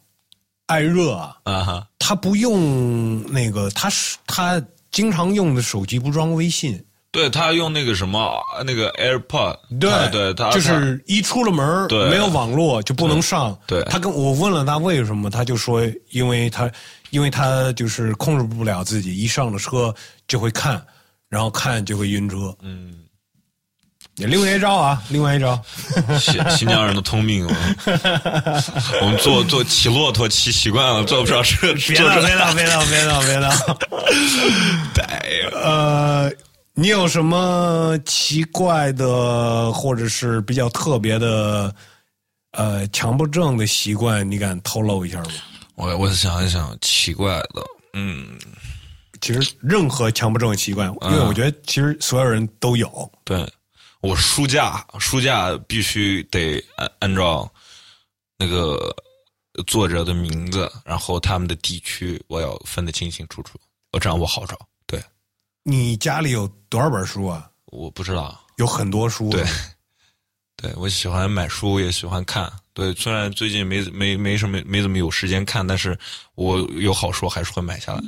爱热啊，啊哈，他不用那个，他是他经常用的手机不装微信。对他用那个什么那个 AirPod，对对，他就是一出了门没有网络就不能上。对，他跟我问了他为什么，他就说，因为他因为他就是控制不了自己，一上了车就会看，然后看就会晕车。嗯，另外一招啊，另外一招，新新疆人的通病。(laughs) 我们坐坐骑骆驼骑习惯了，坐不上车。别闹别闹别闹别闹别闹！对，(laughs) 呃。你有什么奇怪的，或者是比较特别的，呃，强迫症的习惯？你敢透露一下吗？我我想一想，奇怪的，嗯，其实任何强迫症的习惯，因为我觉得其实所有人都有。对，我书架书架必须得按按照那个作者的名字，然后他们的地区，我要分得清清楚楚，我这样我好找。对你家里有多少本书啊？我不知道，有很多书。对，对我喜欢买书，也喜欢看。对，虽然最近没没没什么没怎么有时间看，但是我有好书还是会买下来。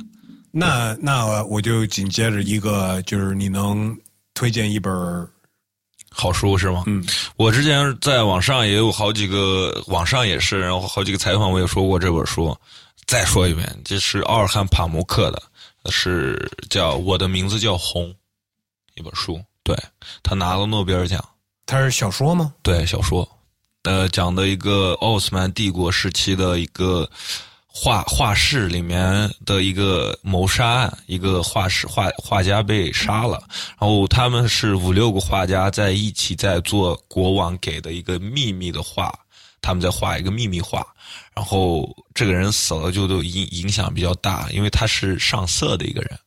那那我就紧接着一个，就是你能推荐一本好书是吗？嗯，我之前在网上也有好几个，网上也是，然后好几个采访我也说过这本书。再说一遍，这是奥尔汉·帕慕克的。是叫我的名字叫红，一本书，对他拿了诺贝尔奖。他是小说吗？对，小说，呃，讲的一个奥斯曼帝国时期的一个画画室里面的一个谋杀案，一个画室画画家被杀了，然后他们是五六个画家在一起在做国王给的一个秘密的画，他们在画一个秘密画。然后这个人死了，就都影影响比较大，因为他是上色的一个人，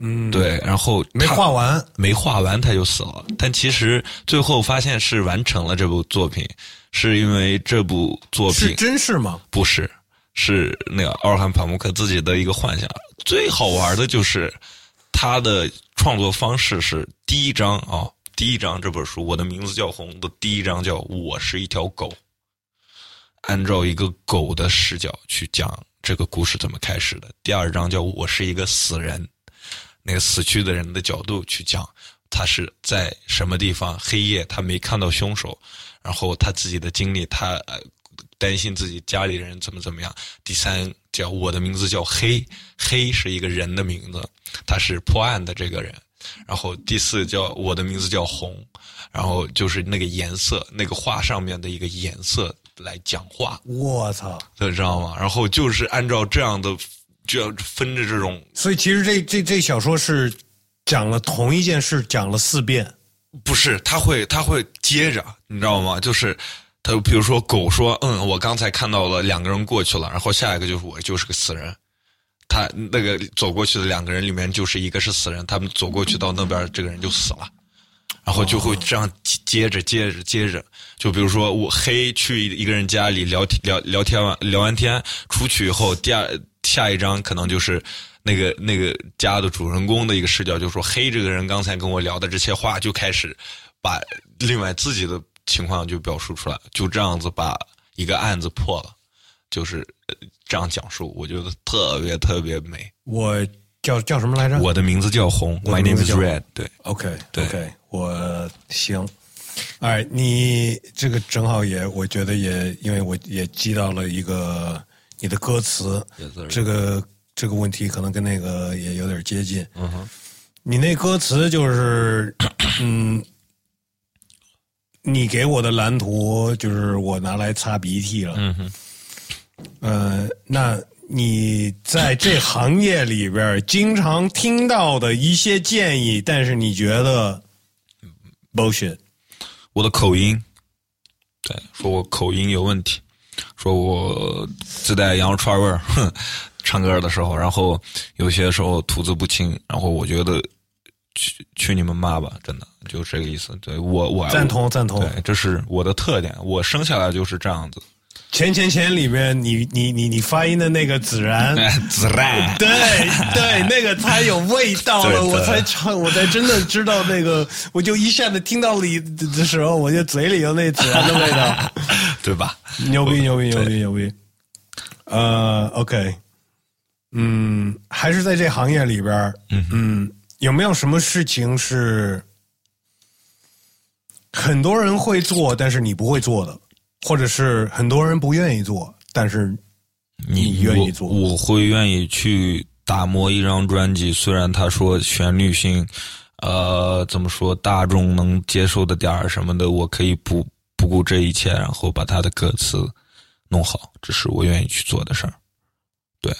嗯，对。然后没画完，没画完他就死了。但其实最后发现是完成了这部作品，是因为这部作品是真事吗？不是，是那个奥尔罕·帕慕克自己的一个幻想。最好玩的就是他的创作方式是第一章啊，第一章这本书，我的名字叫红的第一章叫我是一条狗。按照一个狗的视角去讲这个故事怎么开始的。第二章叫我是一个死人，那个死去的人的角度去讲他是在什么地方，黑夜他没看到凶手，然后他自己的经历，他呃担心自己家里人怎么怎么样。第三叫我的名字叫黑，黑是一个人的名字，他是破案的这个人。然后第四叫我的名字叫红，然后就是那个颜色，那个画上面的一个颜色来讲话，我操！你知道吗？然后就是按照这样的，就要分着这种，所以其实这这这小说是讲了同一件事，讲了四遍。不是他会他会接着，你知道吗？就是他比如说狗说，嗯，我刚才看到了两个人过去了，然后下一个就是我就是个死人。他那个走过去的两个人里面，就是一个是死人，他们走过去到那边，这个人就死了，然后就会这样接着接着接着，就比如说我黑去一个人家里聊天聊聊天完聊完天出去以后，第二下一章可能就是那个那个家的主人公的一个视角，就说黑这个人刚才跟我聊的这些话，就开始把另外自己的情况就表述出来，就这样子把一个案子破了，就是。这样讲述，我觉得特别特别美。我叫叫什么来着？我的名字叫红，My name is Red。对，OK，对，OK，我行。哎，你这个正好也，我觉得也，因为我也记到了一个你的歌词，这个这个问题可能跟那个也有点接近。嗯哼，你那歌词就是，嗯，你给我的蓝图就是我拿来擦鼻涕了。嗯哼。呃，那你在这行业里边经常听到的一些建议，但是你觉得 bullshit？我的口音，对，说我口音有问题，说我自带羊肉串味儿，(laughs) 哼，唱歌的时候，然后有些时候吐字不清，然后我觉得去去你们妈吧，真的就这个意思。对我，我赞同赞同，对，这是我的特点，我生下来就是这样子。钱钱钱里面，你你你你发音的那个孜然，孜然，对对，那个才有味道了，我才唱，我才真的知道那个，我就一下子听到里的时候，我就嘴里有那孜然的味道，(laughs) 对吧？牛逼牛逼牛逼牛逼！呃，OK，嗯，还是在这行业里边，嗯。嗯，有没有什么事情是很多人会做，但是你不会做的？或者是很多人不愿意做，但是你愿意做，我会愿意去打磨一张专辑。虽然他说旋律性，呃，怎么说大众能接受的点儿什么的，我可以不不顾这一切，然后把他的歌词弄好，这是我愿意去做的事儿。对，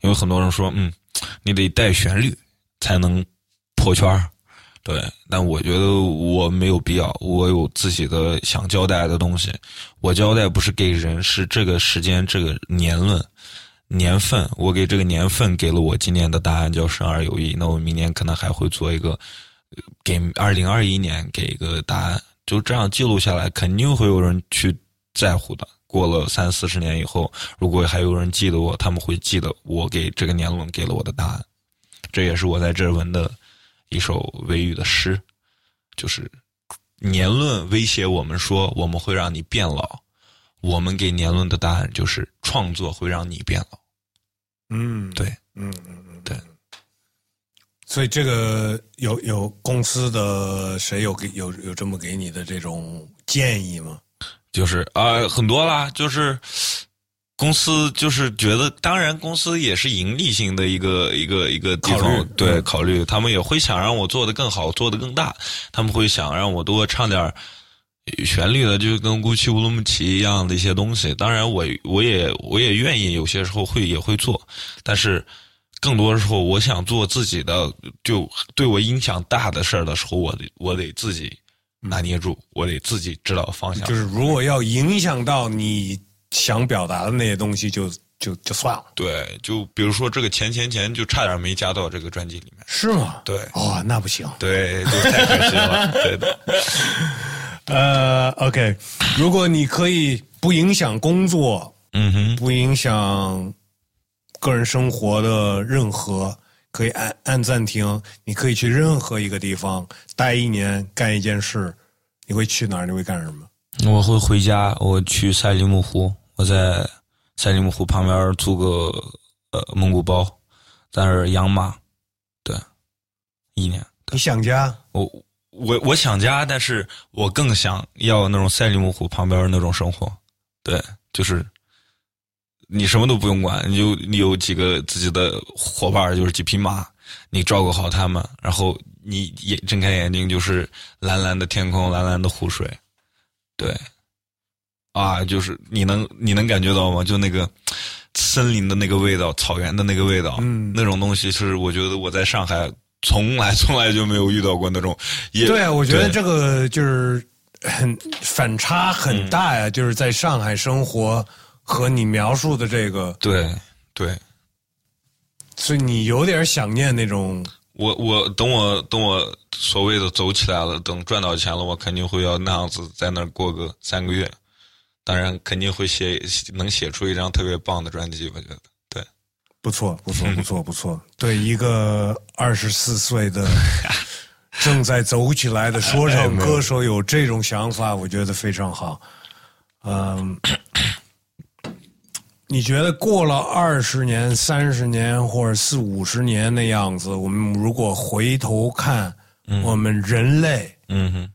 因为很多人说，嗯，你得带旋律才能破圈儿。对，但我觉得我没有必要，我有自己的想交代的东西。我交代不是给人，是这个时间、这个年论、年份。我给这个年份给了我今年的答案，叫生而有意。那我明年可能还会做一个，给二零二一年给一个答案。就这样记录下来，肯定会有人去在乎的。过了三四十年以后，如果还有人记得我，他们会记得我给这个年论给了我的答案。这也是我在这文的。一首维语的诗，就是年论威胁我们说我们会让你变老，我们给年论的答案就是创作会让你变老。嗯，对，嗯嗯嗯，对。所以这个有有公司的谁有给有有这么给你的这种建议吗？就是啊，很多啦，就是。公司就是觉得，当然公司也是盈利性的一个一个一个地方，对，考虑他们也会想让我做的更好，做的更大，他们会想让我多唱点旋律的，就跟古奇乌鲁木齐一样的一些东西。当然，我我也我也愿意，有些时候会也会做，但是更多的时候，我想做自己的，就对我影响大的事儿的时候，我得我得自己拿捏住，我得自己知道方向。就是如果要影响到你。想表达的那些东西就就就算了。对，就比如说这个钱钱钱，就差点没加到这个专辑里面。是吗？对。哦，那不行。对，太可惜了。对的。(laughs) 呃，OK，如果你可以不影响工作，嗯哼，不影响个人生活的任何，可以按按暂停，你可以去任何一个地方待一年，干一件事，你会去哪儿？你会干什么？我会回家，我去赛里木湖，我在赛里木湖旁边租个呃蒙古包，在那儿养马，对，一年。你想家？我我我想家，但是我更想要那种赛里木湖旁边那种生活。对，就是你什么都不用管，你就你有几个自己的伙伴，就是几匹马，你照顾好他们，然后你眼睁开眼睛就是蓝蓝的天空，蓝蓝的湖水。对，啊，就是你能你能感觉到吗？就那个森林的那个味道，草原的那个味道，嗯那种东西是我觉得我在上海从来 (laughs) 从来就没有遇到过那种。也对啊，我觉得这个就是很反差很大呀，就是在上海生活和你描述的这个，对对，所以你有点想念那种我我等我等我所谓的走起来了，等赚到钱了，我肯定会要那样子在那儿过个三个月。当然，肯定会写能写出一张特别棒的专辑，我觉得对。不错，不错，不错，不错。(laughs) 对一个二十四岁的 (laughs) 正在走起来的说唱歌手有这种想法，我觉得非常好。嗯，你觉得过了二十年、三十年或者四五十年的样子，我们如果回头看我们人类嗯哼，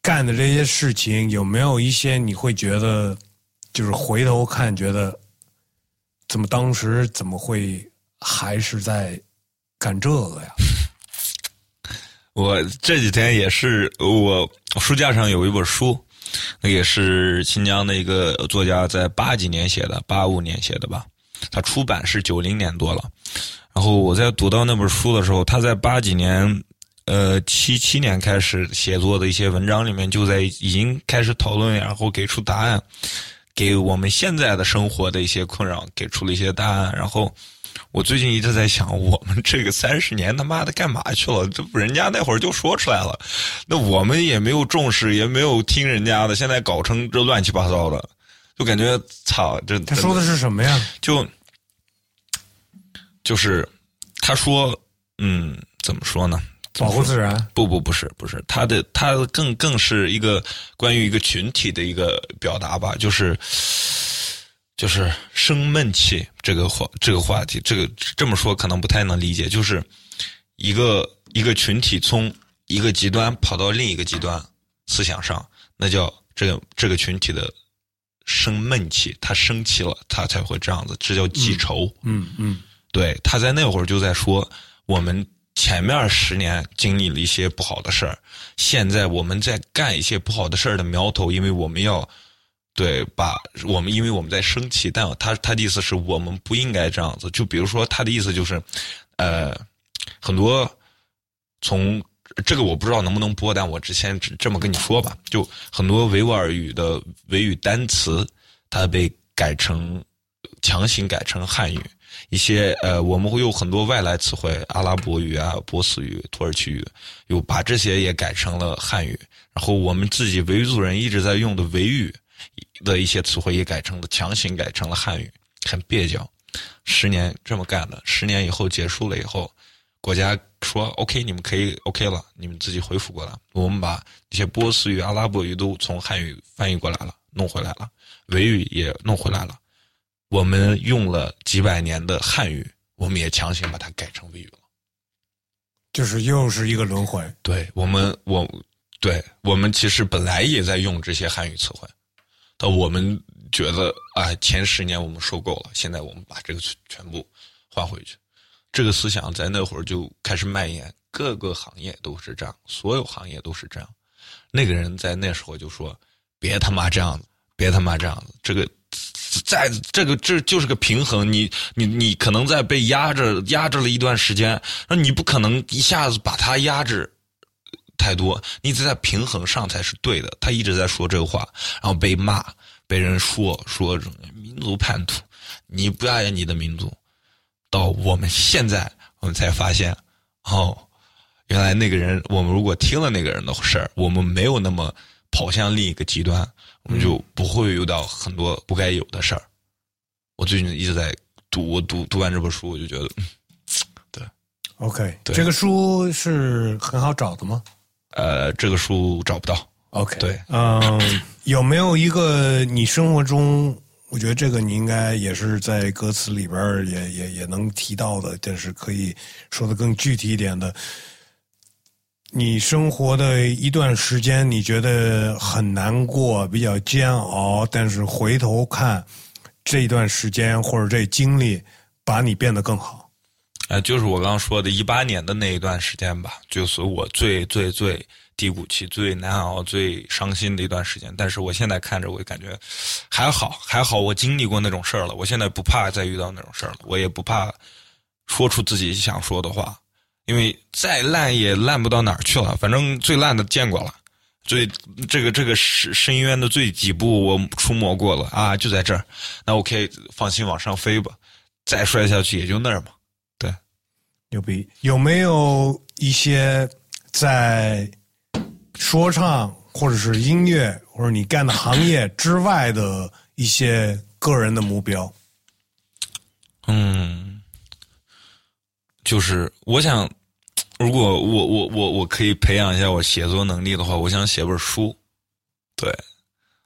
干的这些事情，有没有一些你会觉得，就是回头看觉得，怎么当时怎么会还是在干这个呀？(laughs) 我这几天也是，我书架上有一本书，那也是新疆的一个作家在八几年写的，八五年写的吧。他出版是九零年多了。然后我在读到那本书的时候，他在八几年，呃七七年开始写作的一些文章里面，就在已经开始讨论，然后给出答案，给我们现在的生活的一些困扰给出了一些答案。然后我最近一直在想，我们这个三十年他妈的干嘛去了？这不人家那会儿就说出来了，那我们也没有重视，也没有听人家的，现在搞成这乱七八糟的，就感觉操，这他说的是什么呀？就就是他说，嗯，怎么说呢？怎保护自然。不不不是不是，他的他更更是一个关于一个群体的一个表达吧，就是就是生闷气这个话这个话题，这个这么说可能不太能理解，就是一个一个群体从一个极端跑到另一个极端思想上，那叫这个这个群体的生闷气，他生气了，他才会这样子，这叫记仇。嗯嗯对，他在那会儿就在说，我们前面十年经历了一些不好的事儿，现在我们在干一些不好的事儿的苗头，因为我们要对把我们，因为我们在生气，但他他的意思是我们不应该这样子。就比如说他的意思就是，呃，很多从这个我不知道能不能播，但我之前只这么跟你说吧，就很多维吾尔语的维语单词，它被改成强行改成汉语。一些呃，我们会有很多外来词汇，阿拉伯语啊、波斯语、土耳其语，有把这些也改成了汉语。然后我们自己维族人一直在用的维语的一些词汇也改成了强行改成了汉语，很蹩脚。十年这么干的，十年以后结束了以后，国家说 OK，你们可以 OK 了，你们自己恢复过来。我们把一些波斯语、阿拉伯语都从汉语翻译过来了，弄回来了，维语也弄回来了。我们用了几百年的汉语，我们也强行把它改成维语了。就是又是一个轮回。对我们，我对我们其实本来也在用这些汉语词汇，但我们觉得啊，前十年我们受够了，现在我们把这个全部换回去。这个思想在那会儿就开始蔓延，各个行业都是这样，所有行业都是这样。那个人在那时候就说：“别他妈这样子，别他妈这样子。”这个在这个这就是个平衡，你你你可能在被压着压着了一段时间，那你不可能一下子把它压制太多，你只在平衡上才是对的。他一直在说这个话，然后被骂，被人说说民族叛徒，你不爱你的民族。到我们现在，我们才发现，哦，原来那个人，我们如果听了那个人的事儿，我们没有那么跑向另一个极端，我们就不会遇到很多不该有的事儿。我最近一直在读，我读读完这本书，我就觉得，嗯 OK，对这个书是很好找的吗呃，这个书找不到。？OK，对，嗯，有没有一个你生活中，我觉得这个你应该也是在歌词里边也也也能提到的，但是可以说的更具体一点的，你生活的一段时间，你觉得很难过，比较煎熬，但是回头看这一段时间或者这经历，把你变得更好。哎，就是我刚刚说的，一八年的那一段时间吧，就是我最最最低谷期、最难熬、最伤心的一段时间。但是我现在看着，我感觉还好，还好，我经历过那种事儿了。我现在不怕再遇到那种事儿了，我也不怕说出自己想说的话，因为再烂也烂不到哪儿去了。反正最烂的见过了，最这个这个深深渊的最底部我触摸过了啊，就在这儿，那我可以放心往上飞吧。再摔下去也就那儿嘛。牛逼！有没有一些在说唱或者是音乐或者你干的行业之外的一些个人的目标？嗯，就是我想，如果我我我我可以培养一下我写作能力的话，我想写本书。对，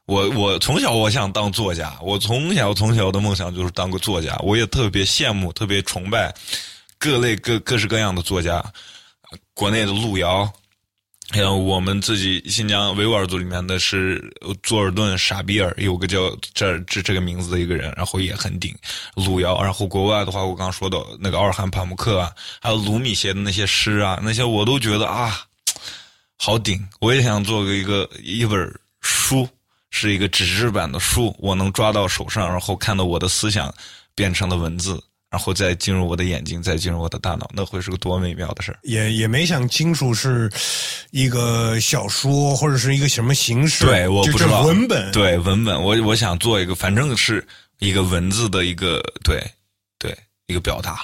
我我从小我想当作家，我从小从小的梦想就是当个作家，我也特别羡慕，特别崇拜。各类各各式各样的作家，国内的路遥，还有我们自己新疆维吾尔族里面的是佐尔顿傻比尔，有个叫这这这个名字的一个人，然后也很顶路遥。然后国外的话，我刚说的那个奥尔罕帕慕克啊，还有鲁米写的那些诗啊，那些我都觉得啊，好顶。我也想做个一个一本书，是一个纸质版的书，我能抓到手上，然后看到我的思想变成了文字。然后再进入我的眼睛，再进入我的大脑，那会是个多美妙的事儿。也也没想清楚是一个小说或者是一个什么形式。对，我不知道文本。对文本，我我想做一个，反正是一个文字的一个，对对一个表达。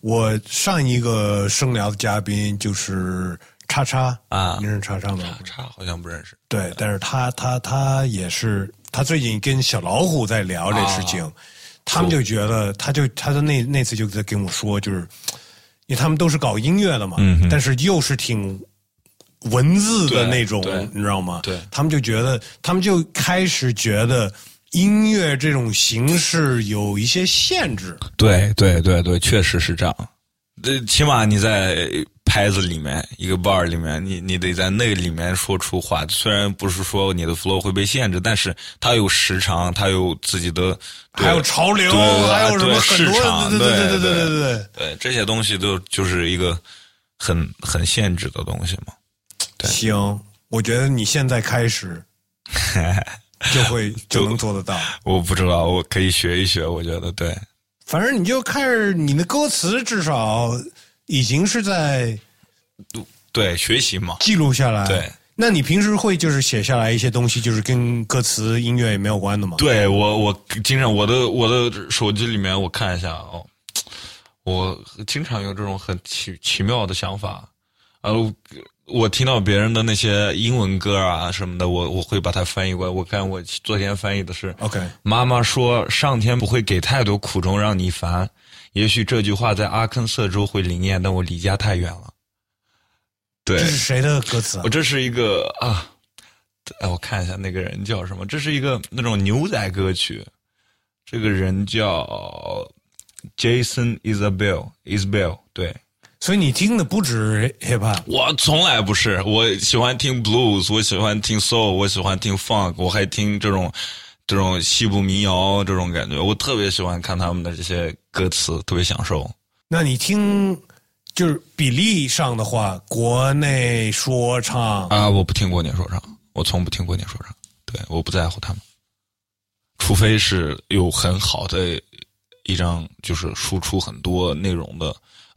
我上一个声聊的嘉宾就是叉叉啊，你认识叉叉吗？叉好像不认识。对，但是他他他也是，他最近跟小老虎在聊这事情。他们就觉得，他就他的那那次就在跟我说，就是因为他们都是搞音乐的嘛，但是又是挺文字的那种，你知道吗？对，他们就觉得，他们就开始觉得音乐这种形式有一些限制。对对对对，确实是这样。呃，起码你在拍子里面一个 bar 里面，你你得在那个里面说出话。虽然不是说你的 flow 会被限制，但是它有时长，它有自己的。还有潮流，还有什么市场？对对对对对对对对，这些东西都就是一个很很限制的东西嘛。对行，我觉得你现在开始 (laughs) 就会就能做得到。我不知道，我可以学一学，我觉得对。反正你就开始你的歌词至少。已经是在对学习嘛，记录下来。对，那你平时会就是写下来一些东西，就是跟歌词、音乐也没有关的吗？对我，我经常我的我的手机里面，我看一下哦，我经常有这种很奇奇妙的想法。呃，我听到别人的那些英文歌啊什么的，我我会把它翻译过来。我看我昨天翻译的是，OK，妈妈说上天不会给太多苦衷让你烦。也许这句话在阿肯色州会灵验，但我离家太远了。对，这是谁的歌词？我这是一个啊，哎，我看一下那个人叫什么？这是一个那种牛仔歌曲。这个人叫 Jason Isabel Isabel。对，所以你听的不止 hip hop。我从来不是，我喜欢听 blues，我喜欢听 soul，我喜欢听 funk，我还听这种。这种西部民谣这种感觉，我特别喜欢看他们的这些歌词，特别享受。那你听，就是比例上的话，国内说唱啊，我不听国内说唱，我从不听国内说唱，对，我不在乎他们，除非是有很好的一张，就是输出很多内容的，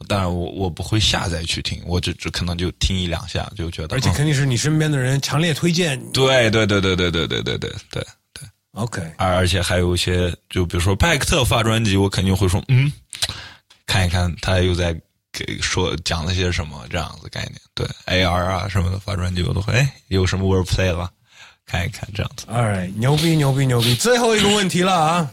但是我我不会下载去听，我只只可能就听一两下就觉得，而且肯定是你身边的人强烈推荐。对对对对对对对对对对对。OK，而而且还有一些，就比如说派克特发专辑，我肯定会说，嗯，看一看他又在给说讲了些什么这样子概念。对，AR 啊什么的发专辑，我都会，哎，有什么 wordplay 了，看一看这样子。Alright，牛逼牛逼牛逼！最后一个问题了啊。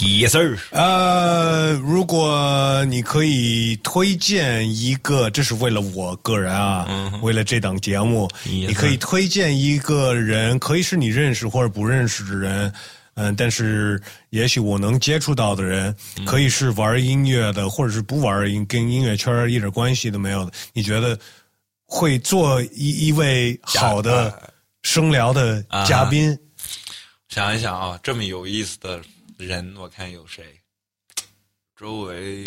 Yes sir。呃，如果你可以推荐一个，这是为了我个人啊，为了这档节目，你可以推荐一个人，可以是你认识或者不认识的人，嗯，但是也许我能接触到的人，可以是玩音乐的，或者是不玩音，跟音乐圈一点关系都没有的。你觉得会做一一位好的声聊的嘉宾？想一想啊，这么有意思的人，我看有谁？周围，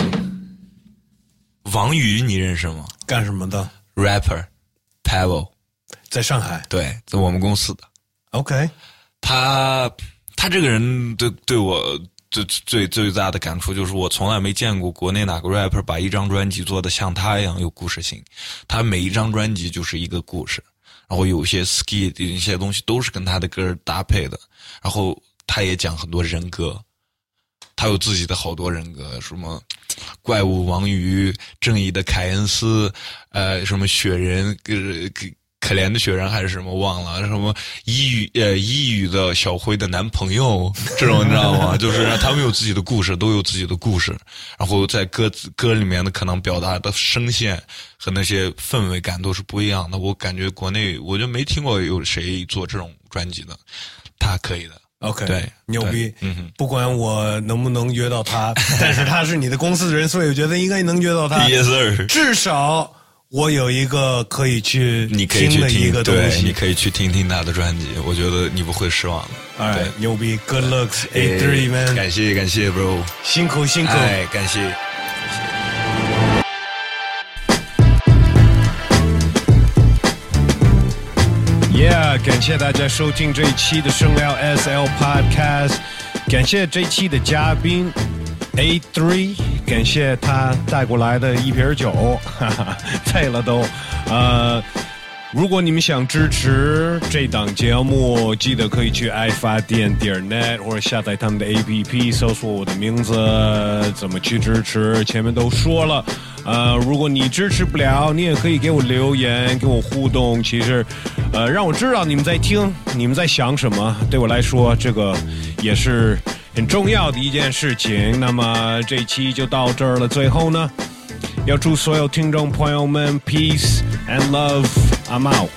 王宇你认识吗？干什么的？Rapper，Pebble，在上海，对，在我们公司的。OK，他他这个人对对我最最最大的感触就是，我从来没见过国内哪个 rapper 把一张专辑做的像他一样有故事性。他每一张专辑就是一个故事，然后有些 ski 的一些东西都是跟他的歌搭配的。然后他也讲很多人格。他有自己的好多人格，什么怪物王鱼、正义的凯恩斯，呃，什么雪人，呃可可怜的雪人还是什么忘了，什么抑郁呃抑郁的小辉的男朋友，这种你知道吗？(laughs) 就是他们有自己的故事，都有自己的故事，然后在歌歌里面的可能表达的声线和那些氛围感都是不一样的。我感觉国内我就没听过有谁做这种专辑的，他可以的。OK，对，牛逼。嗯，不管我能不能约到他，(laughs) 但是他是你的公司的人，所以我觉得应该能约到他。Yes sir。至少我有一个可以去你可以去听一个东西，你可以去听听他的专辑，我觉得你不会失望的。哎，牛逼，Good looks，A three man。感谢感谢，bro，辛苦辛苦，哎，感谢。Yeah，感谢大家收听这一期的声聊 SL Podcast，感谢这一期的嘉宾 A Three，感谢他带过来的一瓶酒，哈哈，醉了都，呃。如果你们想支持这档节目，记得可以去爱发电点 net 或者下载他们的 APP，搜索我的名字。怎么去支持？前面都说了。呃，如果你支持不了，你也可以给我留言，跟我互动。其实，呃，让我知道你们在听，你们在想什么。对我来说，这个也是很重要的一件事情。那么这期就到这儿了。最后呢？要祝所有听众朋友们 peace and love。Amal.